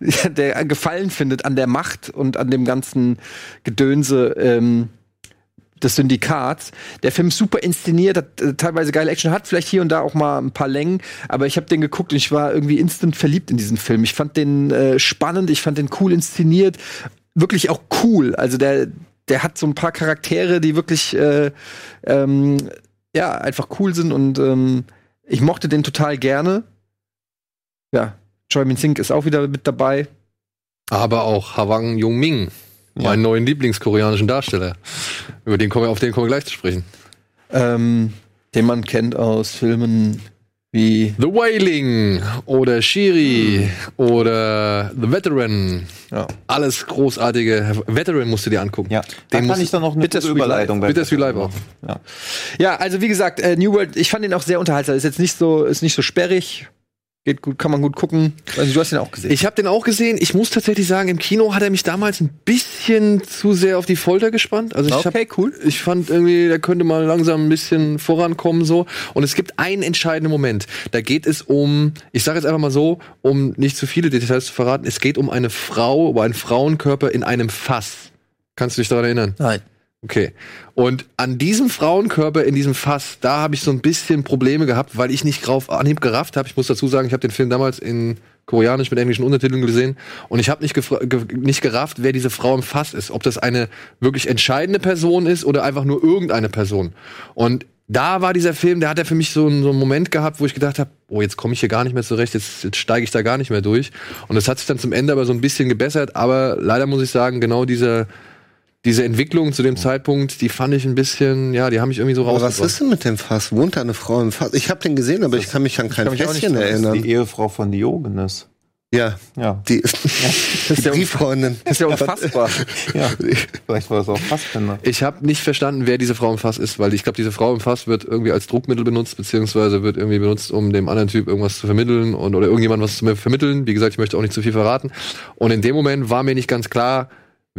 der Gefallen findet an der Macht und an dem ganzen Gedönse. Ähm, des Syndikats. Der Film ist super inszeniert, hat äh, teilweise geile Action, hat vielleicht hier und da auch mal ein paar Längen, aber ich habe den geguckt und ich war irgendwie instant verliebt in diesen Film. Ich fand den äh, spannend, ich fand den cool inszeniert, wirklich auch cool. Also der der hat so ein paar Charaktere, die wirklich äh, ähm, ja einfach cool sind und ähm, ich mochte den total gerne. Ja, Choi Min Sing ist auch wieder mit dabei. Aber auch Hwang Jung-Ming, meinen neuen Lieblingskoreanischen Darsteller. Über den kommen wir, auf den kommen wir gleich zu sprechen. Ähm, den man kennt aus Filmen wie The Wailing oder Shiri oder The Veteran. ja. Alles großartige. Veteran musst du dir angucken. Ja, da Den kann muss- ich dann noch eine Bittersweet Überleitung Bittersweet Live auch. Ja. Ja, also wie gesagt, äh, New World, ich fand den auch sehr unterhaltsam. Ist jetzt nicht so, ist nicht so sperrig. Geht gut, kann man gut gucken. Also du hast ihn auch gesehen. Ich habe den auch gesehen. Ich muss tatsächlich sagen, im Kino hat er mich damals ein bisschen zu sehr auf die Folter gespannt. Also ich Okay, hab, cool. Ich fand irgendwie, der könnte mal langsam ein bisschen vorankommen so. Und es gibt einen entscheidenden Moment. Da geht es um, ich sage jetzt einfach mal so, um nicht zu viele Details zu verraten. Es geht um eine Frau, um einen Frauenkörper in einem Fass. Kannst du dich daran erinnern? Nein. Okay. Und an diesem Frauenkörper in diesem Fass, da habe ich so ein bisschen Probleme gehabt, weil ich nicht drauf Anhieb gerafft habe. Ich muss dazu sagen, ich habe den Film damals in Koreanisch mit englischen Untertiteln gesehen und ich habe nicht, ge nicht gerafft, wer diese Frau im Fass ist. Ob das eine wirklich entscheidende Person ist oder einfach nur irgendeine Person. Und da war dieser Film, der hat ja für mich so einen, so einen Moment gehabt, wo ich gedacht habe, oh, jetzt komme ich hier gar nicht mehr zurecht, jetzt, jetzt steige ich da gar nicht mehr durch. Und das hat sich dann zum Ende aber so ein bisschen gebessert, aber leider muss ich sagen, genau dieser diese Entwicklung zu dem Zeitpunkt, die fand ich ein bisschen, ja, die haben mich irgendwie so Aber was ist denn mit dem Fass? Wohnt da eine Frau im Fass? Ich habe den gesehen, aber ich kann mich an kein Fässchen dran- Das ist erinnern. die Ehefrau von Diogenes. Ja, Ja. die, ist die ja Brieffreundin. Das ist ja unfassbar. ja. Vielleicht war das auch Fassbänder. Ich habe nicht verstanden, wer diese Frau im Fass ist, weil ich glaube, diese Frau im Fass wird irgendwie als Druckmittel benutzt, beziehungsweise wird irgendwie benutzt, um dem anderen Typ irgendwas zu vermitteln und oder irgendjemand was zu mir vermitteln. Wie gesagt, ich möchte auch nicht zu viel verraten. Und in dem Moment war mir nicht ganz klar,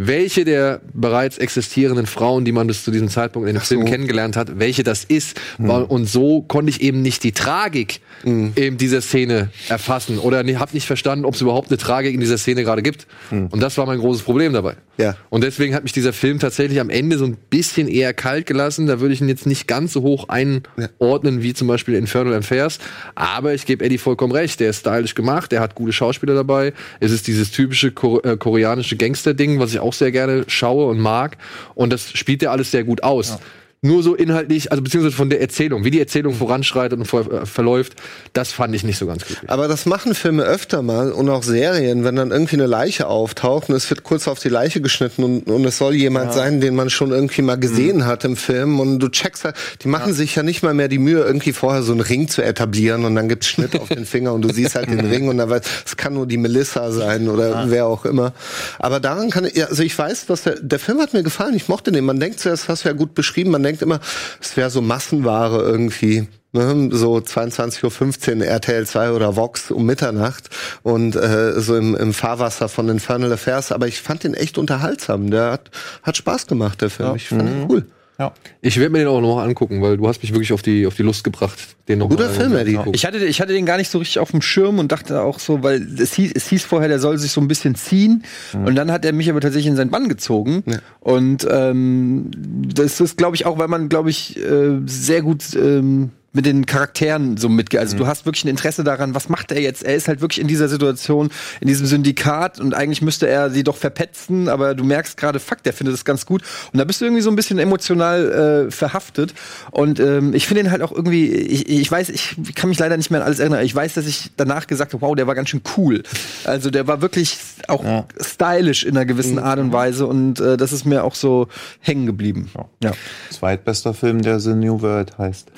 welche der bereits existierenden Frauen, die man bis zu diesem Zeitpunkt in dem Film kennengelernt hat, welche das ist. War- Und so konnte ich eben nicht die Tragik in dieser Szene erfassen oder ne, habe nicht verstanden, ob es überhaupt eine Tragik in dieser Szene gerade gibt. Und das war mein großes Problem dabei. Ja. Und deswegen hat mich dieser Film tatsächlich am Ende so ein bisschen eher kalt gelassen. Da würde ich ihn jetzt nicht ganz so hoch einordnen wie zum Beispiel Infernal Affairs. Aber ich gebe Eddie vollkommen recht. Der ist stylisch gemacht, der hat gute Schauspieler dabei. Es ist dieses typische Ko äh, koreanische Gangster-Ding, was ich auch sehr gerne schaue und mag. Und das spielt er alles sehr gut aus. Nur so inhaltlich, also beziehungsweise von der Erzählung, wie die Erzählung voranschreitet und ver äh, verläuft, das fand ich nicht so ganz glücklich. Aber das machen Filme öfter mal und auch Serien, wenn dann irgendwie eine Leiche auftaucht und es wird kurz auf die Leiche geschnitten und, und es soll jemand sein, den man schon irgendwie mal gesehen hat im Film und du checkst halt, die machen sich ja nicht mal mehr die Mühe, irgendwie vorher so einen Ring zu etablieren und dann gibt's Schnitt auf den Finger und du siehst halt den Ring und dann weiß, es kann nur die Melissa sein oder wer auch immer. Aber daran kann ich, ja, also ich weiß, dass der, der Film hat mir gefallen, ich mochte den. Man denkt zuerst, hast du ja gut beschrieben, man denkt immer, es wäre so Massenware irgendwie. Ne, so 22.15 Uhr RTL 2 oder Vox um Mitternacht und äh, so im, im Fahrwasser von Infernal Affairs. Aber ich fand den echt unterhaltsam. Der hat, hat Spaß gemacht, der Film. Ich fand ihn cool. Ja. Ich werde mir den auch noch mal angucken, weil du hast mich wirklich auf die, auf die Lust gebracht, den noch Guter Film, Eddie. Ich hatte, ich hatte den gar nicht so richtig auf dem Schirm und dachte auch so, weil es hieß, es hieß vorher, der soll sich so ein bisschen ziehen. Und dann hat er mich aber tatsächlich in seinen Bann gezogen. Und ähm, das ist, glaube ich, auch, weil man, glaube ich, äh, sehr gut ähm, mit den Charakteren so mitgeht. Also du hast wirklich ein Interesse daran, was macht er jetzt? Er ist halt wirklich in dieser Situation, in diesem Syndikat und eigentlich müsste er sie doch verpetzen, aber du merkst gerade, fuck, der findet das ganz gut. Und da bist du irgendwie so ein bisschen emotional äh, verhaftet. Und ähm, ich finde ihn halt auch irgendwie, ich, ich weiß, ich kann mich leider nicht mehr an alles erinnern. Ich weiß, dass ich danach gesagt habe, wow, der war ganz schön cool. Also der war wirklich auch Ja. stylisch in einer gewissen Art und Weise und äh, das ist mir auch so hängen geblieben. Ja. Zweitbester Film, der The New World heißt.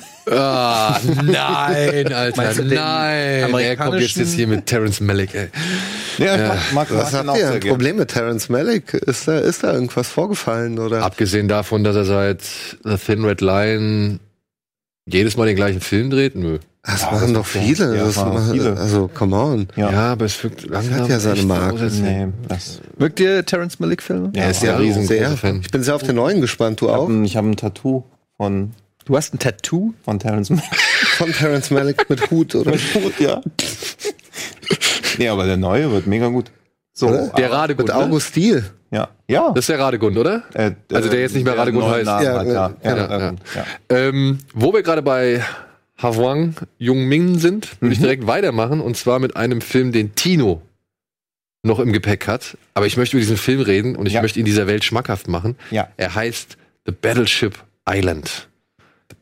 Ah, nein, Alter, Meinst du den nein. Er kommt jetzt, jetzt hier mit Terrence Malick, ey. Ja, ich mag, mag Was habt auch ihr? Ein. Problem mit Terence Malick? Ist da, ist da irgendwas vorgefallen? Oder? Abgesehen davon, dass er seit The Thin Red Line jedes Mal den gleichen Film dreht, nö. Das Ja, machen das doch viele. ja- das ja, machen, viele. Also, come on. Ja. Ja, aber es wirkt langsam. ja seine Marke. Nee, das, Mögt ihr Terrence Malick-Filme? Er ist ja, Ja, ein riesengroßer Sehr. Fan. Ich bin sehr auf den neuen gespannt. Du ich auch? habe ein, ich hab ein Tattoo von, Du hast ein Tattoo? von Terrence Malick. Von Terence Malick mit Hut, oder? Gut, ja. nee, aber der neue wird mega gut. So, Oder? Der Radegund, Mit ne? August Diel. Ja. Ja. Das ist der Radegund, oder? Äh, Also der jetzt nicht mehr Radegund heißt. Namen Ja, hat, ja, ja. Ja, ja. Ähm, wo wir gerade bei Hwang Jung Min sind, würde ich Mhm. direkt weitermachen und zwar mit einem Film, den Tino noch im Gepäck hat. Aber ich möchte über diesen Film reden und ich Ja. möchte ihn dieser Welt schmackhaft machen. Ja. Er heißt The Battleship Island.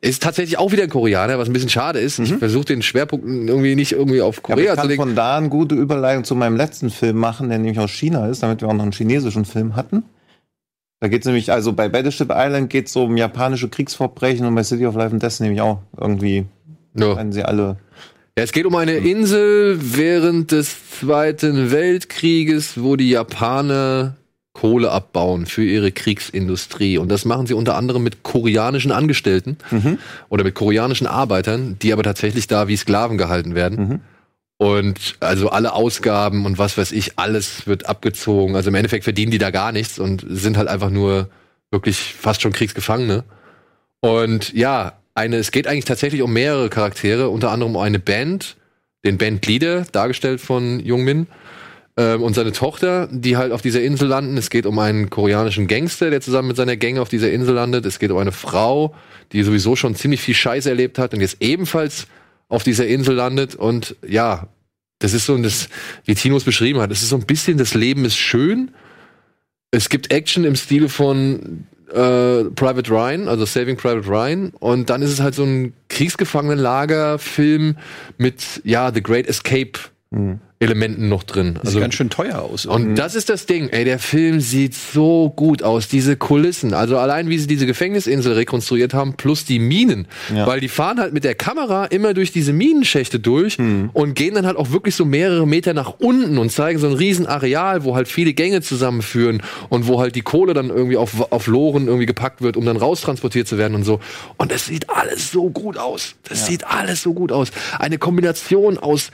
Ist tatsächlich auch wieder ein Koreaner, was ein bisschen schade ist. Ich versuche den Schwerpunkt irgendwie nicht irgendwie auf Mhm. Ja, aber Korea ich zu kann legen. von da eine gute Überleitung zu meinem letzten Film machen, der nämlich aus China ist, damit wir auch noch einen chinesischen Film hatten. Da geht es nämlich, also bei Battleship Island geht es so um japanische Kriegsverbrechen und bei City of Life and Death nämlich auch irgendwie, Ja. werden sie alle. Ja, es geht um eine Insel während des Zweiten Weltkrieges, wo die Japaner Kohle abbauen für ihre Kriegsindustrie. Und das machen sie unter anderem mit koreanischen Angestellten oder mit koreanischen Arbeitern, die aber tatsächlich da wie Sklaven gehalten werden. Mhm. Und also alle Ausgaben und was weiß ich, alles wird abgezogen. Also im Endeffekt verdienen die da gar nichts und sind halt einfach nur wirklich fast schon Kriegsgefangene. Und ja, eine, es geht eigentlich tatsächlich um mehrere Charaktere, unter anderem um eine Band, den Bandleader, dargestellt von Jungmin, ähm, und seine Tochter, die halt auf dieser Insel landen. Es geht um einen koreanischen Gangster, der zusammen mit seiner Gang auf dieser Insel landet. Es geht um eine Frau, die sowieso schon ziemlich viel Scheiß erlebt hat und jetzt ebenfalls auf dieser Insel landet. Und ja, das ist so das, wie Tino es beschrieben hat, es ist so ein bisschen, das Leben ist schön. Es gibt Action im Stile von äh, Private Ryan, also Saving Private Ryan. Und dann ist es halt so ein Kriegsgefangenenlager-Film mit, ja, The Great Escape Elementen noch drin. Sieht Also ganz schön teuer aus. und das ist das Ding, ey, der Film sieht so gut aus, diese Kulissen, also allein wie sie diese Gefängnisinsel rekonstruiert haben, plus die Minen, Ja. weil die fahren halt mit der Kamera immer durch diese Minenschächte durch und gehen dann halt auch wirklich so mehrere Meter nach unten und zeigen so ein riesen Areal, wo halt viele Gänge zusammenführen und wo halt die Kohle dann irgendwie auf, auf Loren irgendwie gepackt wird, um dann raustransportiert zu werden und so. Und es sieht alles so gut aus. Das sieht alles so gut aus. Eine Kombination aus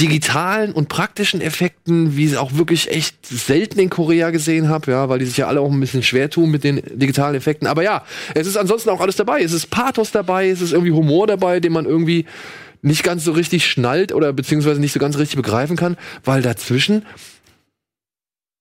digitalen und praktischen Effekten, wie ich es auch wirklich echt selten in Korea gesehen habe, ja, weil die sich ja alle auch ein bisschen schwer tun mit den digitalen Effekten. Aber ja, es ist ansonsten auch alles dabei. Es ist Pathos dabei, es ist irgendwie Humor dabei, den man irgendwie nicht ganz so richtig schnallt oder beziehungsweise nicht so ganz richtig begreifen kann, weil dazwischen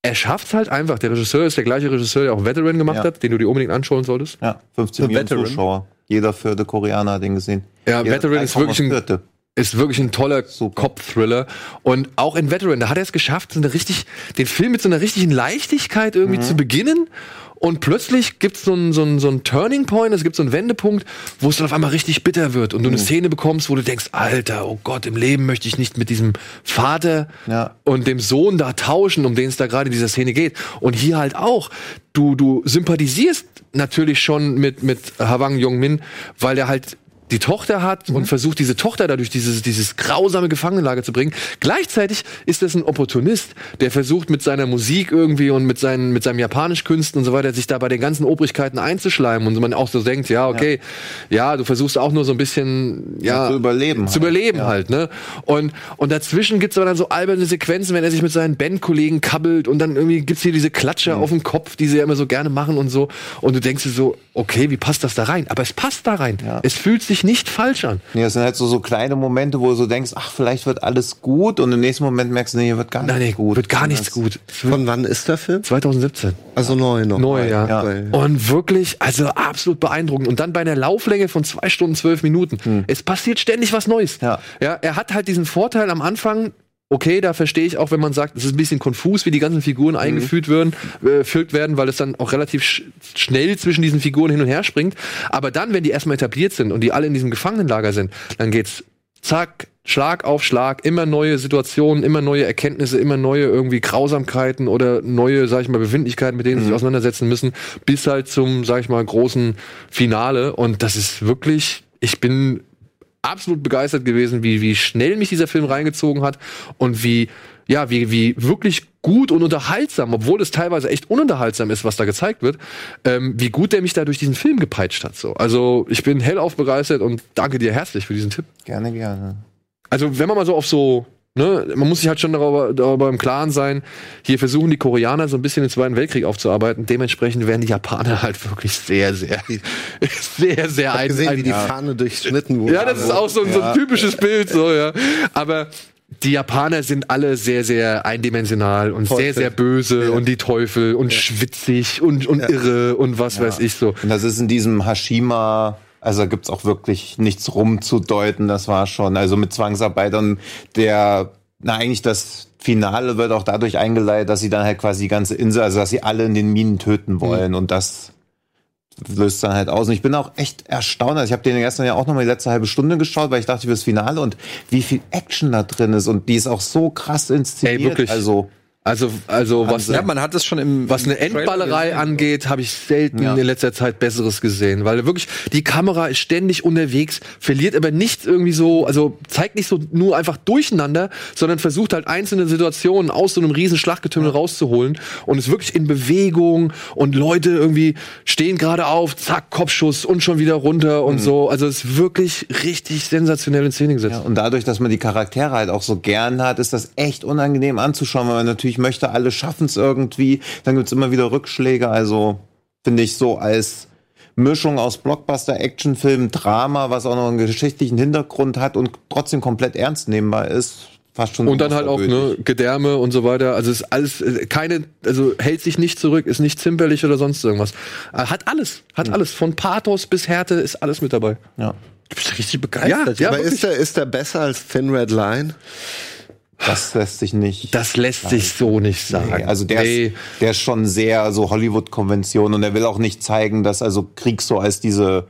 er schafft halt einfach. Der Regisseur ist der gleiche Regisseur, der auch Veteran gemacht Ja. hat, den du dir unbedingt anschauen solltest. Ja, 15 The Millionen Veteran. Zuschauer. Jeder vierte Koreaner hat den gesehen. Ja, Jeder Veteran ist wirklich ein 1,4. Ist wirklich ein toller. Cop-Thriller. Und auch in Veteran, da hat er es geschafft, so eine richtig, den Film mit so einer richtigen Leichtigkeit irgendwie zu beginnen. Und plötzlich gibt so es so einen so einen Turning Point, es gibt so einen Wendepunkt, wo es dann auf einmal richtig bitter wird und du eine Szene bekommst, wo du denkst, Alter, oh Gott, im Leben möchte ich nicht mit diesem Vater Ja. und dem Sohn da tauschen, um den es da gerade in dieser Szene geht. Und hier halt auch. Du, du sympathisierst natürlich schon mit, mit Hwang Jong-min, weil der halt die Tochter hat und versucht, diese Tochter dadurch dieses, dieses grausame Gefangenenlager zu bringen. Gleichzeitig ist das ein Opportunist, der versucht mit seiner Musik irgendwie und mit, seinen, mit seinem Japanischkünsten und so weiter, sich da bei den ganzen Obrigkeiten einzuschleimen und man auch so denkt, ja, okay, ja, du versuchst auch nur so ein bisschen, ja, zu überleben Zu halt. überleben halt, ne? Und, und dazwischen gibt's aber dann so alberne Sequenzen, wenn er sich mit seinen Bandkollegen kabbelt und dann irgendwie gibt's hier diese Klatsche auf dem Kopf, die sie ja immer so gerne machen und so. Und du denkst dir so, okay, wie passt das da rein? Aber es passt da rein. Ja. Es fühlt sich nicht falsch an. Nee, das sind halt so, so kleine Momente, wo du so denkst, ach, vielleicht wird alles gut und im nächsten Moment merkst du, nee, hier wird gar Nein, nichts nee, gut. wird gar nichts gut. Von wann ist der Film? 2017. Also neu noch. Neu, ja. Ja. Und wirklich, also absolut beeindruckend. Und dann bei einer Lauflänge von zwei Stunden, zwölf Minuten. Es passiert ständig was Neues. Ja. ja. Er hat halt diesen Vorteil am Anfang, okay, da verstehe ich auch, wenn man sagt, es ist ein bisschen konfus, wie die ganzen Figuren eingeführt werden, äh, werden, weil es dann auch relativ sch schnell zwischen diesen Figuren hin und her springt. Aber dann, wenn die erstmal etabliert sind und die alle in diesem Gefangenenlager sind, dann geht's zack, Schlag auf Schlag, immer neue Situationen, immer neue Erkenntnisse, immer neue irgendwie Grausamkeiten oder neue, sag ich mal, Befindlichkeiten, mit denen sie sich auseinandersetzen müssen, bis halt zum, sag ich mal, großen Finale. Und das ist wirklich, ich bin absolut begeistert gewesen, wie, wie schnell mich dieser Film reingezogen hat und wie, ja, wie, wie wirklich gut und unterhaltsam, obwohl es teilweise echt ununterhaltsam ist, was da gezeigt wird, ähm, wie gut der mich da durch diesen Film gepeitscht hat. So. Also ich bin hellauf begeistert und danke dir herzlich für diesen Tipp. Gerne, gerne. Also wenn man mal so auf so, ne, man muss sich halt schon darüber, darüber im Klaren sein, hier versuchen die Koreaner so ein bisschen den Zweiten Weltkrieg aufzuarbeiten, dementsprechend werden die Japaner halt wirklich sehr, sehr, sehr, sehr Ich hab gesehen, wie die ja. Fahne durchschnitten wurde. Ja, das ist auch so, ein- so ein typisches Bild, so, ja. Aber die Japaner sind alle sehr, sehr eindimensional und Teufel. sehr, sehr böse und die Teufel und schwitzig und, und irre und was weiß ich so. Und das ist in diesem Hashima, also da gibt's auch wirklich nichts rumzudeuten, das war schon, also mit Zwangsarbeitern, der, na eigentlich das Finale wird auch dadurch eingeleitet, dass sie dann halt quasi die ganze Insel, also dass sie alle in den Minen töten wollen und das löst dann halt aus. Und ich bin auch echt erstaunt. Also ich habe den gestern ja auch noch mal die letzte halbe Stunde geschaut, weil ich dachte fürs Finale und wie viel Action da drin ist und die ist auch so krass inszeniert. Ey, wirklich. Also Also, also was, Ja, man hat es schon im was eine Endballerei angeht, habe ich selten Ja. in letzter Zeit Besseres gesehen, weil wirklich die Kamera ist ständig unterwegs, verliert aber nicht irgendwie so, also zeigt nicht so nur einfach durcheinander, sondern versucht halt einzelne Situationen aus so einem riesen Schlachtgetümmel rauszuholen und ist wirklich in Bewegung und Leute irgendwie stehen gerade auf, zack, Kopfschuss und schon wieder runter und so. Also es ist wirklich richtig sensationell in Szene gesetzt. Ja, und dadurch, dass man die Charaktere halt auch so gern hat, ist das echt unangenehm anzuschauen, weil man natürlich möchte, alle schaffen es irgendwie. Dann gibt's immer wieder Rückschläge. Also finde ich so als Mischung aus Blockbuster, Actionfilm, Drama, was auch noch einen geschichtlichen Hintergrund hat und trotzdem komplett ernst nehmbar ist, fast schon. Und dann halt auch ne. Gedärme und so weiter. Also ist alles äh, keine, also hält sich nicht zurück, ist nicht zimperlich oder sonst irgendwas. Äh, Hat alles, hat alles. Von Pathos bis Härte ist alles mit dabei. Ja, Du bist richtig begeistert. Ja, Aber wirklich. ist der, ist der besser als Thin Red Line? Das lässt sich nicht. Das lässt sich so nicht sagen. Nee, also der, Nee. ist, der ist schon sehr so Hollywood-Konvention und er will auch nicht zeigen, dass also Krieg so als diese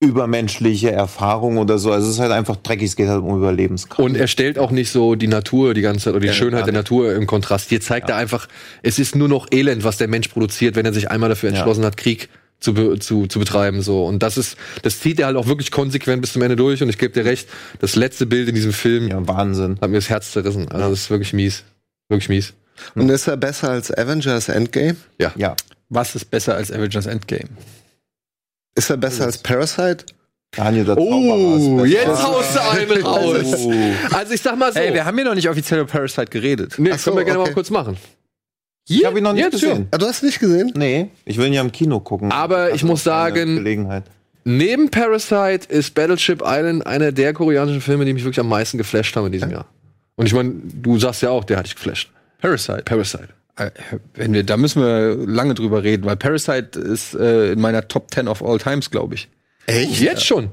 übermenschliche Erfahrung oder so. Also es ist halt einfach dreckig, es geht halt um Überlebenskampf. Und er stellt auch nicht so die Natur die ganze Zeit oder die Ja, Schönheit der. Natur im Kontrast. Hier zeigt er einfach, es ist nur noch Elend, was der Mensch produziert, wenn er sich einmal dafür entschlossen hat, Krieg zu, be zu, zu betreiben. So. Und das ist, das zieht er halt auch wirklich konsequent bis zum Ende durch. Und ich gebe dir recht, das letzte Bild in diesem Film ja, Wahnsinn. hat mir das Herz zerrissen. Also das ist wirklich mies. Wirklich mies. Und ist er besser als Avengers Endgame? Ja. Ja. Was ist besser als Avengers Endgame? Ist er besser als Parasite? Daniel, der Oh, jetzt haust du einen raus. Oh. Also ich sag mal so. Ey, wir haben hier noch nicht offiziell über Parasite geredet. nee, Ach so, können wir gerne okay. mal kurz machen. Ich habe ihn noch nicht Jetzt gesehen. Ah, du hast nicht gesehen? Nee, ich will ihn ja im Kino gucken. Aber ich muss sagen- Gelegenheit. Neben Parasite ist Battleship Island einer der koreanischen Filme, die mich wirklich am meisten geflasht haben in diesem Jahr. Und ich meine, du sagst ja auch, der hat dich geflasht. Parasite. Parasite. Äh, Wenn wir, da müssen wir lange drüber reden, weil Parasite ist äh, in meiner Top 10 of all times, glaube ich. Echt? Jetzt schon.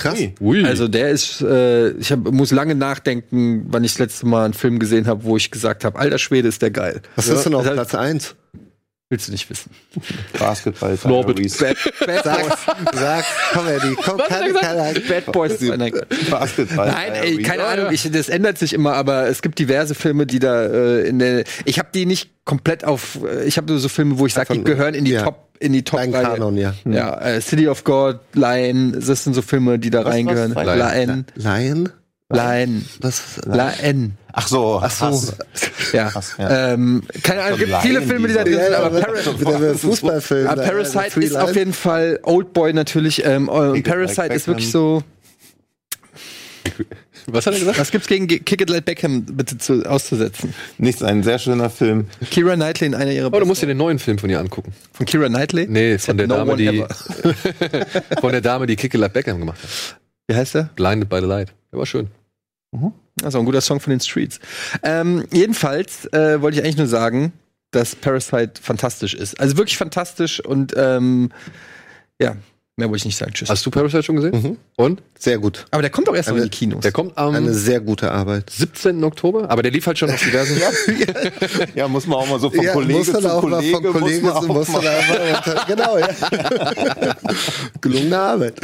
Krass. Ui. Also der ist, äh, ich hab, muss lange nachdenken, wann ich das letzte Mal einen Film gesehen habe, wo ich gesagt habe, alter Schwede ist der geil. Was ist denn auf Platz 1? Willst du nicht wissen. Basketball. Norbert. Bad, Bad Boys. Sag, komm, Eddie, komm, Was keine, keine, Bad Boys. Nein, Basketball. Nein, ey, keine Ahnung, ich, das ändert sich immer, aber es gibt diverse Filme, die da äh, in der. Ich habe die nicht komplett auf. äh, Ich habe nur so Filme, wo ich sage, die gehören in die ja. Top, in die Top. Dein Kanon, ja. Ja, äh, City of God, Lion, das sind so Filme, die da was? reingehören. Lion? Lion, Lion? Lion, Was? Lion. Ach so. Ach so. Hass. Ja. Ja. Ähm, keine Ahnung, So gibt viele Filme, die da drin sind, aber ja, Parasite. Fußballfilm. Ist auf jeden Fall Oldboy natürlich. Ähm, und It Parasite Like ist wirklich so. Was hat er gesagt? Was gibt's gegen Ge- Kick It Like Beckham bitte zu, auszusetzen? Nichts, ein sehr schöner Film. Kira Knightley in einer ihrer Oh, du musst dir den neuen Film von ihr angucken. von Kira Knightley? Nee, von der No Dame, die von der Dame, die Kick It Like Beckham gemacht hat. Wie heißt der? Blinded by the Light. Der war schön. Also ein guter Song von den Streets. Ähm, jedenfalls äh, wollte ich eigentlich nur sagen, dass Parasite fantastisch ist. Also wirklich fantastisch und ähm, ja, mehr wollte ich nicht sagen. Tschüss. Hast du Parasite schon gesehen? Mhm. Und? Sehr gut. Aber der kommt doch erst noch in die Kinos. Der kommt am Eine sehr gute Arbeit. 17. Oktober, aber der lief halt schon auf diversen. Ja, muss man auch mal so von ja, Kollege muss dann zu auch mal Kollege, von Kollege muss man muss dann mal- einfach, genau, ja. Gelungene Arbeit.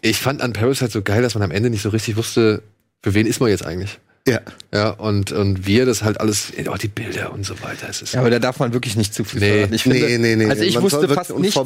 Ich fand an Parasite so geil, dass man am Ende nicht so richtig wusste, für wen ist man jetzt eigentlich. Ja. Ja, und, und wir das halt alles, oh, die Bilder und so weiter. Es ist Ja, aber da darf man wirklich nicht zu viel Nee. verraten. Ich finde, Nee, nee, nee, Also ich man wusste fast nichts.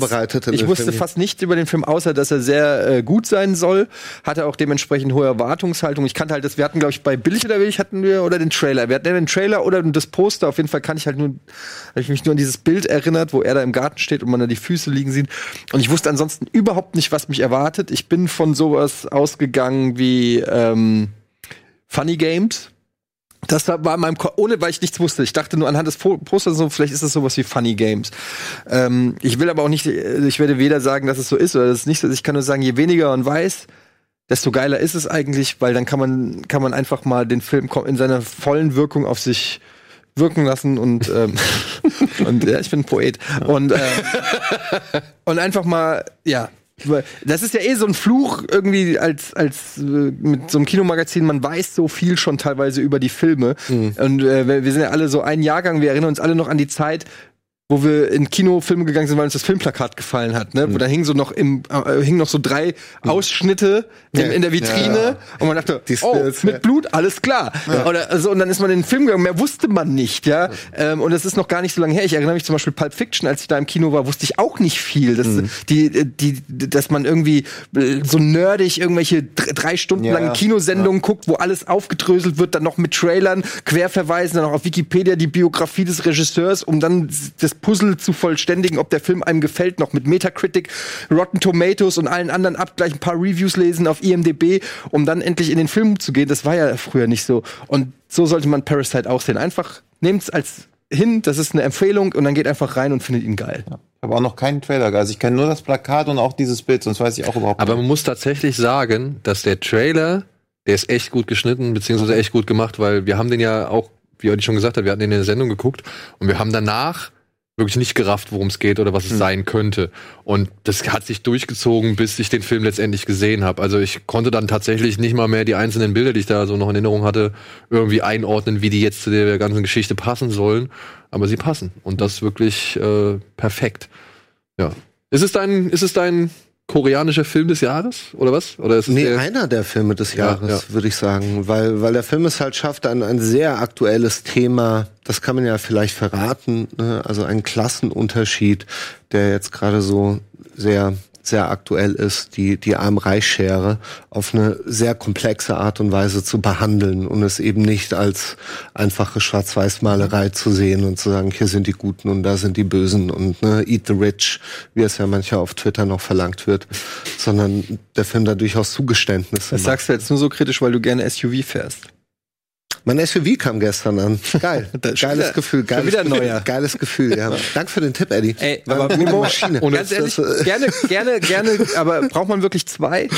Ich wusste Film fast nichts über den Film, außer dass er sehr äh, gut sein soll. Hatte auch dementsprechend hohe Erwartungshaltung. Ich kannte halt das. Wir hatten, glaube ich, bei Billig oder Billig hatten wir oder den Trailer. Wir hatten den Trailer oder das Poster. Auf jeden Fall kann ich halt nur, habe ich mich nur an dieses Bild erinnert, wo er da im Garten steht und man da die Füße liegen sieht. Und ich wusste ansonsten überhaupt nicht, was mich erwartet. Ich bin von sowas ausgegangen wie ähm, Funny Games. Das war in meinem Ko ohne weil ich nichts wusste. Ich dachte nur anhand des Po- Posters so, vielleicht ist das sowas wie Funny Games. Ähm, ich will aber auch nicht, äh, ich werde weder sagen, dass es so ist oder dass es nicht so ist. Ich kann nur sagen, je weniger man weiß, desto geiler ist es eigentlich, weil dann kann man kann man einfach mal den Film in seiner vollen Wirkung auf sich wirken lassen und ähm, und ja, ich bin ein Poet und ähm, und einfach mal ja Das ist ja eh so ein Fluch irgendwie als als äh, mit so einem Kinomagazin. Man weiß so viel schon teilweise über die Filme und äh, wir sind ja alle so ein Jahrgang. Wir erinnern uns alle noch an die Zeit, wo wir in Kinofilme gegangen sind, weil uns das Filmplakat gefallen hat, ne? Wo da hingen so noch im äh, hingen noch so drei Ausschnitte in, in der Vitrine Ja. und man dachte, Die oh, mit ja. Blut, alles klar. Oder also, und dann ist man in den Film gegangen, mehr wusste man nicht, ja. Ähm, und das ist noch gar nicht so lange her. Ich erinnere mich zum Beispiel Pulp Fiction, als ich da im Kino war, wusste ich auch nicht viel. Dass, die, die, dass man irgendwie äh, so nerdig irgendwelche dr- drei Stunden Ja, lange ja. Kinosendungen guckt, wo alles aufgedröselt wird, dann noch mit Trailern, Querverweisen, dann auch auf Wikipedia die Biografie des Regisseurs, um dann das Puzzle zu vollständigen, ob der Film einem gefällt, noch mit Metacritic, Rotten Tomatoes und allen anderen abgleichen, ein paar Reviews lesen auf IMDb, um dann endlich in den Film zu gehen. Das war ja früher nicht so. Und so sollte man Parasite auch sehen. Einfach nehmt's als hin, das ist eine Empfehlung und dann geht einfach rein und findet ihn geil. Ich habe auch noch keinen Trailer. Also ich kenne nur das Plakat und auch dieses Bild, sonst weiß ich auch überhaupt Aber nicht. man muss tatsächlich sagen, dass der Trailer, der ist echt gut geschnitten, beziehungsweise echt gut gemacht, weil wir haben den ja auch, wie Olli schon gesagt hat, wir hatten den in der Sendung geguckt und wir haben danach wirklich nicht gerafft, worum es geht oder was es sein könnte. Und das hat sich durchgezogen, bis ich den Film letztendlich gesehen habe. Also ich konnte dann tatsächlich nicht mal mehr die einzelnen Bilder, die ich da so noch in Erinnerung hatte, irgendwie einordnen, wie die jetzt zu der ganzen Geschichte passen sollen. Aber sie passen. Und das wirklich äh, perfekt. Ja. Ist es dein, ist es dein koreanischer Film des Jahres? Oder was? Oder ist es Nee, der- einer der Filme des Ja, Jahres, ja. würde ich sagen. Weil, weil der Film es halt schafft, ein, ein sehr aktuelles Thema, das kann man ja vielleicht verraten, ne? also ein Klassenunterschied, der jetzt gerade so sehr sehr aktuell ist, die, die Arm-Reich-Schere auf eine sehr komplexe Art und Weise zu behandeln und es eben nicht als einfache Schwarz-Weiß-Malerei zu sehen und zu sagen, hier sind die Guten und da sind die Bösen und ne, eat the rich, wie es ja mancher auf Twitter noch verlangt wird, sondern der Film da durchaus Zugeständnisse Das macht. sagst du jetzt nur so kritisch, weil du gerne SUV fährst. Mein SUV kam gestern an. Geil. Geiles wieder- Gefühl. Geiles, wieder ein neuer. Geiles Gefühl, ja. Danke für den Tipp, Eddie. Ey, War aber gute Maschine. ganz ehrlich, Das, gerne, gerne, gerne, aber braucht man wirklich zwei?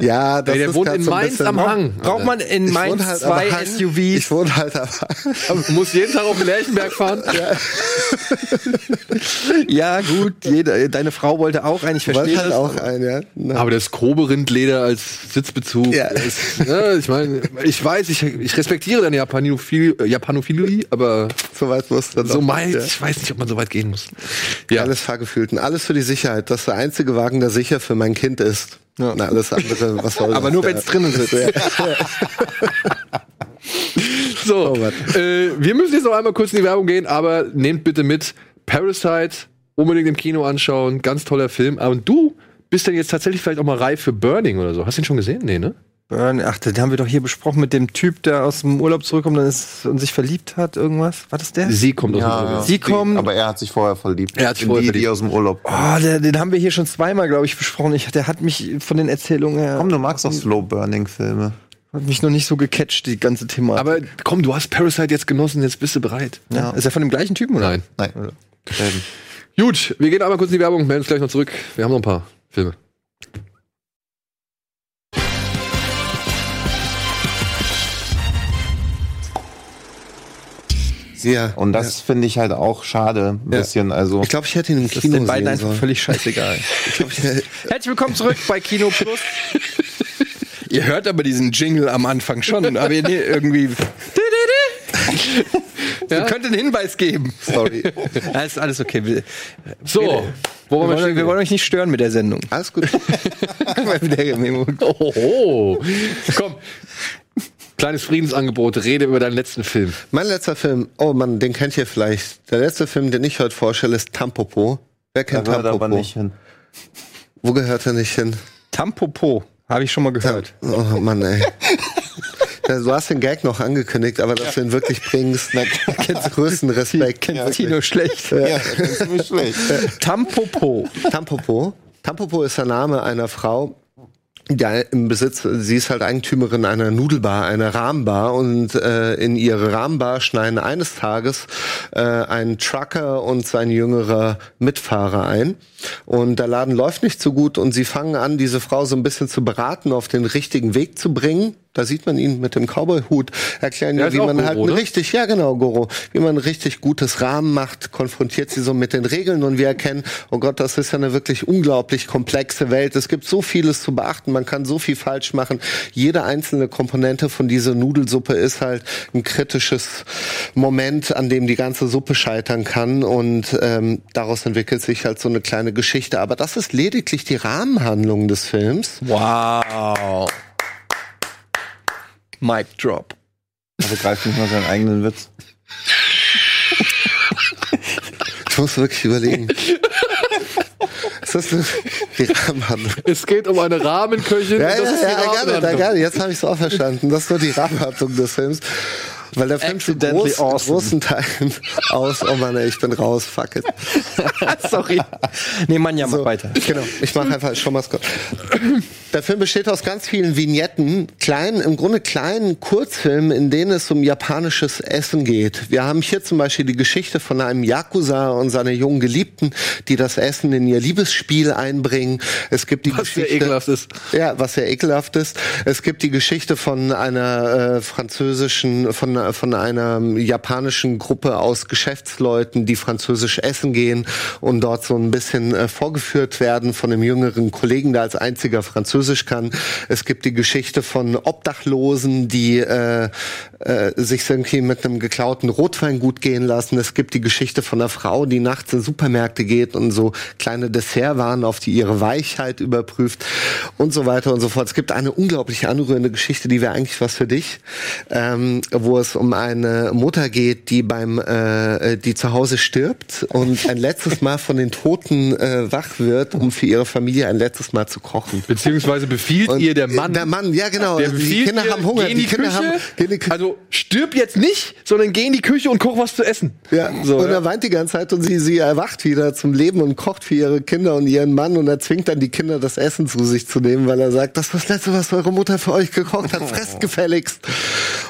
ja, das Ey, der ist wohnt in Mainz am Hang. Braucht man in Mainz halt zwei Hang. SUVs? Ich wohne halt am Du musst jeden Tag auf den Lerchenberg fahren. Ja, gut, jeder, deine Frau wollte auch einen, ich verstehe halt das. auch ein, ja. Na. Aber das grobe Rindleder als Sitzbezug, Ja. ist, ne, ich meine, ich weiß, ich, ich respektiere deine äh, Japanophilie, aber So weit muss dann so weit, Ja. ich weiß nicht, ob man so weit gehen muss. Ja, Alles Fahrgefühlt und alles für die Sicherheit. Das ist der einzige Wagen, der sicher für mein Kind ist. Ja. Na, alles andere, was soll Aber das? nur wenn es drinnen sitzt. so. Oh, äh, wir müssen jetzt noch einmal kurz in die Werbung gehen, aber nehmt bitte mit Parasite unbedingt im Kino anschauen, ganz toller Film. Aber du bist denn jetzt tatsächlich vielleicht auch mal reif für Burning oder so? Hast du ihn schon gesehen? Nee, ne? Burn, ach, den haben wir doch hier besprochen mit dem Typ, der aus dem Urlaub zurückkommt und, ist, und sich verliebt hat, irgendwas. War das der? Sie kommt aus dem Urlaub. Sie kommen. Aber er hat sich vorher verliebt. Er hat sich In vorher die, verliebt. die aus dem Urlaub. Oh, der, den haben wir hier schon zweimal, glaube ich, besprochen. Ich, der hat mich von den Erzählungen her Komm, du magst doch Slow-Burning-Filme. hat mich noch nicht so gecatcht, die ganze Thematik. Aber komm, du hast Parasite jetzt genossen, jetzt bist du bereit. ja. Ist er von dem gleichen Typen, oder? Nein. Nein. Gut, wir gehen einmal kurz in die Werbung, melden uns gleich noch zurück. Wir haben noch ein paar Filme. Ja. Und das finde ich halt auch schade, ein Ja. bisschen. Also, Ich glaube, ich hätte ihn im Kino den beiden sehen einfach völlig scheißegal. Ich glaub, ich hätte- Herzlich willkommen zurück bei Kino Plus. Ihr hört aber diesen Jingle am Anfang schon, aber nee, irgendwie. Ihr könnt einen Hinweis geben. Sorry. Ja, ist alles okay. Wir, So, wo wir, wollen wir wir wollen euch nicht stören mit der Sendung. Alles gut. Oho. Komm. Kleines Friedensangebot, rede über deinen letzten Film. mein letzter Film, oh Mann, den kennt ihr vielleicht. Der letzte Film, den ich heute vorstelle, ist Tampopo. Wer da kennt gehört Tampopo? aber nicht hin. Wo gehört er nicht hin? Tampopo, habe ich schon mal gehört. Oh Mann, ey. Ja, Du hast den Gag noch angekündigt, aber dass du ihn wirklich bringst, na, größten Respekt. Kennt Tino schlecht. Ja, ist nicht schlecht. Tampopo. Tampopo. Tampopo ist der Name einer Frau, die im Besitz, sie ist halt Eigentümerin einer Nudelbar, einer Rahmenbar und äh, in ihre Rahmenbar schneiden eines Tages äh, ein Trucker und sein jüngerer Mitfahrer ein. Und der Laden läuft nicht so gut und sie fangen an, diese Frau so ein bisschen zu beraten, auf den richtigen Weg zu bringen. Da sieht man ihn mit dem Cowboy-Hut erklären, ja, wie man Goro, halt ein ne? richtig, ja genau, Goro, wie man ein richtig gutes Rahmen macht, konfrontiert sie so mit den Regeln und wir erkennen, oh Gott, das ist ja eine wirklich unglaublich komplexe Welt. Es gibt so vieles zu beachten, man kann so viel falsch machen. Jede einzelne Komponente von dieser Nudelsuppe ist halt ein kritisches Moment, an dem die ganze Suppe scheitern kann und ähm, daraus entwickelt sich halt so eine kleine Geschichte. Aber das ist lediglich die Rahmenhandlung des Films. Wow. Mic drop. Also greift nicht mal seinen eigenen Witz. Ich muss wirklich überlegen. ist das eine, die Rahmenhandlung? Es geht um eine Rahmenköchin. Ja, ja, ist die ja, da, gerne. Jetzt habe ich es auch verstanden. Das ist nur die Rahmenhandlung des Films. Weil der Film zu groß, awesome. großen Teilen aus, oh Mann, ey, ich bin raus, fuck it. Sorry. Nee, Mann, ja, mach So, weiter. Genau, ich mache einfach schon mal Scott. Der Film besteht aus ganz vielen Vignetten, kleinen, im Grunde kleinen Kurzfilmen, in denen es um japanisches Essen geht. Wir haben hier zum Beispiel die Geschichte von einem Yakuza und seiner jungen Geliebten, die das Essen in ihr Liebesspiel einbringen. Es gibt die Was sehr Geschichte, ekelhaft ist. ja, was sehr ekelhaft ist. Es gibt die Geschichte von einer äh, französischen, von, von einer japanischen Gruppe aus Geschäftsleuten, die französisch essen gehen und dort so ein bisschen äh, vorgeführt werden von einem jüngeren Kollegen, der als einziger Französisch kann. Es gibt die Geschichte von Obdachlosen, die äh, äh, sich irgendwie mit einem geklauten Rotwein gut gehen lassen. Es gibt die Geschichte von einer Frau, die nachts in Supermärkte geht und so kleine Dessertwaren auf die ihre Weichheit überprüft und so weiter und so fort. Es gibt eine unglaublich anrührende Geschichte, die wäre eigentlich was für dich, ähm, wo es um eine Mutter geht, die beim, äh, die zu Hause stirbt und ein letztes Mal von den Toten äh, wach wird, um für ihre Familie ein letztes Mal zu kochen. Beziehungsweise befiehlt Und ihr der Mann. Der Mann, ja genau. Der die Kinder haben Hunger. Geh in die, die Kinder Küche. haben, geh in die Küche. also stirb jetzt nicht, sondern geh in die Küche und koch was zu essen. Ja, So, und ja. er weint die ganze Zeit und sie, sie erwacht wieder zum Leben und kocht für ihre Kinder und ihren Mann und er zwingt dann die Kinder, das Essen zu sich zu nehmen, weil er sagt, das ist das Letzte, was eure Mutter für euch gekocht hat, fresst gefälligst.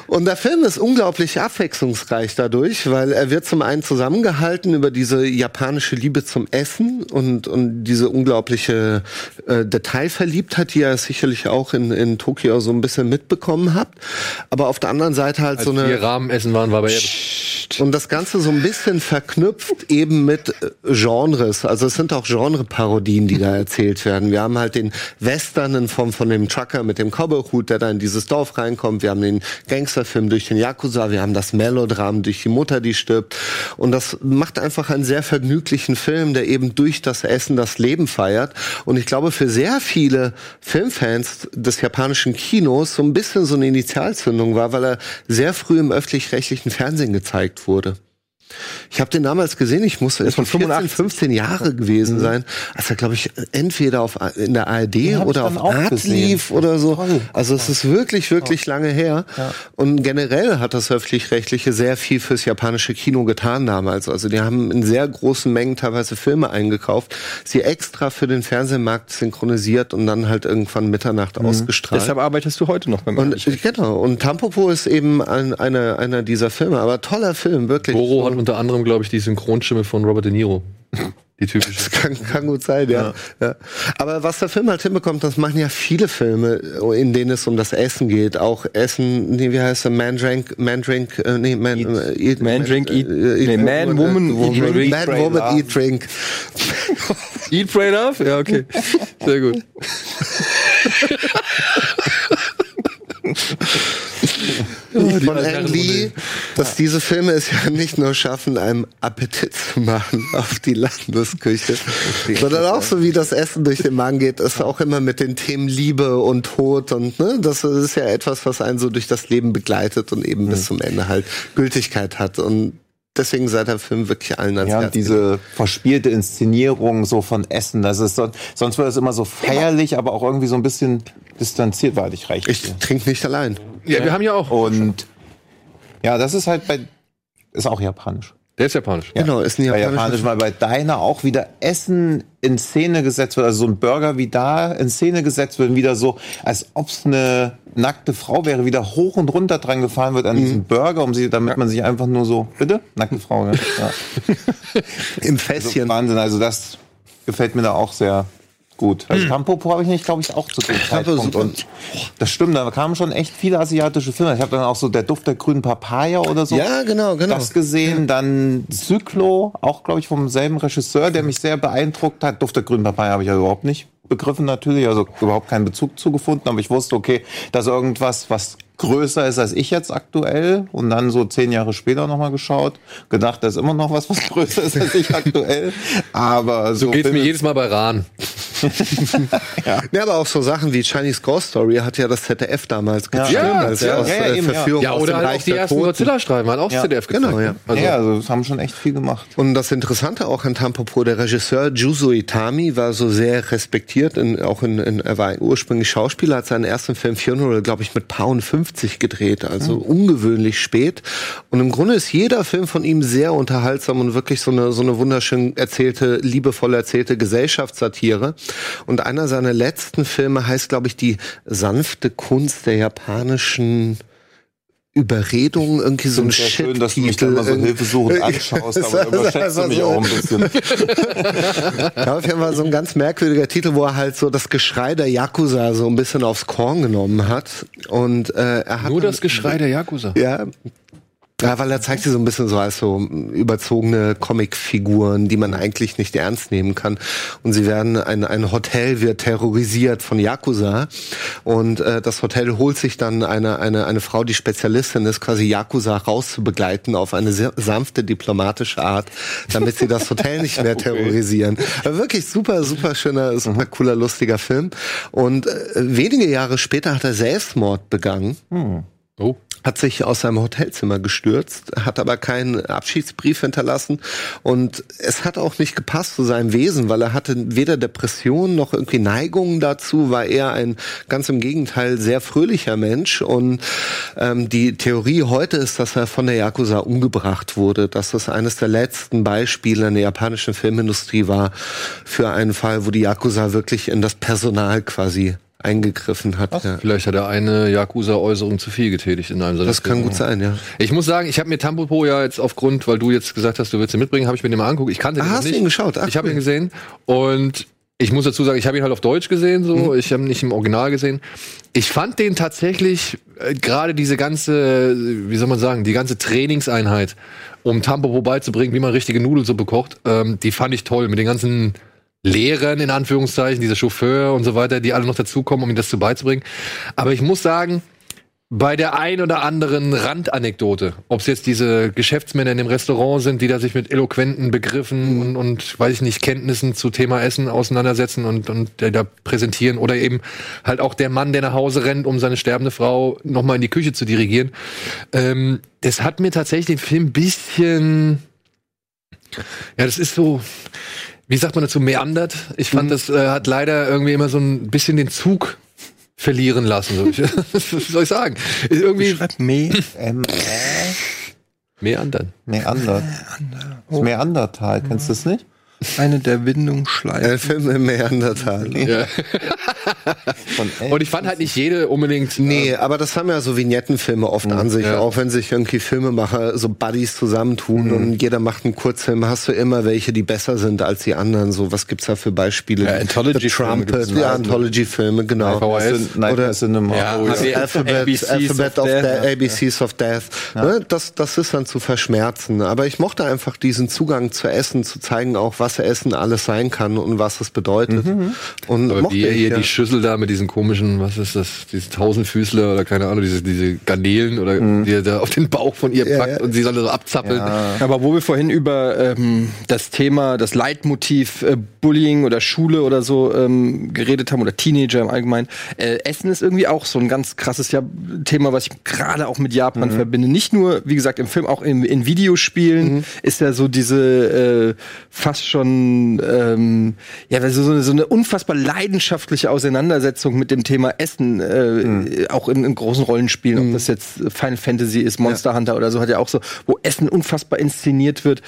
Und der Film ist unglaublich abwechslungsreich dadurch, weil er wird zum einen zusammengehalten über diese japanische Liebe zum Essen und, und diese unglaubliche äh, Detailverliebtheit, die ihr sicherlich auch in, in Tokio so ein bisschen mitbekommen habt. Aber auf der anderen Seite halt Als so eine... wir Rahmenessen waren, war bei ihr. Und das Ganze so ein bisschen verknüpft eben mit äh, Genres. Also es sind auch Genre-Parodien, die da erzählt werden. Wir haben halt den Western in Form von dem Trucker mit dem Cowboy-Hut, der da in dieses Dorf reinkommt. Wir haben den Gangsterfilm durch den Yakuza, wir haben das Melodram durch die Mutter, die stirbt. Und das macht einfach einen sehr vergnüglichen Film, der eben durch das Essen das Leben feiert. Und ich glaube, für sehr viele Filmfans des japanischen Kinos so ein bisschen so eine Initialzündung war, weil er sehr früh im öffentlich-rechtlichen Fernsehen gezeigt wurde. Ich habe den damals gesehen, ich musste erst von 14, 15 Jahre gewesen sein, als er, glaube ich, entweder auf, in der ARD oder auf Art gesehen. lief oder so. Toll. Also es ist wirklich, wirklich lange her. Ja. Und generell hat das Öffentlich-Rechtliche sehr viel fürs japanische Kino getan damals. Also die haben in sehr großen Mengen teilweise Filme eingekauft, sie extra für den Fernsehmarkt synchronisiert und dann halt irgendwann Mitternacht mhm. ausgestrahlt. Deshalb arbeitest du heute noch beim und, Genau. Und Tampopo ist eben ein, einer, einer dieser Filme. Aber toller Film, wirklich. Boro hat unter anderem, glaube ich, die Synchronstimme von Robert De Niro. Die typische. Das kann, kann gut sein, ja. ja. ja. Aber was der Film halt hinbekommt, das machen ja viele Filme, in denen es um das Essen geht. Auch Essen, nee, wie heißt der? Man Drink, Man Drink, äh, nee, Man, eat, äh, eat, Man Drink, Eat, äh, nee, Man, Woman, Woman, eat, drink, Man, Woman, Eat, Drink. eat, Pray, Love? Ja, okay. Sehr gut. von Ang Lee, dass diese Filme es ja nicht nur schaffen, einem Appetit zu machen auf die Landesküche, sondern auch so wie das Essen durch den Magen geht, ist auch immer mit den Themen Liebe und Tod und ne, das ist ja etwas, was einen so durch das Leben begleitet und eben mhm. bis zum Ende halt Gültigkeit hat. Und deswegen sei der Film wirklich allen ans ja, Herz. diese verspielte Inszenierung so von Essen, das ist so, sonst wird es immer so feierlich, aber auch irgendwie so ein bisschen distanziert, war ich recht. Ich trinke nicht allein. Ja, wir haben ja auch. Und ja, das ist halt bei, ist auch japanisch. Der ist japanisch. Ja. Genau, ist ein japanisch. Bei japanisch, weil bei deiner auch wieder Essen in Szene gesetzt wird, also so ein Burger wie da in Szene gesetzt wird, wieder so, als ob es eine nackte Frau wäre, wieder hoch und runter dran gefahren wird an mhm. diesem Burger, um sie, damit ja. man sich einfach nur so, bitte? Nackte Frau, ja. ja. Im Fässchen. Also Wahnsinn, also das gefällt mir da auch sehr gut. Also hm. Tampopo habe ich nicht, glaube ich, auch zu dem Zeitpunkt. Und das stimmt, da kamen schon echt viele asiatische Filme. Ich habe dann auch so der Duft der grünen Papaya oder so. Ja, genau, genau. Das gesehen. Ja. Dann Zyclo, auch glaube ich vom selben Regisseur, der mich sehr beeindruckt hat. Duft der grünen Papaya habe ich ja überhaupt nicht begriffen natürlich, also überhaupt keinen Bezug zugefunden, aber ich wusste, okay, dass irgendwas, was größer ist als ich jetzt aktuell und dann so zehn Jahre später nochmal geschaut, gedacht, da ist immer noch was, was größer ist als ich aktuell. Aber so, so geht's mir jedes Mal bei Rahn. ja. ja, aber auch so Sachen wie Chinese Ghost Story hat ja das ZDF damals gezeigt. Ja, als ja, aus, ja, äh, eben, Verführung ja. oder halt auch die ersten Godzilla-Streifen hat auch ja. ZDF gezeigt. Genau, ja. Also, ja, also haben schon echt viel gemacht. Und das Interessante auch an Tampopo, der Regisseur Juzo Itami war so sehr respektiert, in, auch in, in, er war ursprünglich Schauspieler, hat seinen ersten Film Funeral, glaube ich, mit Pound 50 gedreht, also mhm. ungewöhnlich spät. Und im Grunde ist jeder Film von ihm sehr unterhaltsam und wirklich so eine, so eine wunderschön erzählte, liebevoll erzählte Gesellschaftssatire. Und einer seiner letzten Filme heißt, glaube ich, die sanfte Kunst der japanischen Überredung, irgendwie so ein Shit. schön, dass du mich dann mal so hilfesuchend anschaust, aber überschätzt du mich auch ein bisschen. ja, auf jeden Fall so ein ganz merkwürdiger Titel, wo er halt so das Geschrei der Yakuza so ein bisschen aufs Korn genommen hat. Und äh, er hat nur das Geschrei der Yakuza. Ja, ja, weil er zeigt sie so ein bisschen so als so überzogene Comicfiguren, die man eigentlich nicht ernst nehmen kann. Und sie werden, ein, ein Hotel wird terrorisiert von Yakuza. Und äh, das Hotel holt sich dann eine, eine, eine Frau, die Spezialistin ist, quasi Yakuza rauszubegleiten auf eine sanfte, diplomatische Art, damit sie das Hotel nicht mehr terrorisieren. Aber wirklich super, super schöner, super cooler, lustiger Film. Und äh, wenige Jahre später hat er Selbstmord begangen. Hm. Oh hat sich aus seinem Hotelzimmer gestürzt, hat aber keinen Abschiedsbrief hinterlassen. Und es hat auch nicht gepasst zu seinem Wesen, weil er hatte weder Depressionen noch irgendwie Neigungen dazu, war er ein ganz im Gegenteil sehr fröhlicher Mensch. Und ähm, die Theorie heute ist, dass er von der Yakuza umgebracht wurde, dass das eines der letzten Beispiele in der japanischen Filmindustrie war für einen Fall, wo die Yakuza wirklich in das Personal quasi eingegriffen hat. Ja. Vielleicht hat er eine Yakuza-Äußerung zu viel getätigt in einem seiner Das kann gut sein, ja. Ich muss sagen, ich habe mir Tampopo ja jetzt aufgrund, weil du jetzt gesagt hast, du willst ihn mitbringen, habe ich mir den mal angeguckt. Ich kannte ah, den hast nicht. du ihn geschaut? Ach, ich habe ihn gesehen und ich muss dazu sagen, ich habe ihn halt auf Deutsch gesehen, so. Mhm. Ich habe ihn nicht im Original gesehen. Ich fand den tatsächlich äh, gerade diese ganze, wie soll man sagen, die ganze Trainingseinheit, um Tampopo beizubringen, wie man richtige Nudelsuppe kocht, ähm, die fand ich toll mit den ganzen Lehren, in Anführungszeichen, dieser Chauffeur und so weiter, die alle noch dazukommen, um ihm das zu beizubringen. Aber ich muss sagen, bei der ein oder anderen Randanekdote, ob es jetzt diese Geschäftsmänner in dem Restaurant sind, die da sich mit eloquenten Begriffen und, und weiß ich nicht, Kenntnissen zu Thema Essen auseinandersetzen und, und äh, da präsentieren oder eben halt auch der Mann, der nach Hause rennt, um seine sterbende Frau nochmal in die Küche zu dirigieren. Ähm, das hat mir tatsächlich den Film ein bisschen, ja, das ist so, wie sagt man dazu, meandert. Ich fand, das äh, hat leider irgendwie immer so ein bisschen den Zug verlieren lassen. So. Was soll ich sagen? Ist irgendwie Schreibt me. Ähm, meandern. Meander. Das Meandertal, kennst du das nicht? Eine der Windungsschleifen. Film im Neandertal. Und ich fand halt nicht jede unbedingt. Nee, aber das haben ja so Vignettenfilme oft an sich. ja. Auch wenn sich irgendwie Filmemacher so Buddies zusammentun und jeder macht einen Kurzfilm, hast du immer welche, die besser sind als die anderen. So, was gibt's da für Beispiele? Ja, Anthology-Filme ja, Anthology-Filme, genau. VHS. Nightmare Cinema. Ja, Oh, also- Alphabet, ABCs Alphabet of of, Death, Death, ja. ABCs of Death. Ne, das, das ist dann zu verschmerzen. Aber ich mochte einfach diesen Zugang zu Essen, zu zeigen auch, was Essen alles sein kann und was es bedeutet. Und Aber wie er ich, hier ja. die Schüssel da mit diesen komischen, was ist das, diese Tausendfüßler oder keine Ahnung, diese, diese Garnelen oder die er da auf den Bauch von ihr Ja, packt ja. und sie soll so abzappeln. Aber wo wir vorhin über ähm, das Thema, das Leitmotiv äh, Bullying oder Schule oder so ähm, geredet haben oder Teenager im Allgemeinen, äh, Essen ist irgendwie auch so ein ganz krasses ja Thema, was ich gerade auch mit Japan verbinde. Nicht nur, wie gesagt, im Film, auch in, in Videospielen ist ja so diese äh, fast schon ähm, ja so, so eine- so eine unfassbar leidenschaftliche Auseinandersetzung mit dem Thema Essen, äh, auch in, in großen Rollenspielen, ob das jetzt Final Fantasy ist, Monster Hunter oder so, hat ja auch so, wo Essen unfassbar inszeniert wird.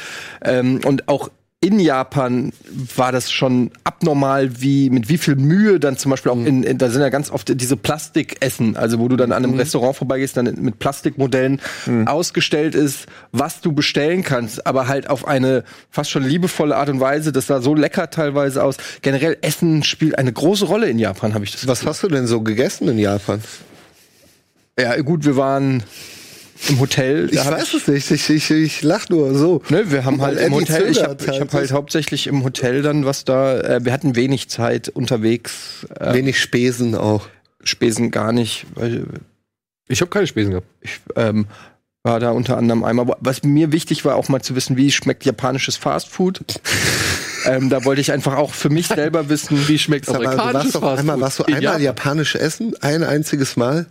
Ähm, und auch in Japan war das schon abnormal, wie mit wie viel Mühe dann zum Beispiel auch in, in da sind ja ganz oft diese Plastikessen, also wo du dann an einem Restaurant vorbeigehst, dann mit Plastikmodellen ausgestellt ist, was du bestellen kannst, aber halt auf eine fast schon liebevolle Art und Weise. Das sah so lecker teilweise aus. Generell Essen spielt eine große Rolle in Japan, habe ich das. Was hast du denn so gegessen in Japan? Ja, gut, wir waren im Hotel. Ich weiß es nicht. Ich, ich, ich lach nur so. Ne, wir haben halt im Hotel, ich habe ich hab halt. hauptsächlich im Hotel dann was da, äh, wir hatten wenig Zeit unterwegs, äh, Wenig Spesen auch. Spesen gar nicht, weil Ich habe keine Spesen gehabt. ich ähm, war da unter anderem einmal, was mir wichtig war, auch mal zu wissen, wie schmeckt japanisches Fastfood. ähm, da wollte ich einfach auch für mich selber wissen, Wie schmeckt amerikanisches doch Fastfood? einmal, warst du In einmal Japan. japanisch essen? Ein einziges Mal?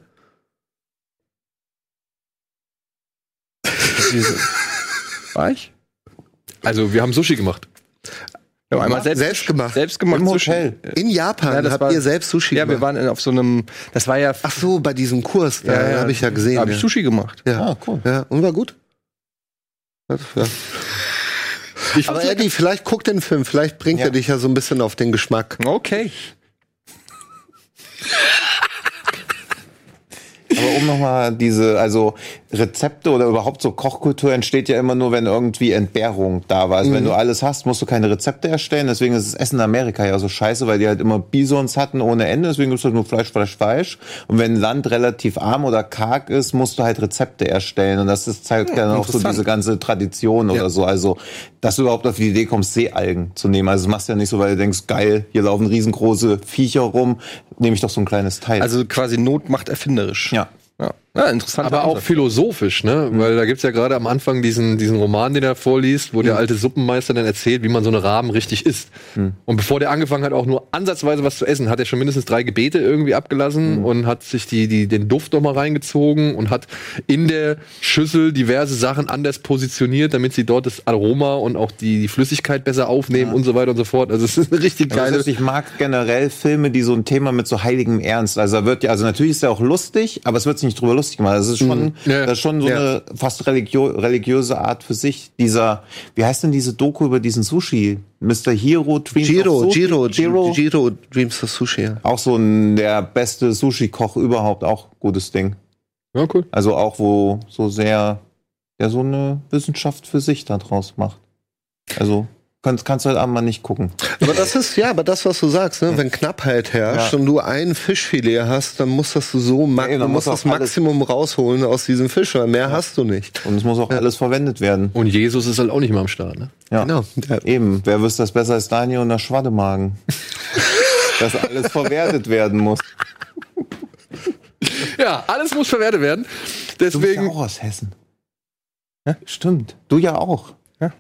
War ich? Also wir haben Sushi gemacht. Ja, einmal selbst, Selbst gemacht. Selbst gemacht. Im Sushi. Hotel. In Japan Ja, das habt war- ihr selbst Sushi Ja, wir gemacht? waren auf so einem, das war ja, Ach so, bei diesem Kurs, da ja, habe ich ja gesehen. da habe ich ja. Sushi gemacht. Ja. Ah, cool. ja, und war gut. Ja. Ich Aber Eddie, vielleicht guck den Film, vielleicht bringt Ja. er dich ja so ein bisschen auf den Geschmack. Okay. Aber um nochmal diese, also Rezepte oder überhaupt so Kochkultur entsteht ja immer nur, wenn irgendwie Entbehrung da war. Also wenn du alles hast, musst du keine Rezepte erstellen. Deswegen ist das Essen in Amerika ja so scheiße, weil die halt immer Bisons hatten ohne Ende. Deswegen gibt's halt nur Fleisch, Fleisch, Fleisch. Und wenn ein Land relativ arm oder karg ist, musst du halt Rezepte erstellen. Und das ist halt dann auch so diese ganze Tradition oder so. Also, dass du überhaupt auf die Idee kommst, Seealgen zu nehmen. Also das machst du ja nicht so, weil du denkst, geil, hier laufen riesengroße Viecher rum, nehme ich doch so ein kleines Teil. Also quasi Not macht erfinderisch. ja. Ja, ja interessant. aber auch philosophisch, ne? Weil da gibt's ja gerade am Anfang diesen, diesen Roman, den er vorliest, wo der alte Suppenmeister dann erzählt, wie man so eine Raben richtig isst. Und bevor der angefangen hat, auch nur ansatzweise was zu essen, hat er schon mindestens drei Gebete irgendwie abgelassen und hat sich die, die, den Duft noch mal reingezogen und hat in der Schüssel diverse Sachen anders positioniert, damit sie dort das Aroma und auch die, die Flüssigkeit besser aufnehmen und so weiter und so fort. Also es ist eine richtig Also geile. ich mag generell Filme, die so ein Thema mit so heiligem Ernst. Also da wird ja, also natürlich ist er auch lustig, aber es wird sich nicht drüber lustig gemacht. Das ist schon, Ja. das ist schon so Ja. eine fast religio religiöse Art für sich. Dieser, wie heißt denn diese Doku über diesen Sushi? Mr. Hero Dreams Giro, of Sushi? Giro, Giro. Giro, Dreams of Sushi. Ja. Auch so ein, der beste Sushi-Koch überhaupt, auch gutes Ding. Ja, cool. Also auch, wo so sehr, ja, so eine Wissenschaft für sich da draus macht. Also, kannst, kannst du halt einmal nicht gucken. Aber das ist, ja, aber das, was du sagst, ne? wenn Knappheit herrscht Ja. und du ein Fischfilet hast, dann musst das du so, ma Ja, du musst muss das Maximum rausholen aus diesem Fisch, weil mehr hast du nicht. Und es muss auch alles verwendet werden. Und Jesus ist halt auch nicht mal am Start, ne? Ja. Genau. Ja. Eben, wer wüsste das besser als Daniel und der Schwaddemagen? Dass alles verwertet werden muss. Ja, Ja, alles muss verwertet werden. Du bist ja Deswegen, auch aus Hessen. Ja, stimmt. Du ja auch. Ja.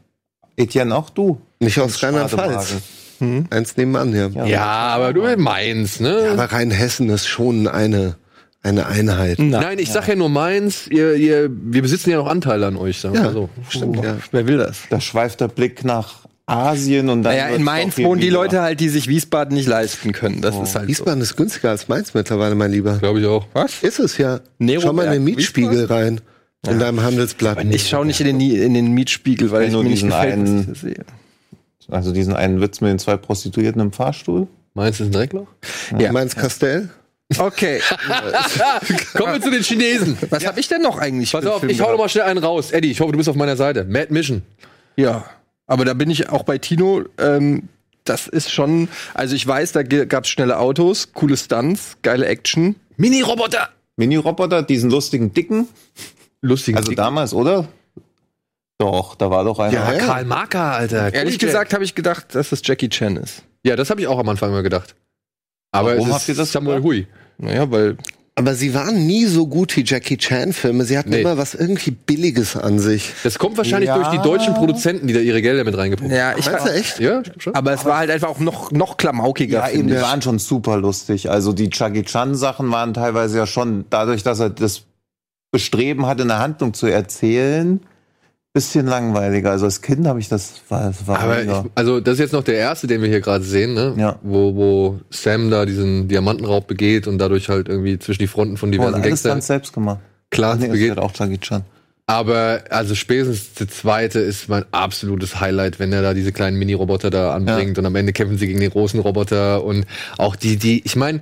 Etienne, auch du. Nicht aus Rheinland-Pfalz. Spadewagen. Eins nebenan hier. Ja. ja, aber du Mainz, ne? Aber Rheinhessen ist schon eine, eine Einheit. Nein, ich sag ja nur Mainz. Ihr, ihr, wir besitzen ja noch Anteile an euch. Sagen wir Ja, so. stimmt, ja. Wer will das? Da schweift der Blick nach Asien und dann. Naja, in Mainz wohnen die. Leute halt, die sich Wiesbaden nicht leisten können. Das ist halt so. Wiesbaden ist günstiger als Mainz mittlerweile, mein Lieber. Glaube ich auch. Was? Ist es ja. Nero Schau mal in den Mietspiegel rein. In deinem Handelsblatt. Ich schaue nicht in den, in den Mietspiegel, weil ich nur mir nicht gefällt, was einen- ich sehe. Also diesen einen Witz mit den zwei Prostituierten im Fahrstuhl. Mainz ist ein Dreckloch? Ja. Mainz Castell? Okay, Kommen wir zu den Chinesen. was habe ich denn noch eigentlich? Pass auf, Film ich hau noch mal schnell einen raus. Eddie, ich hoffe, du bist auf meiner Seite. Mad Mission. Ja, aber da bin ich auch bei Tino. Ähm, das ist schon, also ich weiß, da gab es schnelle Autos, coole Stunts, geile Action. Mini-Roboter. Mini-Roboter, diesen lustigen Dicken. Lustig. Also damals, oder? Doch, da war doch einer. Ja, ja. Karl Marker, Alter. Ehrlich Cool, gesagt habe ich gedacht, dass das Jackie Chan ist. Ja, das habe ich auch am Anfang mal gedacht. Aber Warum es habt ihr das Samuel gedacht? Hui. Naja, weil Aber sie waren nie so gut wie Jackie Chan-Filme. Sie hatten Nee. immer was irgendwie Billiges an sich. Das kommt wahrscheinlich Ja. durch die deutschen Produzenten, die da ihre Gelder mit reingepumpt haben. ja, ich du echt? Ja, schon. aber es war halt einfach auch noch noch klamaukiger. Ja, eben, die waren schon super lustig. Also die Chucky Chan Sachen waren teilweise ja schon dadurch, dass er das Bestreben hatte, eine Handlung zu erzählen, bisschen langweiliger. Also als Kind habe ich das war, war Aber ich, also das ist jetzt noch der erste, den wir hier gerade sehen, ne? Ja. Wo, wo Sam da diesen Diamantenraub begeht und dadurch halt irgendwie zwischen die Fronten von Oh, diversen alles Gangstern dann selbst gemacht. Clans Nee, das begeht. auch Chucky Chan. Aber also spätestens der zweite ist mein absolutes Highlight, wenn er da diese kleinen Mini-Roboter da anbringt und am Ende kämpfen sie gegen den großen Roboter und auch die, die, ich meine,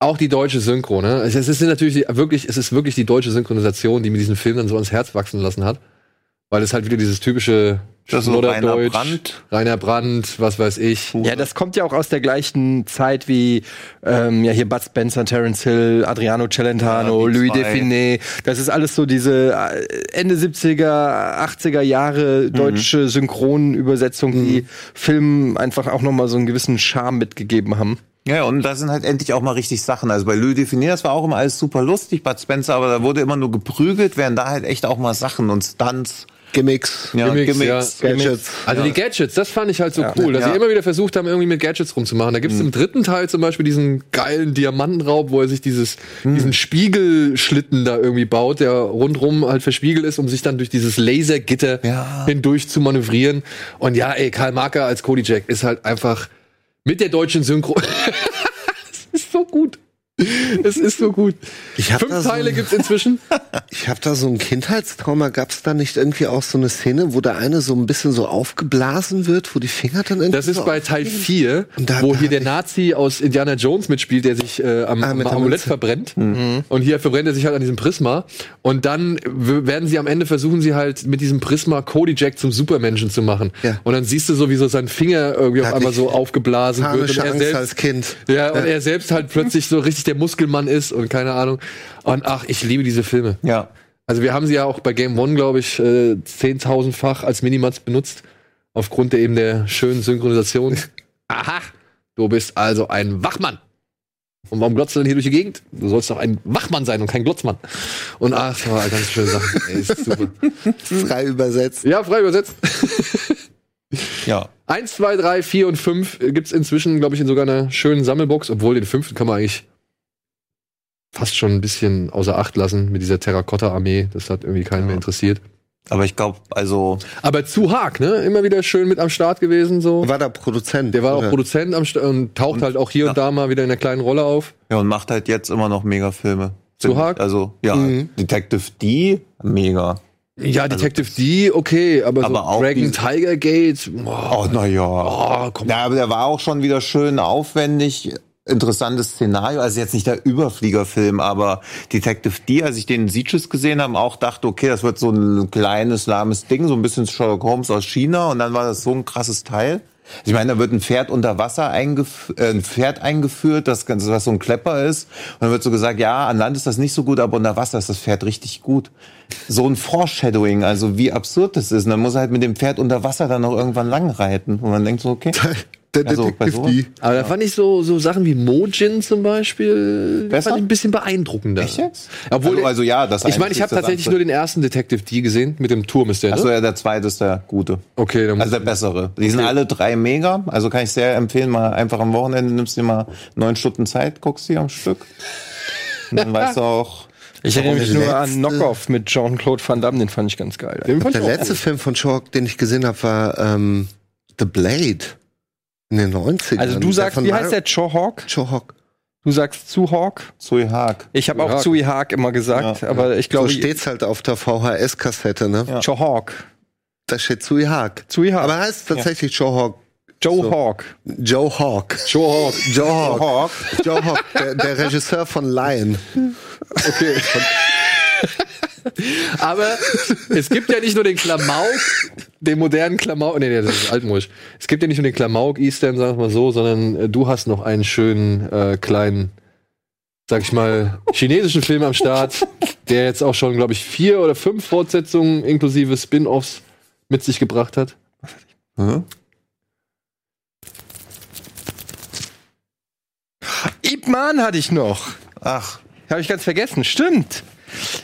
auch die deutsche Synchro, ne? Es ist natürlich wirklich, es ist wirklich die deutsche Synchronisation, die mir diesen Film dann so ans Herz wachsen lassen hat. Weil es halt wieder dieses typische Das ist so Rainer Schnodderdeutsch, Brandt. Rainer Brandt, was weiß ich. Ja, das kommt ja auch aus der gleichen Zeit wie ähm, ja hier Bud Spencer, Terence Hill, Adriano Celentano, Ja, Louis. Define. Das ist alles so diese äh, Ende 70er, 80er Jahre deutsche Synchronübersetzung, die Filmen einfach auch noch mal so einen gewissen Charme mitgegeben haben. Ja, und da sind halt endlich auch mal richtig Sachen. Also bei Louis Define, das war auch immer alles super lustig, Bud Spencer, aber da wurde immer nur geprügelt, während da halt echt auch mal Sachen und Stunts. Gimmicks. Ja, Gimmicks, Gimmicks. ja. Gadgets. Also die Gadgets, das fand ich halt so cool, dass Ja. sie immer wieder versucht haben, irgendwie mit Gadgets rumzumachen. Da gibt's im dritten Teil zum Beispiel diesen geilen Diamantenraub, wo er sich dieses, diesen Spiegelschlitten da irgendwie baut, der rundrum halt verspiegelt ist, um sich dann durch dieses Lasergitter Ja. hindurch zu manövrieren. Und ja, ey, Karl Marker als Cody Jack ist halt einfach mit der deutschen Synchro. Es ist so gut. Es ist so gut. Ich hab da Fünf so Teile ein- gibt's inzwischen. Ich habe da so ein Kindheitstrauma. Gab es da nicht irgendwie auch so eine Szene, wo der eine so ein bisschen so aufgeblasen wird, wo die Finger dann irgendwie Das ist so bei Teil 4, Und da- wo da hier der Nazi aus Indiana Jones mitspielt, der sich äh, am, Ah, am Amulett verbrennt. Und hier verbrennt er sich halt an diesem Prisma. Und dann werden sie am Ende versuchen, sie halt mit diesem Prisma Cody Jack zum Supermenschen zu machen. Ja. Und dann siehst du so, wie so sein Finger irgendwie Da auf einmal so aufgeblasen wird. Und er Angst selbst, als Kind. ja, und er selbst halt plötzlich so richtig der Muskelmann ist und keine Ahnung. Und ach, ich liebe diese Filme. Ja. Also wir haben sie ja auch bei Game One, glaube ich, äh, 10.000-fach als Minimats benutzt. Aufgrund der eben der schönen Synchronisation. Aha, du bist also ein Wachmann. Und warum glotzt du denn hier durch die Gegend? Du sollst doch ein Wachmann sein und kein Glotzmann. Und ach, das war ganz schöne Sachen. Ey, ist super. Frei übersetzt. Ja, frei übersetzt. Ja. Eins, zwei, drei, vier und fünf gibt's inzwischen, glaube ich, in sogar einer schönen Sammelbox, obwohl den fünften kann man eigentlich fast schon ein bisschen außer Acht lassen mit dieser Terrakotta-Armee. Das hat irgendwie keinen mehr interessiert. Aber ich glaube, also Aber zu Haag, ne? Immer wieder schön mit am Start gewesen, so. War da Produzent? Der war auch oder? Produzent am Start und taucht Und- halt auch hier ja. und da mal wieder in einer kleinen Rolle auf. Ja, und macht halt jetzt immer noch mega Filme. Zu. Haag? Also, ja, Mhm. Detective D, mega. Ja, Detective D, okay, aber, so Aber auch Dragon Tiger Gate, boah, Oh, na ja. oh, komm. Ja, aber der war auch schon wieder schön aufwendig. Interessantes Szenario. Also jetzt nicht der Überfliegerfilm, aber Detective D, als ich den Sieges gesehen habe, auch dachte, okay, das wird so ein kleines, lahmes Ding, so ein bisschen Sherlock Holmes aus China. Und dann war das so ein krasses Teil. Ich meine, da wird ein Pferd unter Wasser eingef äh, ein Pferd eingeführt, das, Ganze, was so ein Klepper ist. Und dann wird so gesagt, ja, an Land ist das nicht so gut, aber unter Wasser ist das Pferd richtig gut. So ein Foreshadowing, also wie absurd das ist. Und dann muss er halt mit dem Pferd unter Wasser dann noch irgendwann lang reiten. Und man denkt so, okay. Der Also, Detective? D. Aber da fand ich so, so Sachen wie Mojin zum Beispiel Besser? fand ich ein bisschen beeindruckender. Echt jetzt? Obwohl, also, also ja, das ich meine, ich habe tatsächlich nur den ersten Detective D gesehen, mit dem Turm ist der, ne? Achso, ja, der zweite ist der gute. Okay, dann muss Also der bessere. Die sind alle drei mega. Also kann ich sehr empfehlen, mal einfach am Wochenende nimmst du dir mal neun Stunden Zeit, guckst die am Stück. Und dann weißt du auch. Ich erinnere mich nur an Knockoff mit Jean-Claude Van Damme, den fand ich ganz geil. den fand Der letzte Film von Chalk, den ich gesehen habe, war ähm, The Blade. In den 90ern. Also du sagst, wie heißt der? Cho-Hawk? Chohawk. Du sagst Zu-Hawk? Zui Haag. Ich habe auch Haag. Zui Haag immer gesagt, Ja, aber ich So glaube, steht's halt auf der VHS-Kassette, ne? Ja. Cho-Hawk. Da steht Zui Haag. Zui Haag. Aber heißt tatsächlich Joe Hawk. Joe so. Hawk. Joe Hawk. Joe Hawk. Joe Hawk. Hawk. Joe Hawk, der, der Regisseur von Lion. Okay. Aber es gibt ja nicht nur den Klamauk, den modernen Klamauk, nee, nee, das ist altmodisch. Es gibt ja nicht nur den Klamauk Eastern, sag ich mal so, sondern äh, du hast noch einen schönen äh, kleinen, sag ich mal, chinesischen Film am Start, der jetzt auch schon, glaube ich, vier oder fünf Fortsetzungen inklusive Spin-offs mit sich gebracht hat. Hm? Ip Man hatte ich noch. Ach, Habe ich ganz vergessen. Stimmt.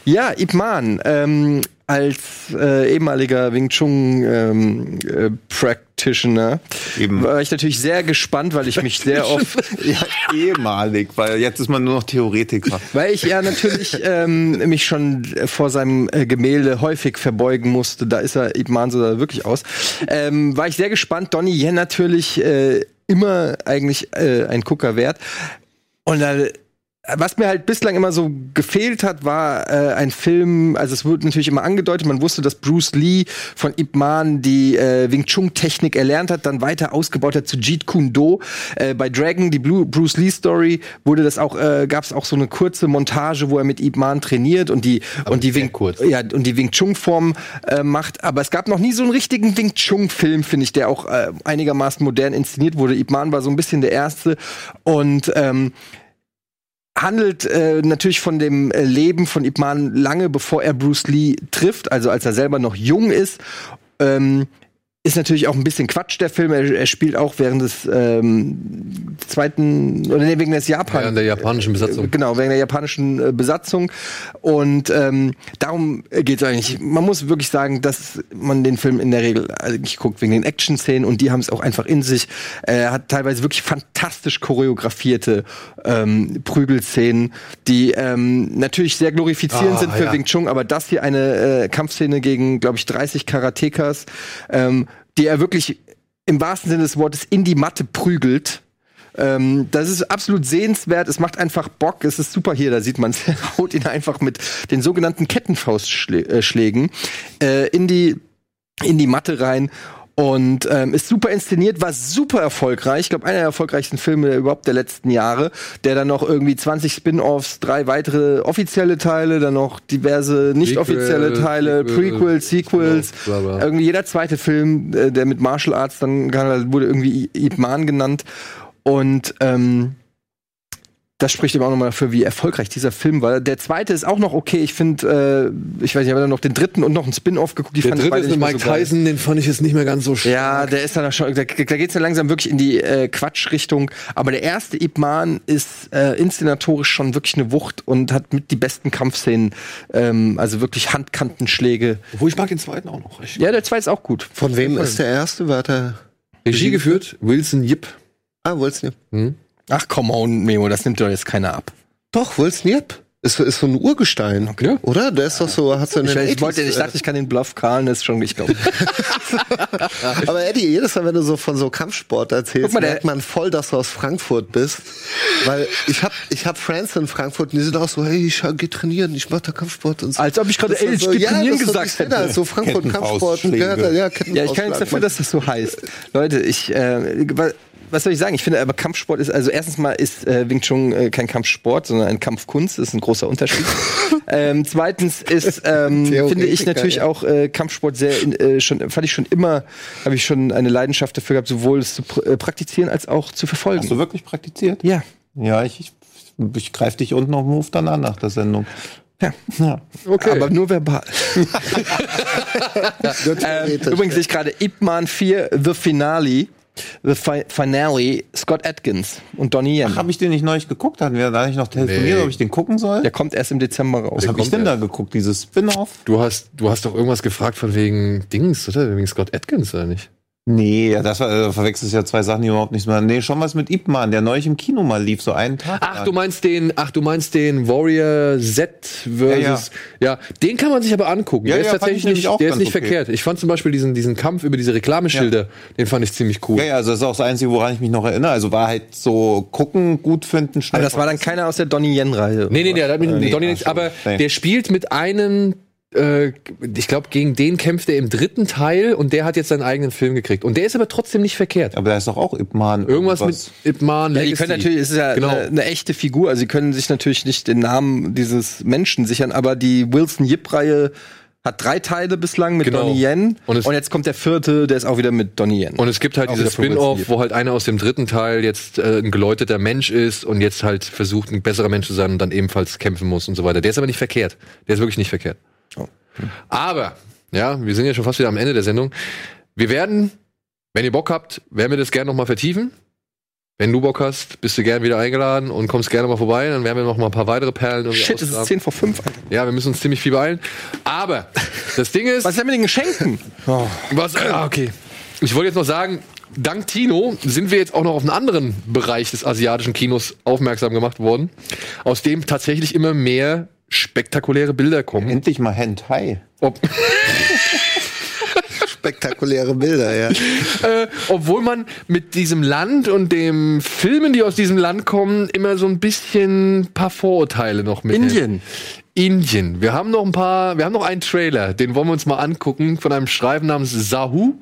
Ja, Ip Man. Ähm, als äh, ehemaliger Wing Chun ähm, äh, Practitioner eben. war ich natürlich sehr gespannt, weil ich mich sehr oft Ja, ehemalig, weil jetzt ist man nur noch Theoretiker. Weil ich ja natürlich ähm, mich schon vor seinem äh, Gemälde häufig verbeugen musste. Da ist er Ip Man so wirklich aus. Ähm, war ich sehr gespannt. Donnie Yen natürlich äh, immer eigentlich äh, ein Gucker wert. Und da was mir halt bislang immer so gefehlt hat, war äh, ein Film, also es wurde natürlich immer angedeutet, man wusste, dass Bruce Lee von Ip Man die äh, Wing Chun Technik erlernt hat, dann weiter ausgebaut hat zu Jeet Kune Do. Äh, bei Dragon, die Blue, Bruce Lee Story, wurde das auch, äh, gab es auch so eine kurze Montage, wo er mit Ip Man trainiert und die und die Wing kurz. ja und die Wing Chun Form äh, macht. Aber es gab noch nie so einen richtigen Wing Chun Film, finde ich, der auch äh, einigermaßen modern inszeniert wurde. Ip Man war so ein bisschen der erste und ähm, handelt äh, natürlich von dem äh, Leben von Ip Man lange bevor er Bruce Lee trifft, also als er selber noch jung ist. Ähm, ist natürlich auch ein bisschen Quatsch, der Film. Er, er spielt auch während des ähm, zweiten, oder nee, wegen des Japan. Während der japanischen Besatzung. Genau, wegen der japanischen äh, Besatzung. Und ähm, darum geht es eigentlich. Man muss wirklich sagen, dass man den Film in der Regel eigentlich guckt wegen den Action-Szenen und die haben es auch einfach in sich. Er hat teilweise wirklich fantastisch choreografierte ähm, Prügelszenen, die ähm, natürlich sehr glorifizierend Ah, sind für ja. Wing Chun, aber das hier eine äh, Kampfszene gegen, glaube ich, 30 Karatekas, ähm, die er wirklich im wahrsten Sinne des Wortes in die Matte prügelt. Ähm, das ist absolut sehenswert. Es macht einfach Bock. Es ist super hier. Da sieht man, er haut ihn einfach mit den sogenannten Kettenfaustschlägen äh, in die in die Matte rein. Und ähm, ist super inszeniert, war super erfolgreich. Ich glaube, einer der erfolgreichsten Filme überhaupt der letzten Jahre, der dann noch irgendwie 20 Spin-offs, drei weitere offizielle Teile, dann noch diverse nicht offizielle Prequel, Teile, Sequel, Prequels, Sequels. bla, bla. Irgendwie jeder zweite Film, äh, der mit Martial Arts dann wurde irgendwie Ip Man genannt. Und ähm, das spricht eben auch nochmal dafür, wie erfolgreich dieser Film war. Der zweite ist auch noch okay. Ich finde, äh, ich weiß nicht, ich habe dann noch den dritten und noch einen Spin-off geguckt. Die Der fand ich dritte beide ist mit nicht mehr Mike so. Tyson, den fand ich jetzt nicht mehr ganz so stark. Ja, der ist dann schon, da, da geht's dann langsam wirklich in die äh, Quatschrichtung. Aber der erste Ip Man ist äh, inszenatorisch schon wirklich eine Wucht und hat mit die besten Kampfszenen, ähm, also wirklich Handkantenschläge. Obwohl ich mag den zweiten auch noch. Ich, Ja, der zweite ist auch gut. Von wem ist der erste? War der. Regie geführt, Wilson Yip. Ah, Will Snip. Ach, come on, Memo, das nimmt doch jetzt keiner ab. Doch, Will Snip. Ist, ist so ein Urgestein. Ja. Oder? Der ist doch so, hat so Ich, einen. ich, wollte, ich dachte, ich kann den Bluff Karlen, das ist schon, ich glaube. Aber Eddie, jedes Mal, wenn du so von so Kampfsport erzählst, mal, merkt man voll, dass du aus Frankfurt bist. Weil ich hab, ich hab Friends in Frankfurt und die sind auch so, hey, ich geh trainieren, ich mach da Kampfsport und so. Als ob ich gerade, ey, ich so, geh ja, trainieren das ist so gesagt hätte. So Frankfurt Kampfsport. Ja, ja, Ja, ich kann nichts dafür, dass das so heißt. Leute, ich, äh, was soll ich sagen? Ich finde aber Kampfsport ist, also erstens mal ist äh, Wing Chun äh, kein Kampfsport, sondern ein Kampfkunst, das ist ein großer Unterschied. ähm, zweitens ist, ähm, finde ich natürlich ja. auch äh, Kampfsport sehr, in, äh, schon, fand ich schon immer, habe ich schon eine Leidenschaft dafür gehabt, sowohl es zu pr äh, praktizieren als auch zu verfolgen. Hast du wirklich praktiziert? ja. Ja, ich, ich, ich greife dich unten auf den Move dann an nach der Sendung. Ja. Ja. Okay. Aber nur verbal. Ähm, übrigens sehe ich gerade Ip Man 4 The Finale. The Fi Finale, Scott Atkins und Donnie Yen. Habe ich den nicht neulich geguckt? Hatten wir da nicht noch telefoniert, Nee. ob ich den gucken soll? Der kommt erst im Dezember raus. Was habe ich denn da erst. geguckt? Dieses Spin-off? Du hast, du hast doch irgendwas gefragt von wegen Dings, oder? Wegen Scott Atkins, oder nicht? Nee, ja, das war, äh, verwechselst ja zwei Sachen, die überhaupt nichts mehr. Nee, schon was mit Ip Man, der neulich im Kino mal lief, so einen Tag. Ach, lang. du meinst den, ach, du meinst den Warrior Z versus, ja, den kann man sich aber angucken. Ja, der ist ja, tatsächlich nicht, auch der ist nicht okay. verkehrt. Ich fand zum Beispiel diesen, diesen Kampf über diese Reklameschilder, den fand ich ziemlich cool. Ja, ja, also das ist auch das Einzige, woran ich mich noch erinnere. Also war halt so gucken, gut finden, schnell. Aber das war dann keiner aus der Donnie Yen-Reihe. Nee, nee, der hat mit nee, Donny ach aber nee. der spielt mit einem, äh, ich glaube, gegen den kämpft er im dritten Teil und der hat jetzt seinen eigenen Film gekriegt. Und der ist aber trotzdem nicht verkehrt. Aber da ist doch auch Ip Man. Irgendwas mit Ip Man Ja, die können natürlich, es ist ja Genau. eine, eine echte Figur, also sie können sich natürlich nicht den Namen dieses Menschen sichern, aber die Wilson Yip-Reihe hat drei Teile bislang mit Genau. Donnie Yen Und und, jetzt kommt der vierte, der ist auch wieder mit Donnie Yen. Und es gibt halt Auch dieses Spin-off, wo halt einer aus dem dritten Teil jetzt äh, ein geläuteter Mensch ist und jetzt halt versucht, ein besserer Mensch zu sein und dann ebenfalls kämpfen muss und so weiter. Der ist aber nicht verkehrt. Der ist wirklich nicht verkehrt. Oh. Aber, ja, wir sind ja schon fast wieder am Ende der Sendung. Wir werden, wenn ihr Bock habt, werden wir das gerne nochmal vertiefen. Wenn du Bock hast, bist du gerne wieder eingeladen und kommst gerne mal vorbei. Dann werden wir noch mal ein paar weitere Perlen Shit, es ist ausgraben. 10 vor 5. Alter. Ja, wir müssen uns ziemlich viel beeilen. Aber das Ding ist, Was ist denn mit den Geschenken? Oh. was, ah, okay. Ich wollte jetzt noch sagen, dank Tino sind wir jetzt auch noch auf einen anderen Bereich des asiatischen Kinos aufmerksam gemacht worden, aus dem tatsächlich immer mehr spektakuläre Bilder kommen. Endlich mal Hentai. Ob, Spektakuläre Bilder, ja. äh, obwohl man mit diesem Land und dem Filmen, die aus diesem Land kommen, immer so ein bisschen paar Vorurteile noch mit. Indien. Indien. Wir haben noch ein paar, wir haben noch einen Trailer, den wollen wir uns mal angucken, von einem Schreiben namens Sahu.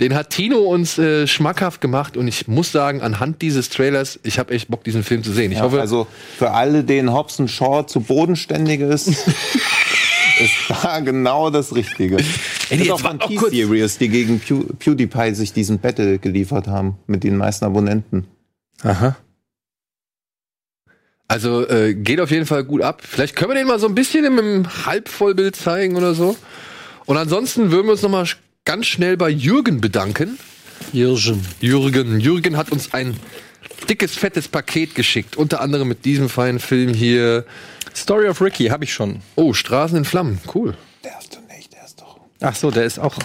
Den hat Tino uns äh, schmackhaft gemacht und ich muss sagen, anhand dieses Trailers, ich habe echt Bock, diesen Film zu sehen. Ich Ja, hoffe, also für alle, denen Hobson Shaw zu bodenständig ist, ist da genau das Richtige. Ey, das ist auch von. T-Series, die gegen Pew PewDiePie sich diesen Battle geliefert haben mit den meisten Abonnenten. Aha. also äh, geht auf jeden Fall gut ab. Vielleicht können wir den mal so ein bisschen im, Halbvollbild zeigen oder so. Und ansonsten würden wir uns noch mal sch- ganz schnell bei Jürgen bedanken. Jürgen. Jürgen, Jürgen hat uns ein dickes, fettes Paket geschickt. Unter anderem mit diesem feinen Film hier. Story of Ricky habe ich schon. Oh, Straßen in Flammen. Cool. Der ist doch nicht, der ist doch. Ach so, der ist auch.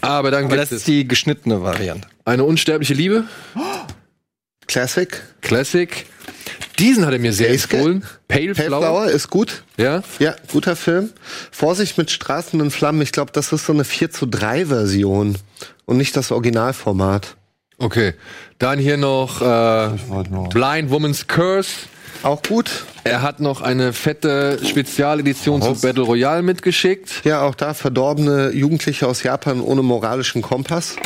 Aber dann Aber gibt das es ist die geschnittene Variante. eine unsterbliche Liebe. Classic. Classic. Diesen hat er mir sehr Pale empfohlen. Pale, Pale Flower. Flower ist gut. Ja. Ja, guter Film. Vorsicht mit Straßen in Flammen. Ich glaube, das ist so eine 4 zu 3 Version und nicht das Originalformat. Okay. Dann hier noch äh, Blind Woman's Curse. Auch gut. Er hat noch eine fette Spezialedition zu? Battle Royale mitgeschickt. Ja, auch da verdorbene Jugendliche aus Japan ohne moralischen Kompass.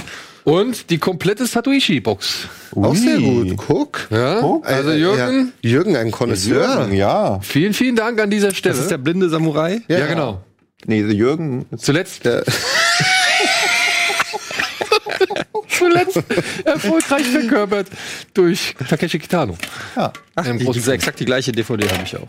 Und die komplette Satoishi-Box. Auch sehr gut. Guck. Ja? Guck. Also Äh, Jürgen, Ja. Jürgen, ein Connoisseur. Jürgen, ja. vielen, vielen Dank an dieser Stelle. Das ist der blinde Samurai. ja, genau. Nee, der Jürgen. Zuletzt, Ja. zuletzt erfolgreich verkörpert durch Takeshi Kitano. Ja. Ach, Im die, exakt die gleiche DVD habe ich auch.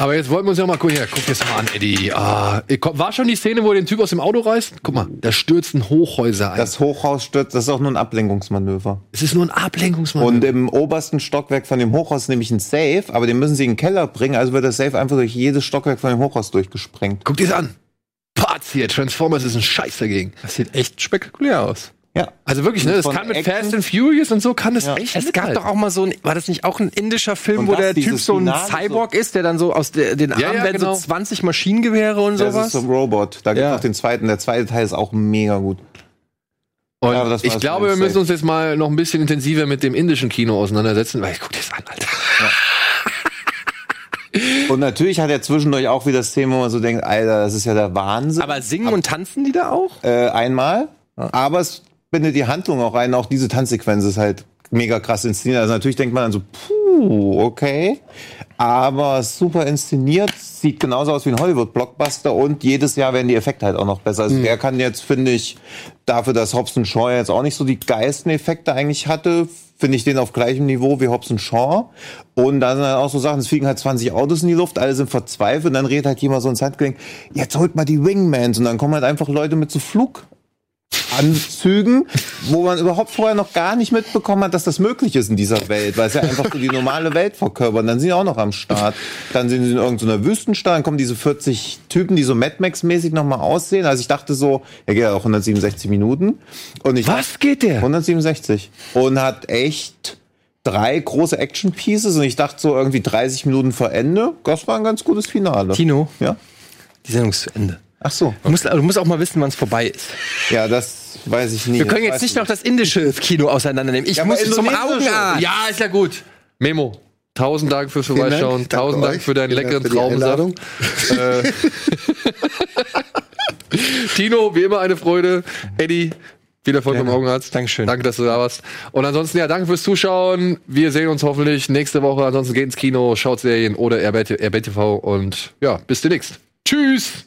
Aber jetzt wollten wir uns ja mal gucken. Hier, guck jetzt mal an, Eddie. Ah, war schon die Szene, wo er den Typ aus dem Auto reißt? Guck mal, da stürzen Hochhäuser ein. Das Hochhaus stürzt, das ist auch nur ein Ablenkungsmanöver. es ist nur ein Ablenkungsmanöver. Und im obersten Stockwerk von dem Hochhaus ist nämlich ein Safe, aber den müssen sie in den Keller bringen, also wird das Safe einfach durch jedes Stockwerk von dem Hochhaus durchgesprengt. Guck dir's an. Parts hier, Transformers ist ein Scheiß dagegen. Das sieht echt spektakulär aus. Ja. Also wirklich, ne? Das kann mit Action- Fast and Furious und so kann das Ja. echt Es gab mithalten. doch auch mal so ein, war das nicht auch ein indischer Film, Und wo das, der Typ so ein Finale Cyborg ist, der dann so aus der, den Armen Ja, ja, werden genau. so 20 Maschinengewehre und Das sowas? ist so ein Robot. Da gibt es Ja. auch den zweiten. Der zweite Teil ist auch mega gut. Und Ja, das ich das glaube, wir müssen uns jetzt mal noch ein bisschen intensiver mit dem indischen Kino auseinandersetzen, weil ich guck dir das an, Alter. Und natürlich hat er zwischendurch auch wieder Szenen, wo man so denkt, Alter, das ist ja der Wahnsinn. Aber singen und tanzen die da auch? äh, einmal. Aber es bindet die Handlung auch rein. Auch diese Tanzsequenz ist halt mega krass inszeniert. Also natürlich denkt man dann so, puh, okay. Aber super inszeniert, sieht genauso aus wie ein Hollywood-Blockbuster und jedes Jahr werden die Effekte halt auch noch besser. Also der kann jetzt, finde ich, dafür, dass Hobson Shaw jetzt auch nicht so die geilsten Effekte eigentlich hatte, finde ich den auf gleichem Niveau wie Hobson Shaw. Und dann sind halt auch so Sachen, es fliegen halt 20 Autos in die Luft, alle sind verzweifelt und dann redet halt jemand so ins Handgelenk, jetzt holt mal die Wingmans und dann kommen halt einfach Leute mit so Flug Anzügen, wo man überhaupt vorher noch gar nicht mitbekommen hat, dass das möglich ist in dieser Welt, weil es ja einfach so die normale Welt verkörpert. Dann sind sie auch noch am Start. Dann sind sie in irgendeiner Wüstenstadt, dann kommen diese 40 Typen, die so Mad Max-mäßig nochmal aussehen. Also ich dachte so, er geht ja auch 167 Minuten. Und ich Was geht der? 167. Und hat echt drei große Action-Pieces und ich dachte so irgendwie 30 Minuten vor Ende. Das war ein ganz gutes Finale. Tino, Ja. die Sendung ist zu Ende. Ach so. Du musst, du musst auch mal wissen, wann es vorbei ist. Ja, das weiß ich nicht. Wir können jetzt nicht ich noch das indische Kino auseinandernehmen. Ich Ja, muss zum. Augenarzt. Ja, ist ja gut. Memo. Tausend Dank fürs Dank. Vorbeischauen. Danke Tausend Dank euch. für deinen Dank leckeren Traubensaft. Tino, wie immer eine Freude. Eddie, viel Erfolg beim. Augenarzt. Dankeschön. Danke, dass du da warst. Und ansonsten, ja, danke fürs Zuschauen. Wir sehen uns hoffentlich nächste Woche. Ansonsten geht ins Kino, schaut Serien oder RB RBTV und ja, bis demnächst. Tschüss.